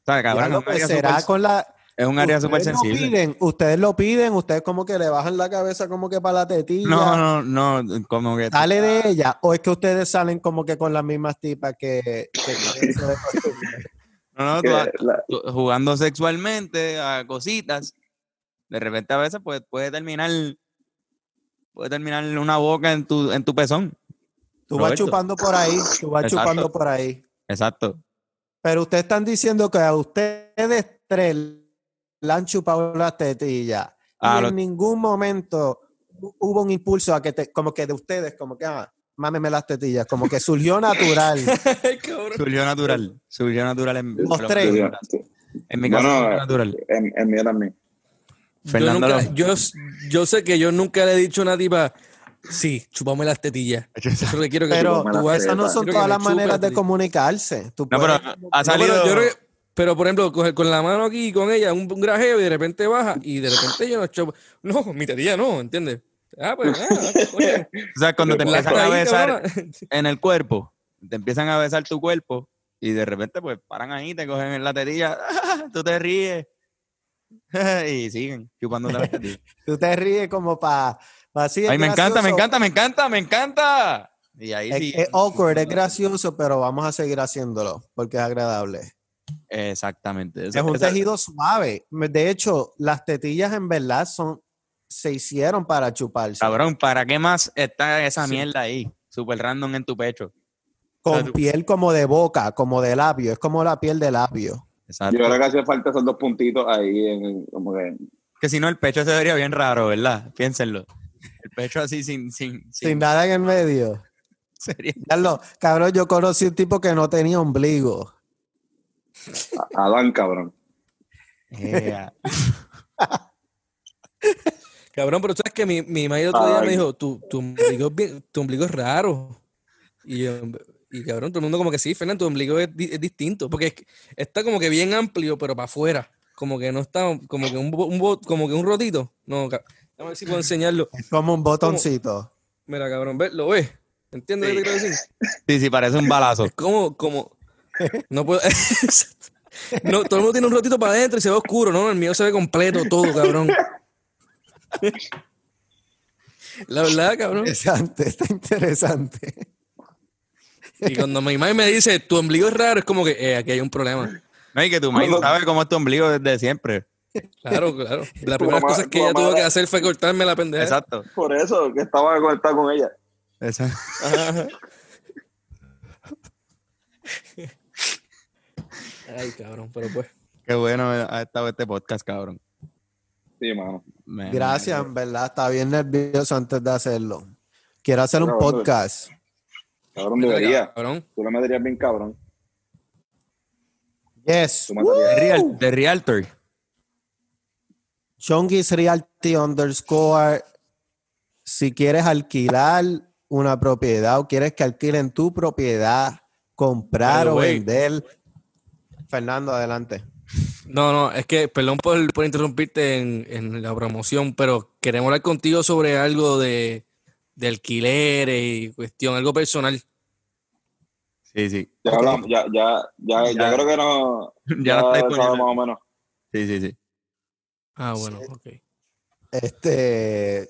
¿Sabes, cabrón? Es un pues, área será súper- con la. Es un área súper ustedes lo sensible. piden, ustedes lo piden, ustedes como que le bajan la cabeza como que para la tetilla. No, no, no, como que... Sale de <laughs> ella, o es que ustedes salen como que con las mismas tipas que, que? <laughs> No, no, Que tú vas- la- tú- jugando sexualmente a cositas, de repente a veces pues, puede terminar puede terminar una boca en tu, en tu pezón. Tú vas chupando por ahí, tú vas Exacto. chupando por ahí. Exacto. Pero ustedes están diciendo que a ustedes tres le han chupado las tetillas. Ah, y lo- en ningún momento hu- hubo un impulso a que te, como que de ustedes, como que, ah, mámeme las tetillas, como que surgió natural. <laughs> Surgió natural. Surgió natural en, Los tres. Sí, En mi caso Bueno, natural. En, en mí también. Yo, Fernando nunca, lo- yo, yo sé que yo nunca le he dicho a una tipa, sí, chupame las tetillas. <laughs> Eso es lo que quiero que Pero tú, esas no son todas las maneras de comunicarse. Tú No, pero ha No, salido... pero, yo creo que- pero, por ejemplo, coger con la mano aquí con ella, un, un grajeo y de repente baja y de repente yo no chupo. No, mi tetilla no, ¿entiendes? Ah, pues, ah, oye, <laughs> o sea, cuando te La la empiezan a besar <laughs> en el cuerpo, te empiezan a besar tu cuerpo y de repente pues paran ahí, te cogen en la tetilla, tú te ríes y siguen chupando la tetilla. tú te ríes como para... así es Ay, me encanta, me encanta, me encanta, me encanta. Y ahí Es, sí. es awkward, es gracioso, pero vamos a seguir haciéndolo porque es agradable. Exactamente. Es un tejido suave. De hecho, las tetillas en verdad son se hicieron para chuparse. Cabrón, ¿para qué más está esa Sí. mierda ahí? Super random en tu pecho. con piel como de boca, como de labio. Es como la piel de labio. Exacto. Yo creo que hace falta esos dos puntitos ahí, en, como que Que si no, el pecho se vería bien raro, ¿verdad? Piénsenlo. Pecho así sin... Sin, Sin sin nada en el medio. <laughs> sería- Ya lo- cabrón, yo conocí un tipo que no tenía ombligo. a- Adán, cabrón. <laughs> Cabrón, pero sabes que mi, mi madre el otro día Ay. me dijo, tu, tu, ombligo es bien- tu ombligo es raro. Y, y cabrón, todo el mundo como que sí, Fernando, tu ombligo es, es distinto. Porque es que está como que bien amplio, pero para afuera. Como que no está, como que un, un como que un rotito. No, ca- a ver si puedo enseñarlo. Es como un botoncito. Mira, cabrón, ve, lo ves. ¿Entiendes lo que te quiero decir? Sí, sí, parece un balazo. <laughs> Es como, como, no puedo, <laughs> no, todo el mundo tiene un rotito para adentro y se ve oscuro, ¿no? El mío se ve completo, todo, cabrón. La verdad, cabrón. Interesante, está interesante. Y cuando mi madre me dice, tu ombligo es raro, es como que eh, aquí hay un problema. No, y que tu madre sabe cómo es tu ombligo desde siempre. Claro, <laughs> claro. Primeras mamá- cosas que ella tuvo que hacer fue cortarme la pendeja. Exacto. Por eso, que estaba conectado con ella. Exacto. Ajá. Ay, cabrón, pero pues. Qué bueno ha estado este podcast, cabrón. Sí, mano. Gracias, en verdad. Estaba bien nervioso antes de hacerlo. Quiero hacer un podcast. Cabrón, debería. Cabrón. Tú le meterías bien cabrón. Yes. De, real, de Realtor. Chongis Realty underscore. Si quieres alquilar una propiedad o quieres que alquilen tu propiedad, comprar o way. vender. Fernando, adelante. No, no, es que, perdón por, por interrumpirte en, en la promoción, pero queremos hablar contigo sobre algo de, de alquileres y cuestión, algo personal. Sí, sí. Ya hablamos, ya, ya, ya, ya, Ya. creo que no. <laughs> Ya no está más o menos. Sí, sí, sí. Ah, bueno, ok. Este,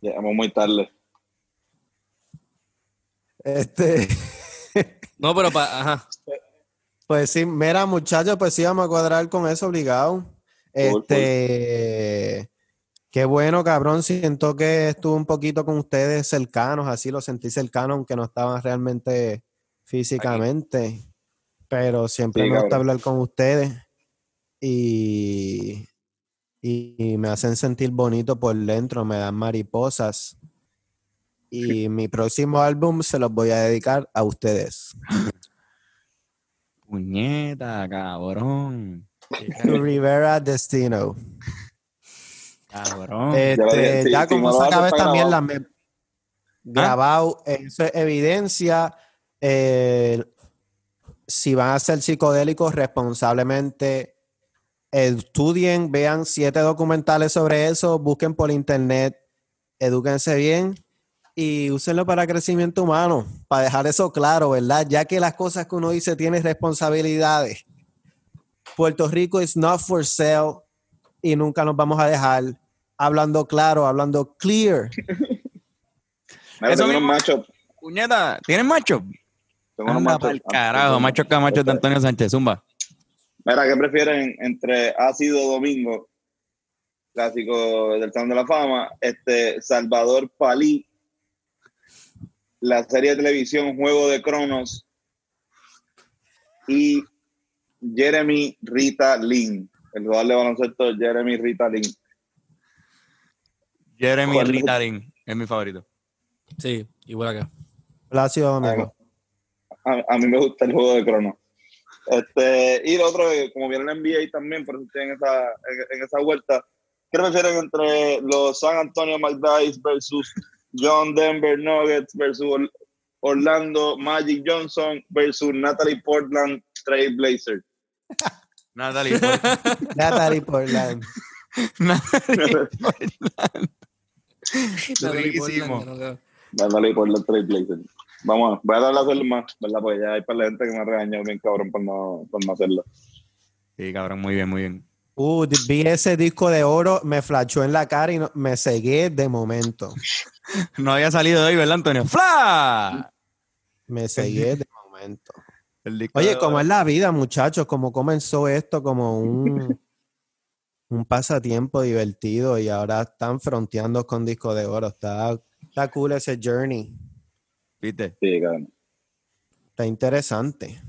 Llegamos muy tarde. este, <laughs> No, pero para, ajá. pues sí, mira, muchachos, pues sí, vamos a cuadrar con eso obligado. Este, qué bueno, cabrón. Siento que estuve un poquito con ustedes cercanos, así lo sentí cercano, aunque no estaban realmente físicamente. Pero siempre Sí, me gusta cabrón. hablar con ustedes y, y, y me hacen sentir bonito por dentro, me dan mariposas. Y mi próximo álbum se los voy a dedicar a ustedes. <laughs> Puñeta, cabrón. <laughs> Rivera Destino. Cabrón. Este, Ya como se acaba esta grabado. mierda, me- grabado, eso es evidencia. eh, si van a ser psicodélicos responsablemente, estudien, vean siete documentales sobre eso, busquen por internet, edúquense bien y úsenlo para crecimiento humano, para dejar eso claro, ¿verdad? Ya que las cosas que uno dice tienen responsabilidades. Puerto Rico is not for sale y nunca nos vamos a dejar hablando claro, hablando clear. <laughs> Mira, Eso mismo. Puñeta, ¿tienes macho? Tengo unos machos. carajo, machos que machos de Antonio Sánchez Zumba. Mira, ¿qué prefieren entre Ácido Domingo, clásico del Salón de la Fama, este Salvador Palí, la serie de televisión Juego de Cronos y Jeremy Rita Lynn, el jugador de baloncesto Jeremy Rita Lynn? Jeremy Correcto. Ritarin es mi favorito. Sí, igual acá. Plácido Domingo. A, a mí me gusta el Juego de Cronos. Este, y lo otro, como viene el NBA también, por eso estoy en esa, en, en esa vuelta, ¿qué prefieren entre los San Antonio McDice versus John Denver Nuggets versus Or- Orlando Magic Johnson versus Natalie Portland Trail Blazer? <laughs> <laughs> <laughs> Natalie Portland. Natalie Portland. Natalie Natalie Riquísimo. Portland. Natalie Portland Trail Blazer. Vamos, voy a darle a hacerlo más, ¿verdad? Porque ya hay para la gente que me ha regañado bien cabrón por no, por no hacerlo. Sí, cabrón, muy bien, muy bien. Uh, vi ese disco de oro, me flashó en la cara y no- me cegué de momento. <laughs> No había salido de hoy, ¿verdad, Antonio? ¡Fla! Me cegué de momento. El disco Oye, de ¿cómo es la vida, muchachos? ¿Cómo comenzó esto como un, <laughs> un pasatiempo divertido y ahora están fronteando con disco de oro? Está, está cool ese journey. ¿Viste? Sí, cabrón. Está interesante.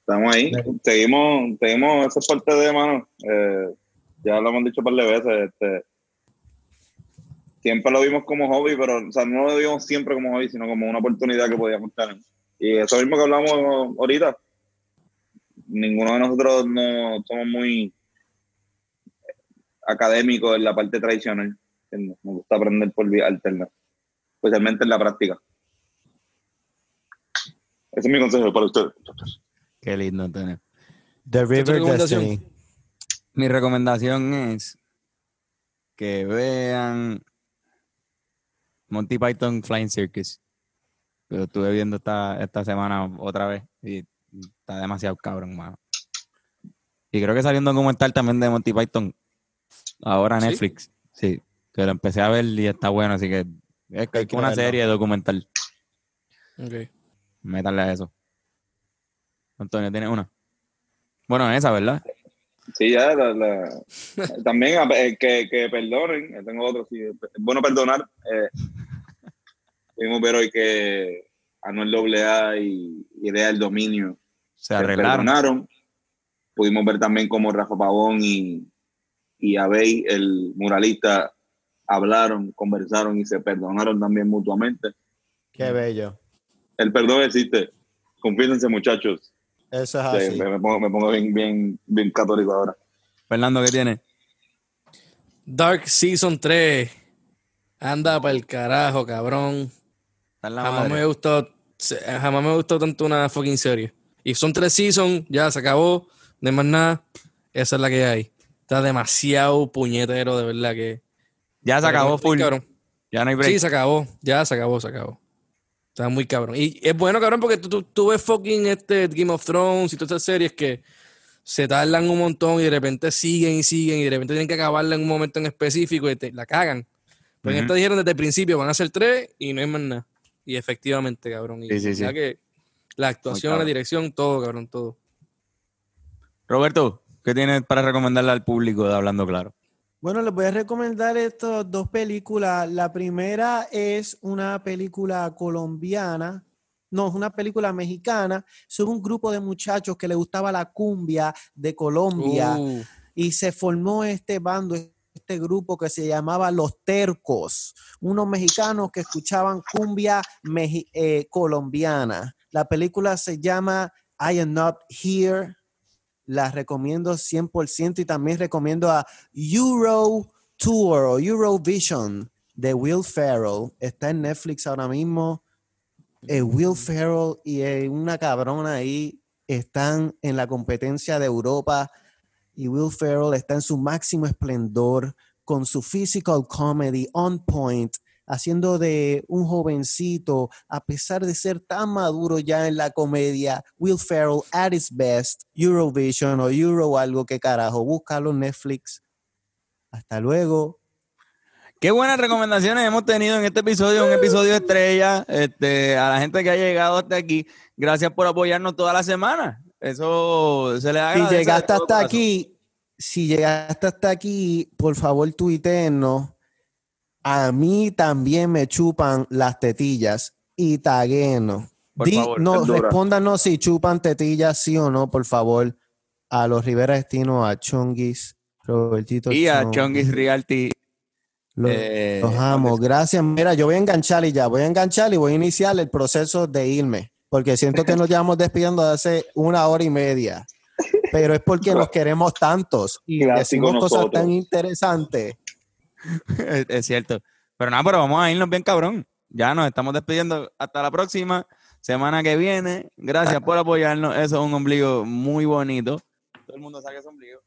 Estamos ahí, seguimos, seguimos esa parte de mano. Eh, ya lo hemos dicho un par de veces. Este, siempre lo vimos como hobby, pero o sea, no lo vimos siempre como hobby, sino como una oportunidad que podíamos tener. Y eso mismo que hablamos ahorita, ninguno de nosotros no somos muy académicos en la parte tradicional. Nos gusta aprender por vía alterna, especialmente en la práctica. Ese es mi consejo para ustedes. Qué lindo tener. The River? Destiny. Mi recomendación es que vean Monty Python Flying Circus. Lo estuve viendo esta, esta semana otra vez y está demasiado cabrón, mano. Y creo que salió un documental también de Monty Python ahora en ¿Sí? Netflix. Sí, que lo empecé a ver y está bueno, así que es Hay que una verlo. serie documental. Ok. Métanle a eso. Antonio, ¿tienes una? Bueno, esa, ¿verdad? Sí, ya, la- la- también eh, que, que perdonen, eh, tengo otro, sí, es bueno perdonar. Eh, pudimos ver hoy que Anuel AA y Idea del Dominio Se se arreglaron. perdonaron. Pudimos ver también cómo Rafa Pavón y, y Abey, el muralista, hablaron, conversaron y se perdonaron también mutuamente. Qué bello. El perdón existe. Confiésense, muchachos. Eso es Sí, así. me, me pongo, me pongo bien, bien, bien católico ahora. Fernando, ¿qué tiene? Dark Season 3. Anda para el carajo, cabrón. Jamás me gustó, se- jamás me gustó tanto una fucking serie. Y son tres seasons, ya se acabó, no hay más nada. Esa es la que hay. Está demasiado puñetero, de verdad que. Ya se acabó full. Cabrón. Ya no hay break. Sí, se acabó. Ya se acabó, se acabó. Está muy cabrón. Y es bueno, cabrón, porque tú, tú, tú ves fucking este Game of Thrones y todas estas series que se tardan un montón y de repente siguen y siguen y de repente tienen que acabarla en un momento en específico y te la cagan. Pero en Ujú. esta dijeron desde el principio, van a ser tres y no hay más nada. Y efectivamente, cabrón. Y Sí, sí, sí. ya que la actuación, la dirección, todo, cabrón, todo. Roberto, ¿qué tienes para recomendarle al público de Hablando Claro? Bueno, les voy a recomendar estas dos películas. La primera es una película colombiana, no, es una película mexicana sobre un grupo de muchachos que le gustaba la cumbia de Colombia Uh, y se formó este bando, este grupo que se llamaba Los Tercos, unos mexicanos que escuchaban cumbia eh, colombiana. La película se llama I Am Not Here. La recomiendo 100% y también recomiendo a Euro Tour o Eurovision de Will Ferrell. Está en Netflix ahora mismo. Eh, Will Ferrell y eh, una cabrona ahí están en la competencia de Europa y Will Ferrell está en su máximo esplendor con su physical comedy on point, haciendo de un jovencito, a pesar de ser tan maduro ya en la comedia, Will Ferrell at his best, Eurovision o Euro algo que carajo, búscalo en Netflix. Hasta luego. Qué buenas recomendaciones hemos tenido en este episodio, un episodio estrella. Este, a la gente que ha llegado hasta aquí, gracias por apoyarnos toda la semana. Eso se le Si agradece. de llegaste hasta aquí, si llegaste hasta aquí, por favor tuiteennos. A mí también me chupan las tetillas y taguenos. Por favor, no, respóndanos si chupan tetillas, sí o no, por favor. A los Rivera Destino, a Chonguis, Robertito. Y a Chon. Chongis Realty. Los, eh, los amo. Gracias. Mira, yo voy a enganchar y ya. Voy a enganchar y voy a iniciar el proceso de irme. Porque siento que nos llevamos despidiendo de hace una hora y media. Pero es porque nos <laughs> queremos tantos y decimos cosas tan interesantes. <laughs> es, es cierto. Pero nada, pero vamos a irnos bien cabrón. Ya nos estamos despidiendo. Hasta la próxima semana que viene. Gracias por apoyarnos. Eso es un ombligo muy bonito. Todo el mundo sabe ese ombligo.